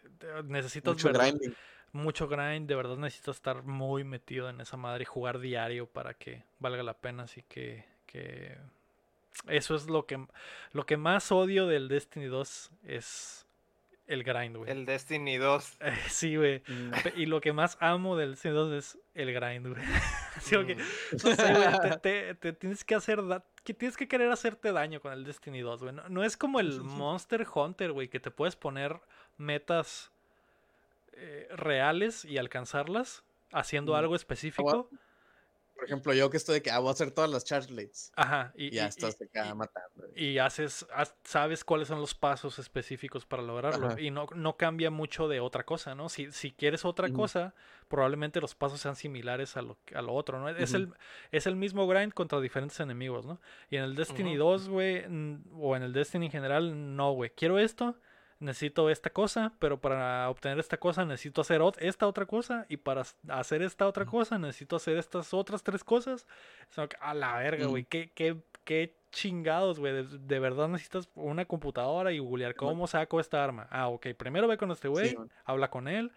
necesitas Mucho verdad- grinding. mucho grind, de verdad necesitas estar muy metido en esa madre y jugar diario para que valga la pena, así que, que eso es lo que lo que más odio del Destiny 2 es el grind, güey. El Destiny 2. Eh, sí, güey. Mm. Y lo que más amo del Destiny 2 es el grind, güey. Sí, porque, Mm. no sé, güey, te, te- te tienes que hacer da- que tienes que querer hacerte daño con el Destiny 2, güey. No, no es como el Monster Hunter, güey, que te puedes poner metas eh, reales y alcanzarlas haciendo Mm. algo específico. Por ejemplo, yo que estoy de que ah, voy a hacer todas las charge blades. Ajá. Y, Y ya y- estás acá y- matando. y haces, sabes cuáles son los pasos específicos para lograrlo. Ajá. Y no, no cambia mucho de otra cosa, ¿no? Si, si quieres otra cosa, probablemente los pasos sean similares a lo, a lo otro, ¿no? Es, el, es el mismo grind contra diferentes enemigos, ¿no? Y en el Destiny Ujú. 2, güey, o en el Destiny en general, no, güey. Quiero esto, necesito esta cosa, pero para obtener esta cosa necesito hacer esta otra cosa, y para hacer esta otra cosa necesito hacer estas otras tres cosas. O sea, a la verga, güey. ¿Qué, qué, qué chingados, güey. De, de verdad necesitas una computadora y googlear cómo saco esta arma. Ah, ok. Primero ve con este güey, habla con él.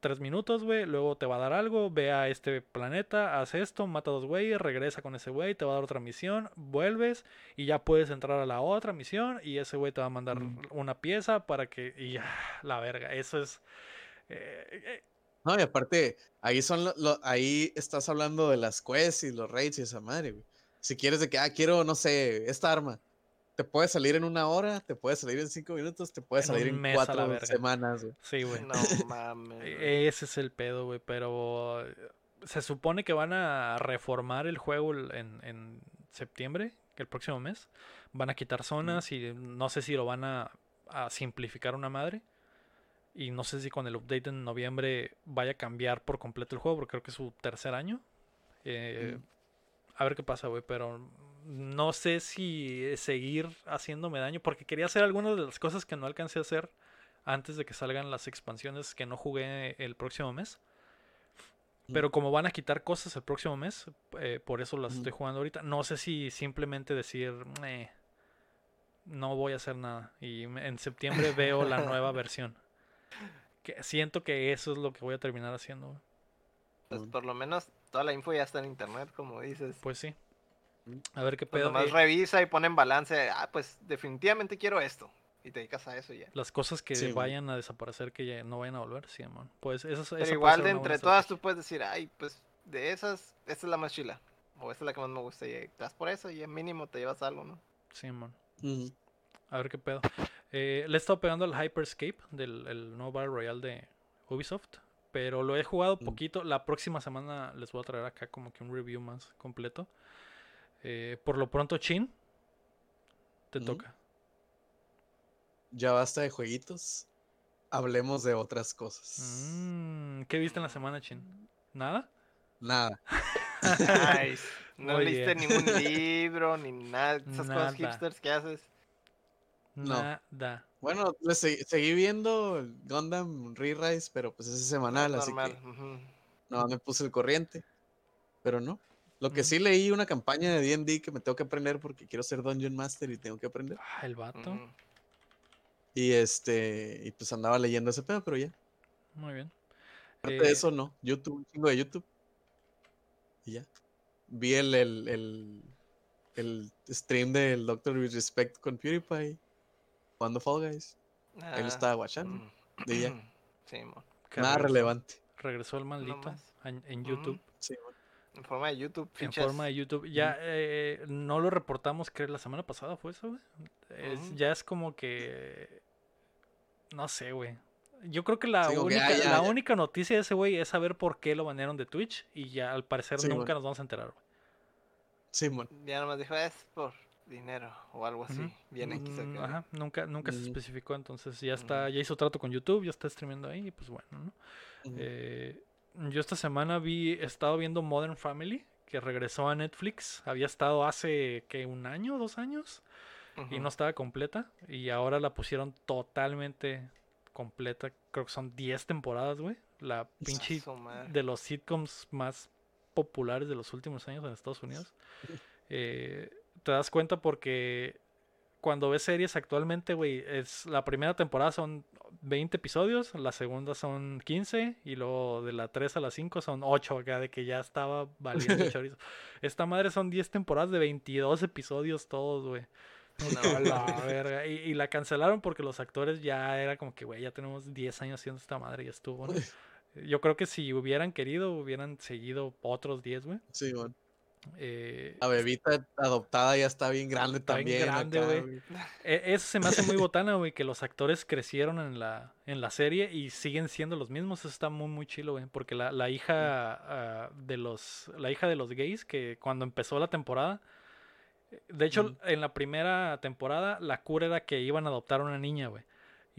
Tres minutos, güey. Luego te va a dar algo. Ve a este planeta, haz esto, mata a dos güeyes, regresa con ese güey, te va a dar otra misión, vuelves y ya puedes entrar a la otra misión y ese güey te va a mandar Mm. una pieza para que. Y ya, la verga. Eso es. eh, eh, No, y aparte, ahí son lo- lo- ahí estás hablando de las quests y los raids y esa madre, güey. Si quieres de que, ah, quiero, no sé, esta arma. Te puede salir en una hora, te puede salir en cinco minutos, te puede En salir en cuatro semanas, güey. sí, güey. No mames. E- Ese es el pedo, güey, pero eh, se supone que van a reformar el juego en, en septiembre, que el próximo mes. Van a quitar zonas y no sé si lo van a, a simplificar una madre. Y no sé si con el update en noviembre vaya a cambiar por completo el juego, porque creo que es su tercer año. Eh, Mm. A ver qué pasa, güey, pero no sé si seguir haciéndome daño, porque quería hacer algunas de las cosas que no alcancé a hacer antes de que salgan las expansiones que no jugué el próximo mes. Pero como van a quitar cosas el próximo mes, eh, por eso las estoy jugando ahorita. No sé si simplemente decir, "Eh, no voy a hacer nada. Y en septiembre veo la nueva versión. Que siento que eso es lo que voy a terminar haciendo. Pues por lo menos toda la info ya está en internet, como dices. Pues sí. A ver qué Pues pedo. nomás eh, revisa y pone en balance. Ah, pues definitivamente quiero esto. Y te dedicas a eso ya. las cosas que Sí, güey. vayan a desaparecer, que ya no vayan a volver, sí, man. Pues eso, esa Pero puede igual de entre todas tú puedes decir, ay, pues de esas, esta es la más chila. O esta es la que más me gusta. Y te das por eso y mínimo te llevas algo, ¿no? Sí. Ujú. A ver qué pedo. Eh, le he estado pegando al Hyperscape del el nuevo Battle Royale de Ubisoft. Pero lo he jugado poquito. La próxima semana les voy a traer acá como que un review más completo. Eh, por lo pronto, Chin, te toca. Ya basta de jueguitos. Hablemos de otras cosas. Mm, ¿Qué viste en la semana, Chin? ¿Nada? Nada. Nice. No Muy leíste bien. ningún libro ni nada. Esas Nada. cosas hipsters que haces. No. Nada. Bueno, le segui- seguí viendo Gundam Re-Rise, pero pues es semanal, así normal. que no me puse el corriente. Pero no. Lo que sí leí una campaña de D&D que me tengo que aprender porque quiero ser Dungeon Master y tengo que aprender. Ah, el vato. Y este, y pues andaba leyendo ese pedo, pero ya. Muy bien. Aparte Eh, de eso, no. YouTube, un chingo de YouTube. Y ya. Vi el, el, el, el stream del Doctor with Respect con PewDiePie. Jugando Fall Guys. Ahí lo Ah, estaba watchando. mm. Y ya. Sí, Nada regresó- relevante. Regresó el maldito en, en. YouTube. En forma de YouTube. En fichas. forma de YouTube. Ya eh, no lo reportamos, que la semana pasada fue eso, güey. Es-. Ya es como que. No sé, güey. Yo creo que la, Sí, única, ah, ya, la ya. única noticia de ese güey es saber por qué lo banearon de Twitch. Y ya al parecer Sí, nunca bueno. nos vamos a enterar, güey. Simón. Ya nomás dijo, es por dinero o algo así. Ujú. Bien X Mm. Ajá, nunca, nunca se especificó, entonces ya está, ya hizo trato con YouTube, ya está streamiendo ahí, y pues bueno, ¿no? Eh, yo esta semana vi, he estado viendo Modern Family, que regresó a Netflix. Había estado hace, que ¿Un año? ¿Dos años? y no estaba completa. Y ahora la pusieron totalmente completa. Creo que son 10 temporadas, güey. La pinche de los sitcoms más populares de los últimos años en Estados Unidos. Eh, te das cuenta porque cuando ves series actualmente, güey, es la primera temporada son 20 episodios, la segunda son 15 y luego de la 3 a la 5 son 8 acá de que ya estaba valiendo chorizo. Esta madre son 10 temporadas de 22 episodios todos, güey. No, la verga. Y, y la cancelaron porque los actores ya era como que, güey, ya tenemos 10 años haciendo esta madre y estuvo, ¿no? Yo creo que si hubieran querido, hubieran seguido otros 10, güey. Sí, bueno. Eh, La bebita adoptada ya está bien grande Está bien también. grande, acá, güey. güey. e- eso se me hace muy botana, güey, que los actores crecieron en la, en la serie y siguen siendo los mismos. Eso está muy, muy chilo, güey. Porque la, la hija ah, de los. La hija de los gays, que cuando empezó la temporada. eh, De hecho, en la primera temporada, la cura era que iban a adoptar a una niña, güey.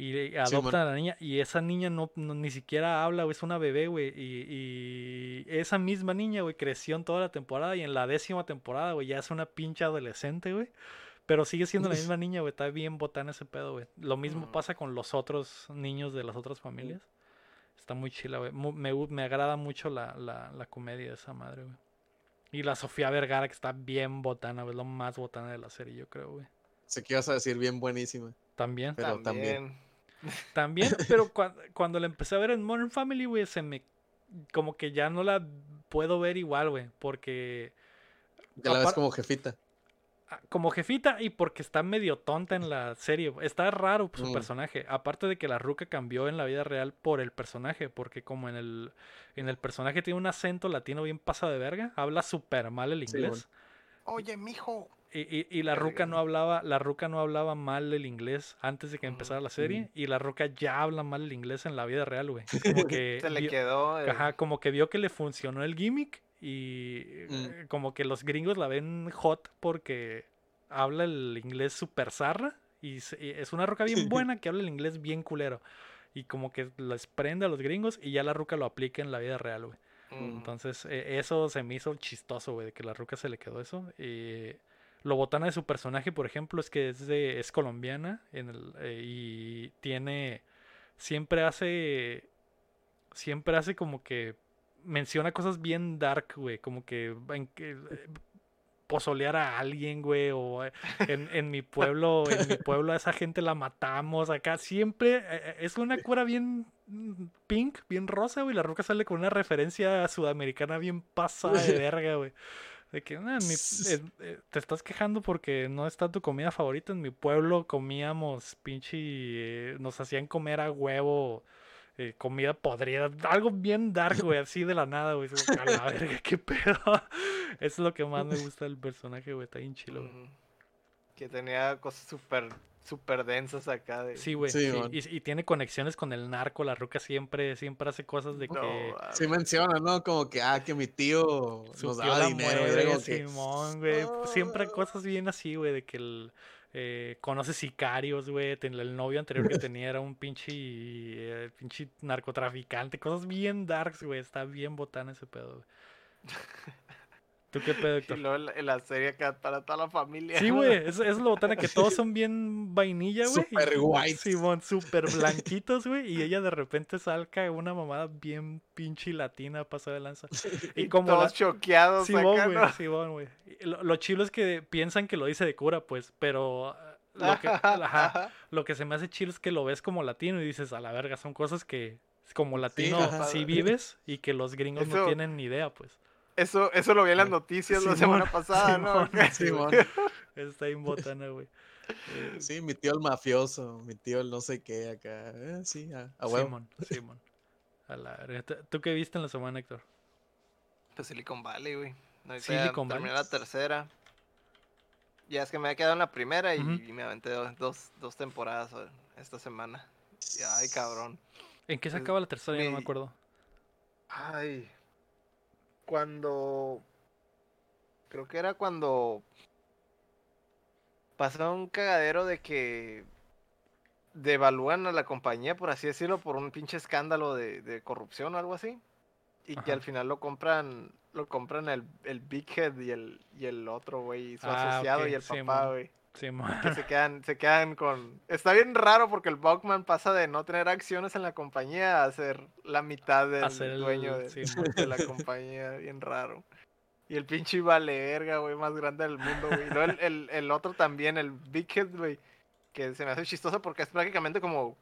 Y adoptan Simón. a la niña. Y esa niña no, no- ni siquiera habla, güey. Es una bebé, güey. Y, y esa misma niña, güey, creció en toda la temporada. Y en la décima temporada, güey, ya es una pinche adolescente, güey. Pero sigue siendo la misma niña, güey. Está bien botana ese pedo, güey. Lo mismo Mm. pasa con los otros niños de las otras familias. Está muy chila, güey. Me, me agrada mucho la, la, la comedia de esa madre, güey. Y la Sofía Vergara, que está bien botana, güey. Lo más botana de la serie, yo creo, güey. Sé que ibas a decir bien buenísima. También. Pero también. También, pero cua- cuando la empecé a ver en Modern Family, güey, se me... Como que ya no la puedo ver igual, güey. Porque... Ya la ves como jefita. ah, Como jefita y porque está medio tonta en la serie. Está raro pues, su Mm. personaje. Aparte de que la ruca cambió en la vida real por el personaje. Porque como en el, en el personaje tiene un acento latino bien pasado de verga. Habla súper mal el Sí, inglés. Oye, mijo. Y, y, y la ruca no hablaba, la ruca no hablaba mal el inglés antes de que Ujú. empezara la serie. Y la ruca ya habla mal el inglés en la vida real, güey. Como que Se le vio- quedó. el- Ajá, como que vio que le funcionó el gimmick y Mm. eh, como que los gringos la ven hot porque habla el inglés super zarra y, se- y es una ruca bien buena que habla el inglés bien culero. Y como que les prende a los gringos y ya la ruca lo aplica en la vida real, güey. Mm. Entonces, eh, eso se me hizo chistoso, güey, de que la ruca se le quedó eso. Y lo botana de su personaje, por ejemplo, es que es, de, es colombiana en el, eh, y tiene. Siempre hace. Siempre hace como que. Menciona cosas bien dark, güey. Como que. En, eh, pozolear a alguien, güey. O eh, en, en mi pueblo. En mi pueblo a esa gente la matamos. Acá siempre. es una cura bien mm, pink, bien rosa, güey. La roca sale con una referencia sudamericana bien pasada de verga, güey. De que, "Ah, mi- eh, eh, te estás quejando porque no está tu comida favorita. En mi pueblo comíamos pinche. eh, nos hacían comer a huevo. eh, comida podrida. Algo bien dark, güey. Así de la nada, güey. Es como que, "A la verga, qué pedo. Eso es lo que más me gusta del personaje, güey. Está bien chilo, güey. Que tenía cosas súper, súper densas acá. De... Sí, güey. Sí. Y, y tiene conexiones con el narco. La ruca siempre, siempre hace cosas de No, que. Sí menciona, ¿no? Como que, ah, que mi tío Su nos daba dinero. mueve, que, Simón, güey. Siempre Ah. cosas bien así, güey, de que el, eh, conoce sicarios, güey. ten- El novio anterior que tenía era un pinche, eh, pinche narcotraficante. Cosas bien darks, güey. Está bien botana ese pedo, güey. ¿Tú qué pedo, Y Héctor? luego en la- la serie acá para toda la familia. Sí, güey, es, es lo botana que todos son bien vainilla, güey. y- Super white. Simón, súper blanquitos, güey. Y ella de repente salca una mamada bien pinche latina pasada de lanza. Y como la, Todos choqueados Simón, güey, ¿no? Simón, güey. Y Lo, lo chilo es que piensan que lo dice de cura, pues, pero ah, lo que, ajá, Ajá. lo que se me hace chilo es que lo ves como latino y dices, a la verga, son cosas que como latino ajá. sí vives y que los gringos no tienen ni idea, pues. Eso, eso lo vi en las noticias la semana pasada, ¿no? Simón, Simón. Está botana, güey. Eh, Sí, mi tío el mafioso, mi tío el no sé qué acá. Eh, sí, a, a huevo. Simón, Simón. A la. ¿Tú- ¿Tú qué viste en la semana, Héctor? Pues Silicon Valley, güey. Silicon terminé Valley. la tercera. Ya es que me había quedado en la primera y, me aventé dos, dos, dos temporadas eh, esta semana. Y, ay, cabrón. ¿En qué se acaba la tercera? Ya no me acuerdo. Ay. Cuando. Creo que era cuando. Pasó un cagadero de que. Devalúan a la compañía, por así decirlo, por un pinche escándalo de, de corrupción o algo así. Y que al final lo compran. Lo compran el, el Big Head y el, y el otro, güey. Su Ah, asociado y el sí, papá, güey. Sí, que se quedan, se quedan con. Está bien raro porque el Bachman pasa de no tener acciones en la compañía a ser la mitad del el- dueño de, sí, de la compañía, bien raro. Y el pinche vale verga, güey, más grande del mundo, güey. El, el, el otro también, el Big Head, güey, que se me hace chistoso porque es prácticamente como.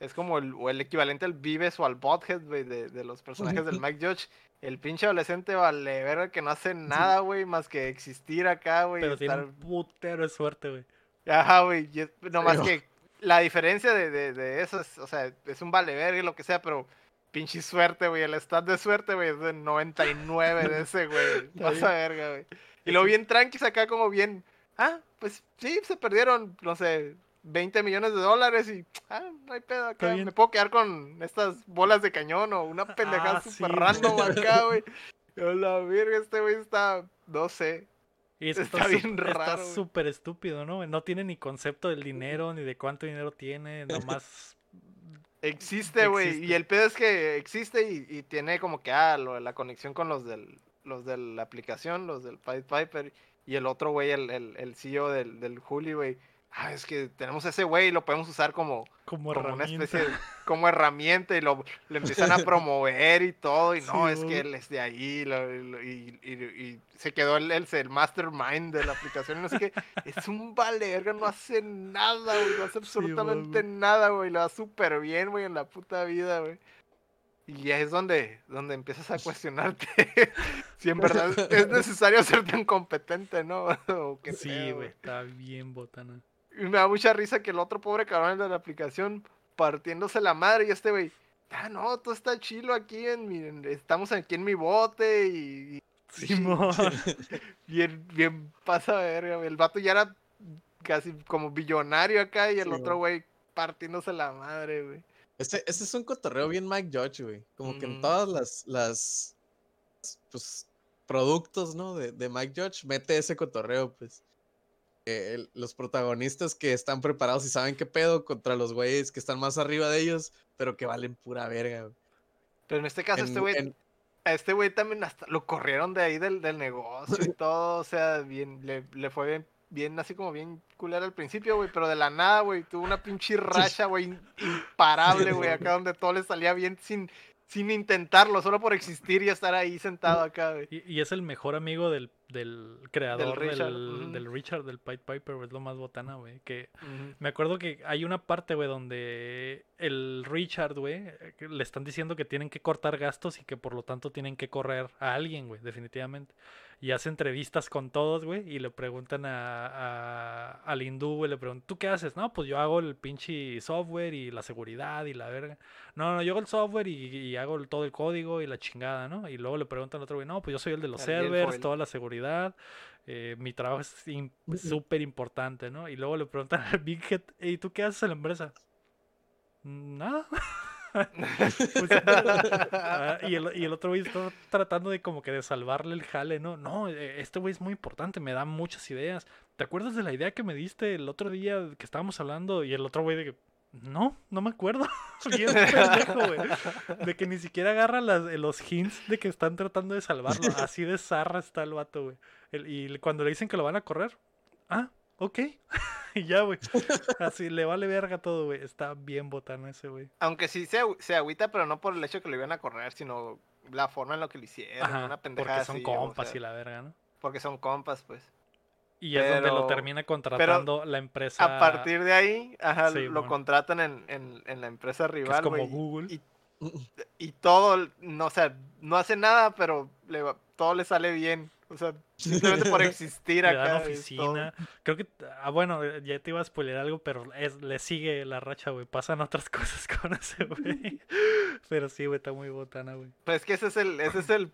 Es como el, o el equivalente al Vives o al Bothead, güey, de, de los personajes del Mike Judge. El pinche adolescente vale verga que no hace nada, güey, más que existir acá, güey. Pero tiene estar un putero de suerte, güey. Ajá, güey. Nomás Pero- que la diferencia de, de, de eso es, o sea, es un vale verga y lo que sea, pero pinche suerte, güey. El stat de suerte, güey, es de 99 de ese, güey. Pasa verga, güey. Y luego bien tranquis acá como bien, ah, pues sí, se perdieron, no sé, 20 millones de dólares y, ah, no hay pedo acá. Me puedo quedar con estas bolas de cañón o una pendejada Ah, super random acá, güey. La verga, este güey está, no sé. Y Está está bien está raro, güey. súper estúpido, ¿no? No tiene ni concepto del dinero, ni de cuánto dinero tiene, nomás... Existe, güey. Y el pedo es que existe y, y tiene como que, ah, lo la conexión con los del los de la aplicación, los del Pied Piper. Y el otro, güey, el, el, el CEO del, del Juli, güey. Ah, es que tenemos ese güey y lo podemos usar como, Como, como una especie de, como herramienta y lo, lo empiezan a promover y todo. Y no, Sí, es que él es de ahí lo- lo- y, y- y se quedó el, el, el mastermind de la aplicación y no sé qué. Es un valerga, no hace nada, güey. No hace absolutamente nada, güey. Lo da súper bien, güey, en la puta vida, güey. Y ya es donde, donde empiezas a cuestionarte si en verdad es necesario ser tan competente, ¿no? O Sí, güey, está bien botana. Y me da mucha risa que el otro pobre cabrón de la aplicación partiéndose la madre y este güey, ah, no, todo está chilo aquí, en mi, en- estamos aquí en mi bote y, y Simón. bien, bien pasa verga, güey. El vato ya era casi como billonario acá y el Sí, otro güey partiéndose la madre, güey. Ese, ese es un cotorreo bien Mike Judge, güey. Como que en todas las, las pues, productos, ¿no? De, de Mike Judge, mete ese cotorreo, pues. Eh, los protagonistas que están preparados y saben qué pedo contra los güeyes que están más arriba de ellos, pero que valen pura verga, güey. Pero en este caso, En- este güey, en- a este güey también hasta lo corrieron de ahí del, del negocio y todo, o sea, bien, le, le fue bien, bien, así como bien culero al principio, güey, pero de la nada, güey, tuvo una pinche racha, güey, imparable, güey, acá donde todo le salía bien sin, sin intentarlo, solo por existir y estar ahí sentado acá, güey. Y, y es el mejor amigo del, del creador del Richard, del. Richard, del Pied Piper, es lo más botana, güey. Que me acuerdo que hay una parte, güey, donde el Richard, güey, le están diciendo que tienen que cortar gastos y que por lo tanto tienen que correr a alguien, güey, definitivamente. Y hace entrevistas con todos, güey, y le preguntan a, a- al hindú, güey, le preguntan, ¿tú qué haces? No, pues yo hago el pinche software y la seguridad y la verga. No, no, yo hago el software y, y hago el- todo el código y la chingada, ¿no? Y luego le preguntan al otro güey, no, pues yo soy el de los servers, toda la seguridad, eh, mi trabajo es im- súper importante, ¿no? Y luego le preguntan al Big Head, ¿y tú qué haces en la empresa? "Mm, Nada. Pues, y, el, y el otro güey está tratando de como que de salvarle el jale, ¿no? No, eh, este güey es muy importante, me da muchas ideas. ¿Te acuerdas de la idea que me diste el otro día que estábamos hablando? Y el otro güey de que, no, no me acuerdo. Pendejo, güey. De que ni siquiera agarra los hints de que están tratando de salvarlo. Así de zarra está el vato, güey. Y cuando le dicen que lo van a correr, ah, ok. y ya, güey. Así le vale verga todo, güey. Está bien botano ese, güey. Aunque sí se, se agüita, pero no por el hecho que lo iban a correr, sino la forma en lo que lo hicieron, Ajá, una pendejada porque son así, o compas sea, y la verga, ¿no? Porque son compas, pues. Y es donde lo termina contratando la empresa. A partir de ahí, ajá, Sí, lo bueno. contratan en, en, en la empresa que es rival, como. Google. Y, y todo, no, o sea, no hace nada, pero le todo le sale bien. O sea, simplemente por existir Le acá. dan es todo. oficina. Creo que, ah, bueno, ya te iba a spoiler algo, pero es, le sigue la racha, güey. Pasan otras cosas con ese güey. pero sí, güey, está muy botana, güey. Pues es que ese es el, ese es el,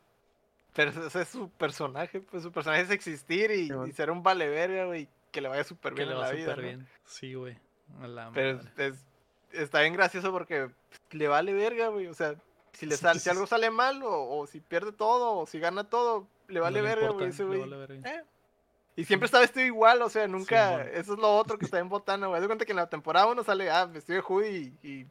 ese es su personaje, pues su personaje es existir y, ser un vale verga, güey, que le vaya súper Que bien le en va la vida, súper ¿no? bien. Sí, güey. La Pero es, está bien gracioso porque le vale verga, güey. O sea, si le Sí, sal- sí, si algo sale mal o, o si pierde todo o si gana todo, le vale No le verga, importa, güey. Ese güey. vale eh. Y siempre está vestido igual, o sea, nunca. Eso es lo otro que está en botana, güey. De cuenta que en la temporada uno sale, ah, vestido de hoodie y,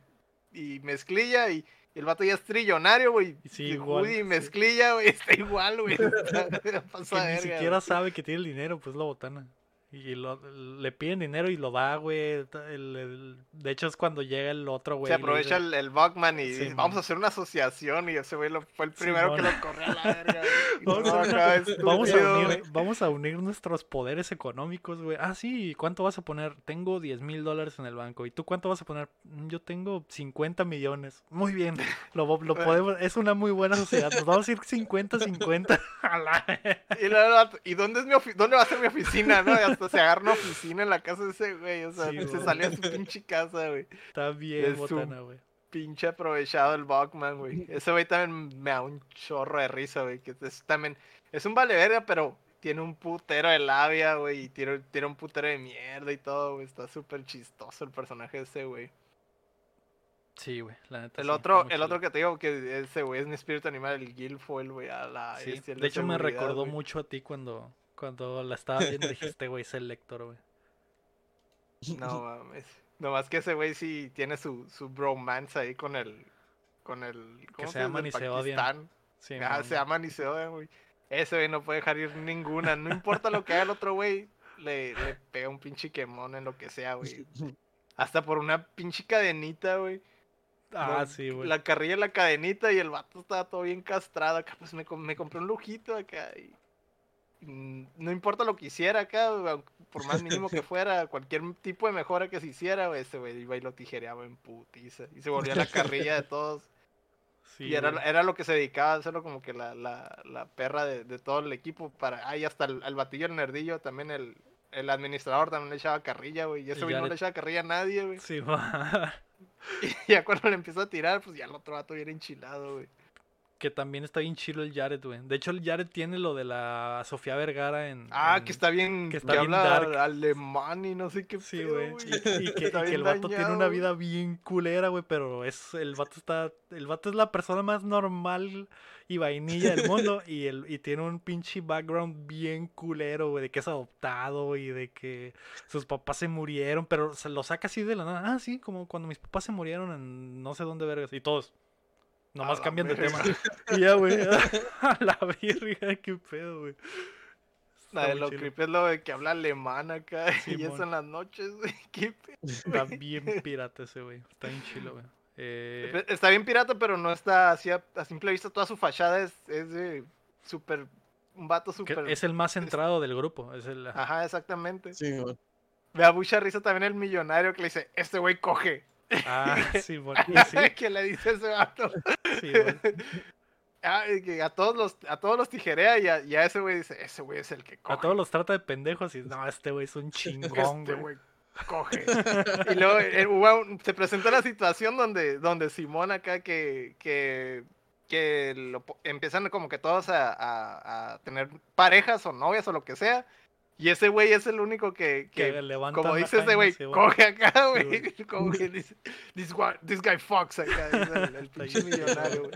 y, y mezclilla y, y el vato ya es trillonario, güey. Y sí, y igual, hoodie y sí. mezclilla, güey, está igual, güey. Ni verga, siquiera sabe que tiene el dinero, pues la botana. Y lo- le piden dinero y lo da, güey. El- el- de hecho, es cuando llega el otro, güey. Se aprovecha dice- el, el Bugman y Sí, dice, vamos a hacer una asociación. Y ese güey lo- fue el primero que lo corrió a la verga. Vamos, no, a, vamos unir, vamos a unir nuestros poderes económicos, güey. Ah, sí, ¿cuánto vas a poner? Tengo 10 mil dólares en el banco. ¿Y tú cuánto vas a poner? "Mm, Yo tengo 50 millones. Muy bien, lo, lo podemos, es una muy buena sociedad. Nos vamos a ir 50-50. A la- Y, ¿y dónde, es mi dónde va a ser mi oficina? ¿no? Y hasta se agarra una oficina en la casa de ese güey. O sea, Sí, se güey. salió a su pinche casa, güey. Está bien, Es botana, güey. Pinche aprovechado el Bugman, güey. Ese güey también me da un chorro de risa, güey. Que es también. Es un vale verga, pero tiene un putero de labia, güey. Y tiene, tiene un putero de mierda y todo, güey. Está súper chistoso el personaje de ese, güey. Sí, güey, la neta. El sí, otro, el otro que te digo que ese güey es mi espíritu animal, el Guilfoyle, güey. A la Sí, De hecho, me recordó mucho a ti cuando, cuando la estaba viendo. Dijiste, güey, es el lector, güey. No mames. Nomás que ese güey sí tiene su, su bromance ahí con el. Con el. ¿Cómo se dice? aman Del y se odian. Sí, Ah, se aman y se odian, güey. Ese güey no puede dejar ir ninguna. No importa lo que haga el otro güey, le, le pega un pinche quemón en lo que sea, güey. Hasta por una pinche cadenita, güey. Ah, sí, güey. La carrilla en la cadenita y el vato estaba todo bien castrado acá. Pues me, com- me compré un lujito acá. Y no importa lo que hiciera acá, por más mínimo que fuera, cualquier tipo de mejora que se hiciera, güey, ese güey iba y lo tijereaba en putiza. Y se volvía la carrilla de todos. Sí, y era, era lo que se dedicaba a hacerlo como que la, la, la perra de, de todo el equipo. para Ahí hasta el, el batillo, el nerdillo, también el, el administrador también le echaba carrilla, güey. Y ese güey no le echaba carrilla a nadie, güey. Sí, va. Y ya cuando le empezó a tirar, pues ya el otro vato bien enchilado, güey. Que también está bien chido el Jared, güey. De hecho, el Jared tiene lo de la Sofía Vergara en. Ah, en- que está bien, que que, está bien habla dark. alemán y no sé qué Sí, güey. Y, y que, y el vato tiene una vida bien culera, güey, pero es el vato está el vato es la persona más normal y vainilla del mundo y el y tiene un pinche background bien culero, güey, de que es adoptado y de que sus papás se murieron, pero se lo saca así de la nada. Ah, sí, como cuando mis papás se murieron en no sé dónde vergas y todos nomás cambian de tema. Y ya, güey. A la verga, qué pedo, güey. La de lo creepy es lo de que habla alemán acá y eso en las noches, güey. Qué pedo, Está bien pirata ese, güey. Está bien chilo, güey. Eh, Está bien pirata, pero no está así a, a simple vista. Toda su fachada es, es de súper. Un vato súper. es el más centrado del grupo. Es el, Ajá, exactamente. Sí, güey. Me da mucha risa también el millonario que le dice: Este güey coge. Ah, sí, sí, que le dice ese vato. sí. Ah, que a todos los, a todos los tijerea y a, y a ese güey dice: Ese güey es el que coge. A todos los trata de pendejos y no, este güey es un chingón, Este güey. coge. y luego eh, un- se presenta la situación donde, donde Simón acá que, que, que lo empiezan como que todos a, a- a tener parejas o novias o lo que sea. Y ese güey es el único que, Que que levanta como dice ese güey, sí, coge acá, Sí, güey. como que dice, this, guy, this guy fucks acá, el, el pinche millonario, güey.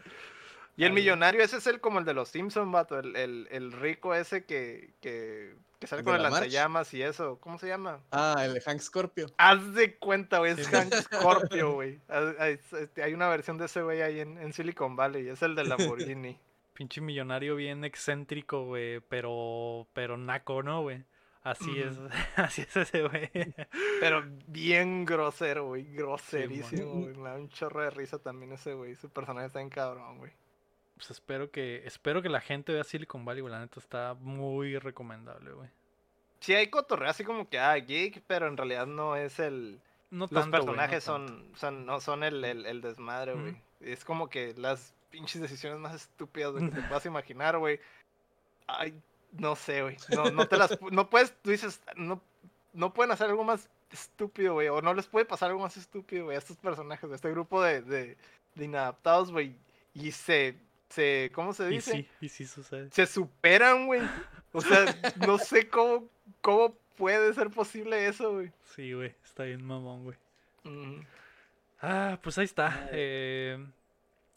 Y el millonario ese es el como el de los Simpsons, vato, el, el, el rico ese que, que, que sale ¿El con de el la lanzallamas y eso. ¿Cómo se llama? Ah, el Hank Scorpio. Haz de cuenta, güey, es Sí, Hank Scorpio, güey. Es- este, Hay una versión de ese güey ahí en, en Silicon Valley, es el de Lamborghini. Pinche millonario bien excéntrico, güey. Pero, pero naco, ¿no, güey? Así es, así es ese güey. Pero bien grosero, güey, groserísimo, güey. Me da un chorro de risa también ese güey. Su personaje está en cabrón, güey. Pues espero que, espero que la gente vea Silicon Valley, güey. La neta está muy recomendable, güey. Sí, hay cotorreo así como que, ah, geek, pero en realidad no es el... No Los tanto, güey, no personajes tanto. son, son, no son el, el, el desmadre, güey. Es como que las pinches decisiones más estúpidas que te puedas imaginar, güey. Ay, no sé, güey. No, no te las, no puedes, tú dices, no, no pueden hacer algo más estúpido, güey. O no les puede pasar algo más estúpido, güey, a estos personajes, a este grupo de, de, de inadaptados, güey. Y se, se, ¿cómo se Y dice? sí, y sí sucede. Se superan, güey. O sea, no sé cómo, cómo puede ser posible eso, güey. Sí, güey. Está bien mamón, güey. Ah, pues ahí está. eh,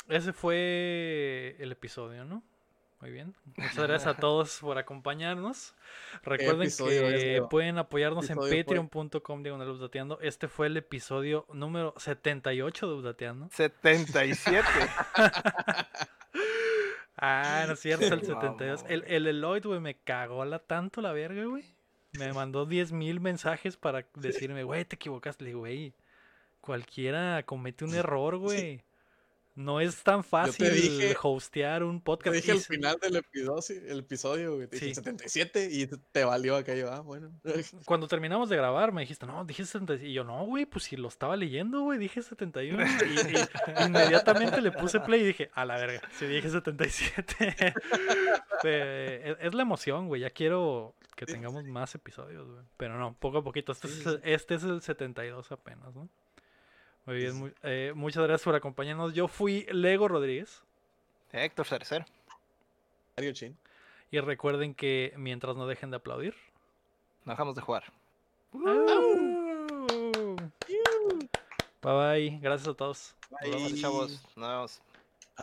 ese fue el episodio, ¿no? Muy bien. Muchas gracias a todos por acompañarnos. Recuerden episodio que pueden apoyarnos en episodio patreon.com diagonal updateando. Este fue el episodio número 78 de Updateando. 77. Ah, no es cierto, el Sí, 72. mamón, El, el Eloy, güey, me cagó la, tanto la verga, güey. Me mandó 10.000 mensajes para decirme, güey, te equivocaste. Le digo, güey, cualquiera comete un error, güey. No es tan fácil dije- hostear un Te podcast. dije Y al se- final del episodio, el episodio, güey, te dije Sí. 77 y te valió acá yo, ah, bueno. Cuando terminamos de grabar, me dijiste, no, dije 70. Y yo, no, güey, pues si lo estaba leyendo, güey, dije 71. Y, y inmediatamente le puse play y dije, a la verga, si dije 77. Fue- es, la emoción, güey, ya quiero que tengamos más episodios, güey. Pero no, poco a poquito. Este, es, el- este es el 72 apenas, ¿no? Muy bien, muy- eh, muchas gracias por acompañarnos. Yo fui Lego Rodríguez. Héctor Cerecer. Mario Chin. Y recuerden que mientras no dejen de aplaudir. No dejamos de jugar. Bye bye. Gracias a todos. Nos vemos, chavos. Nos vemos.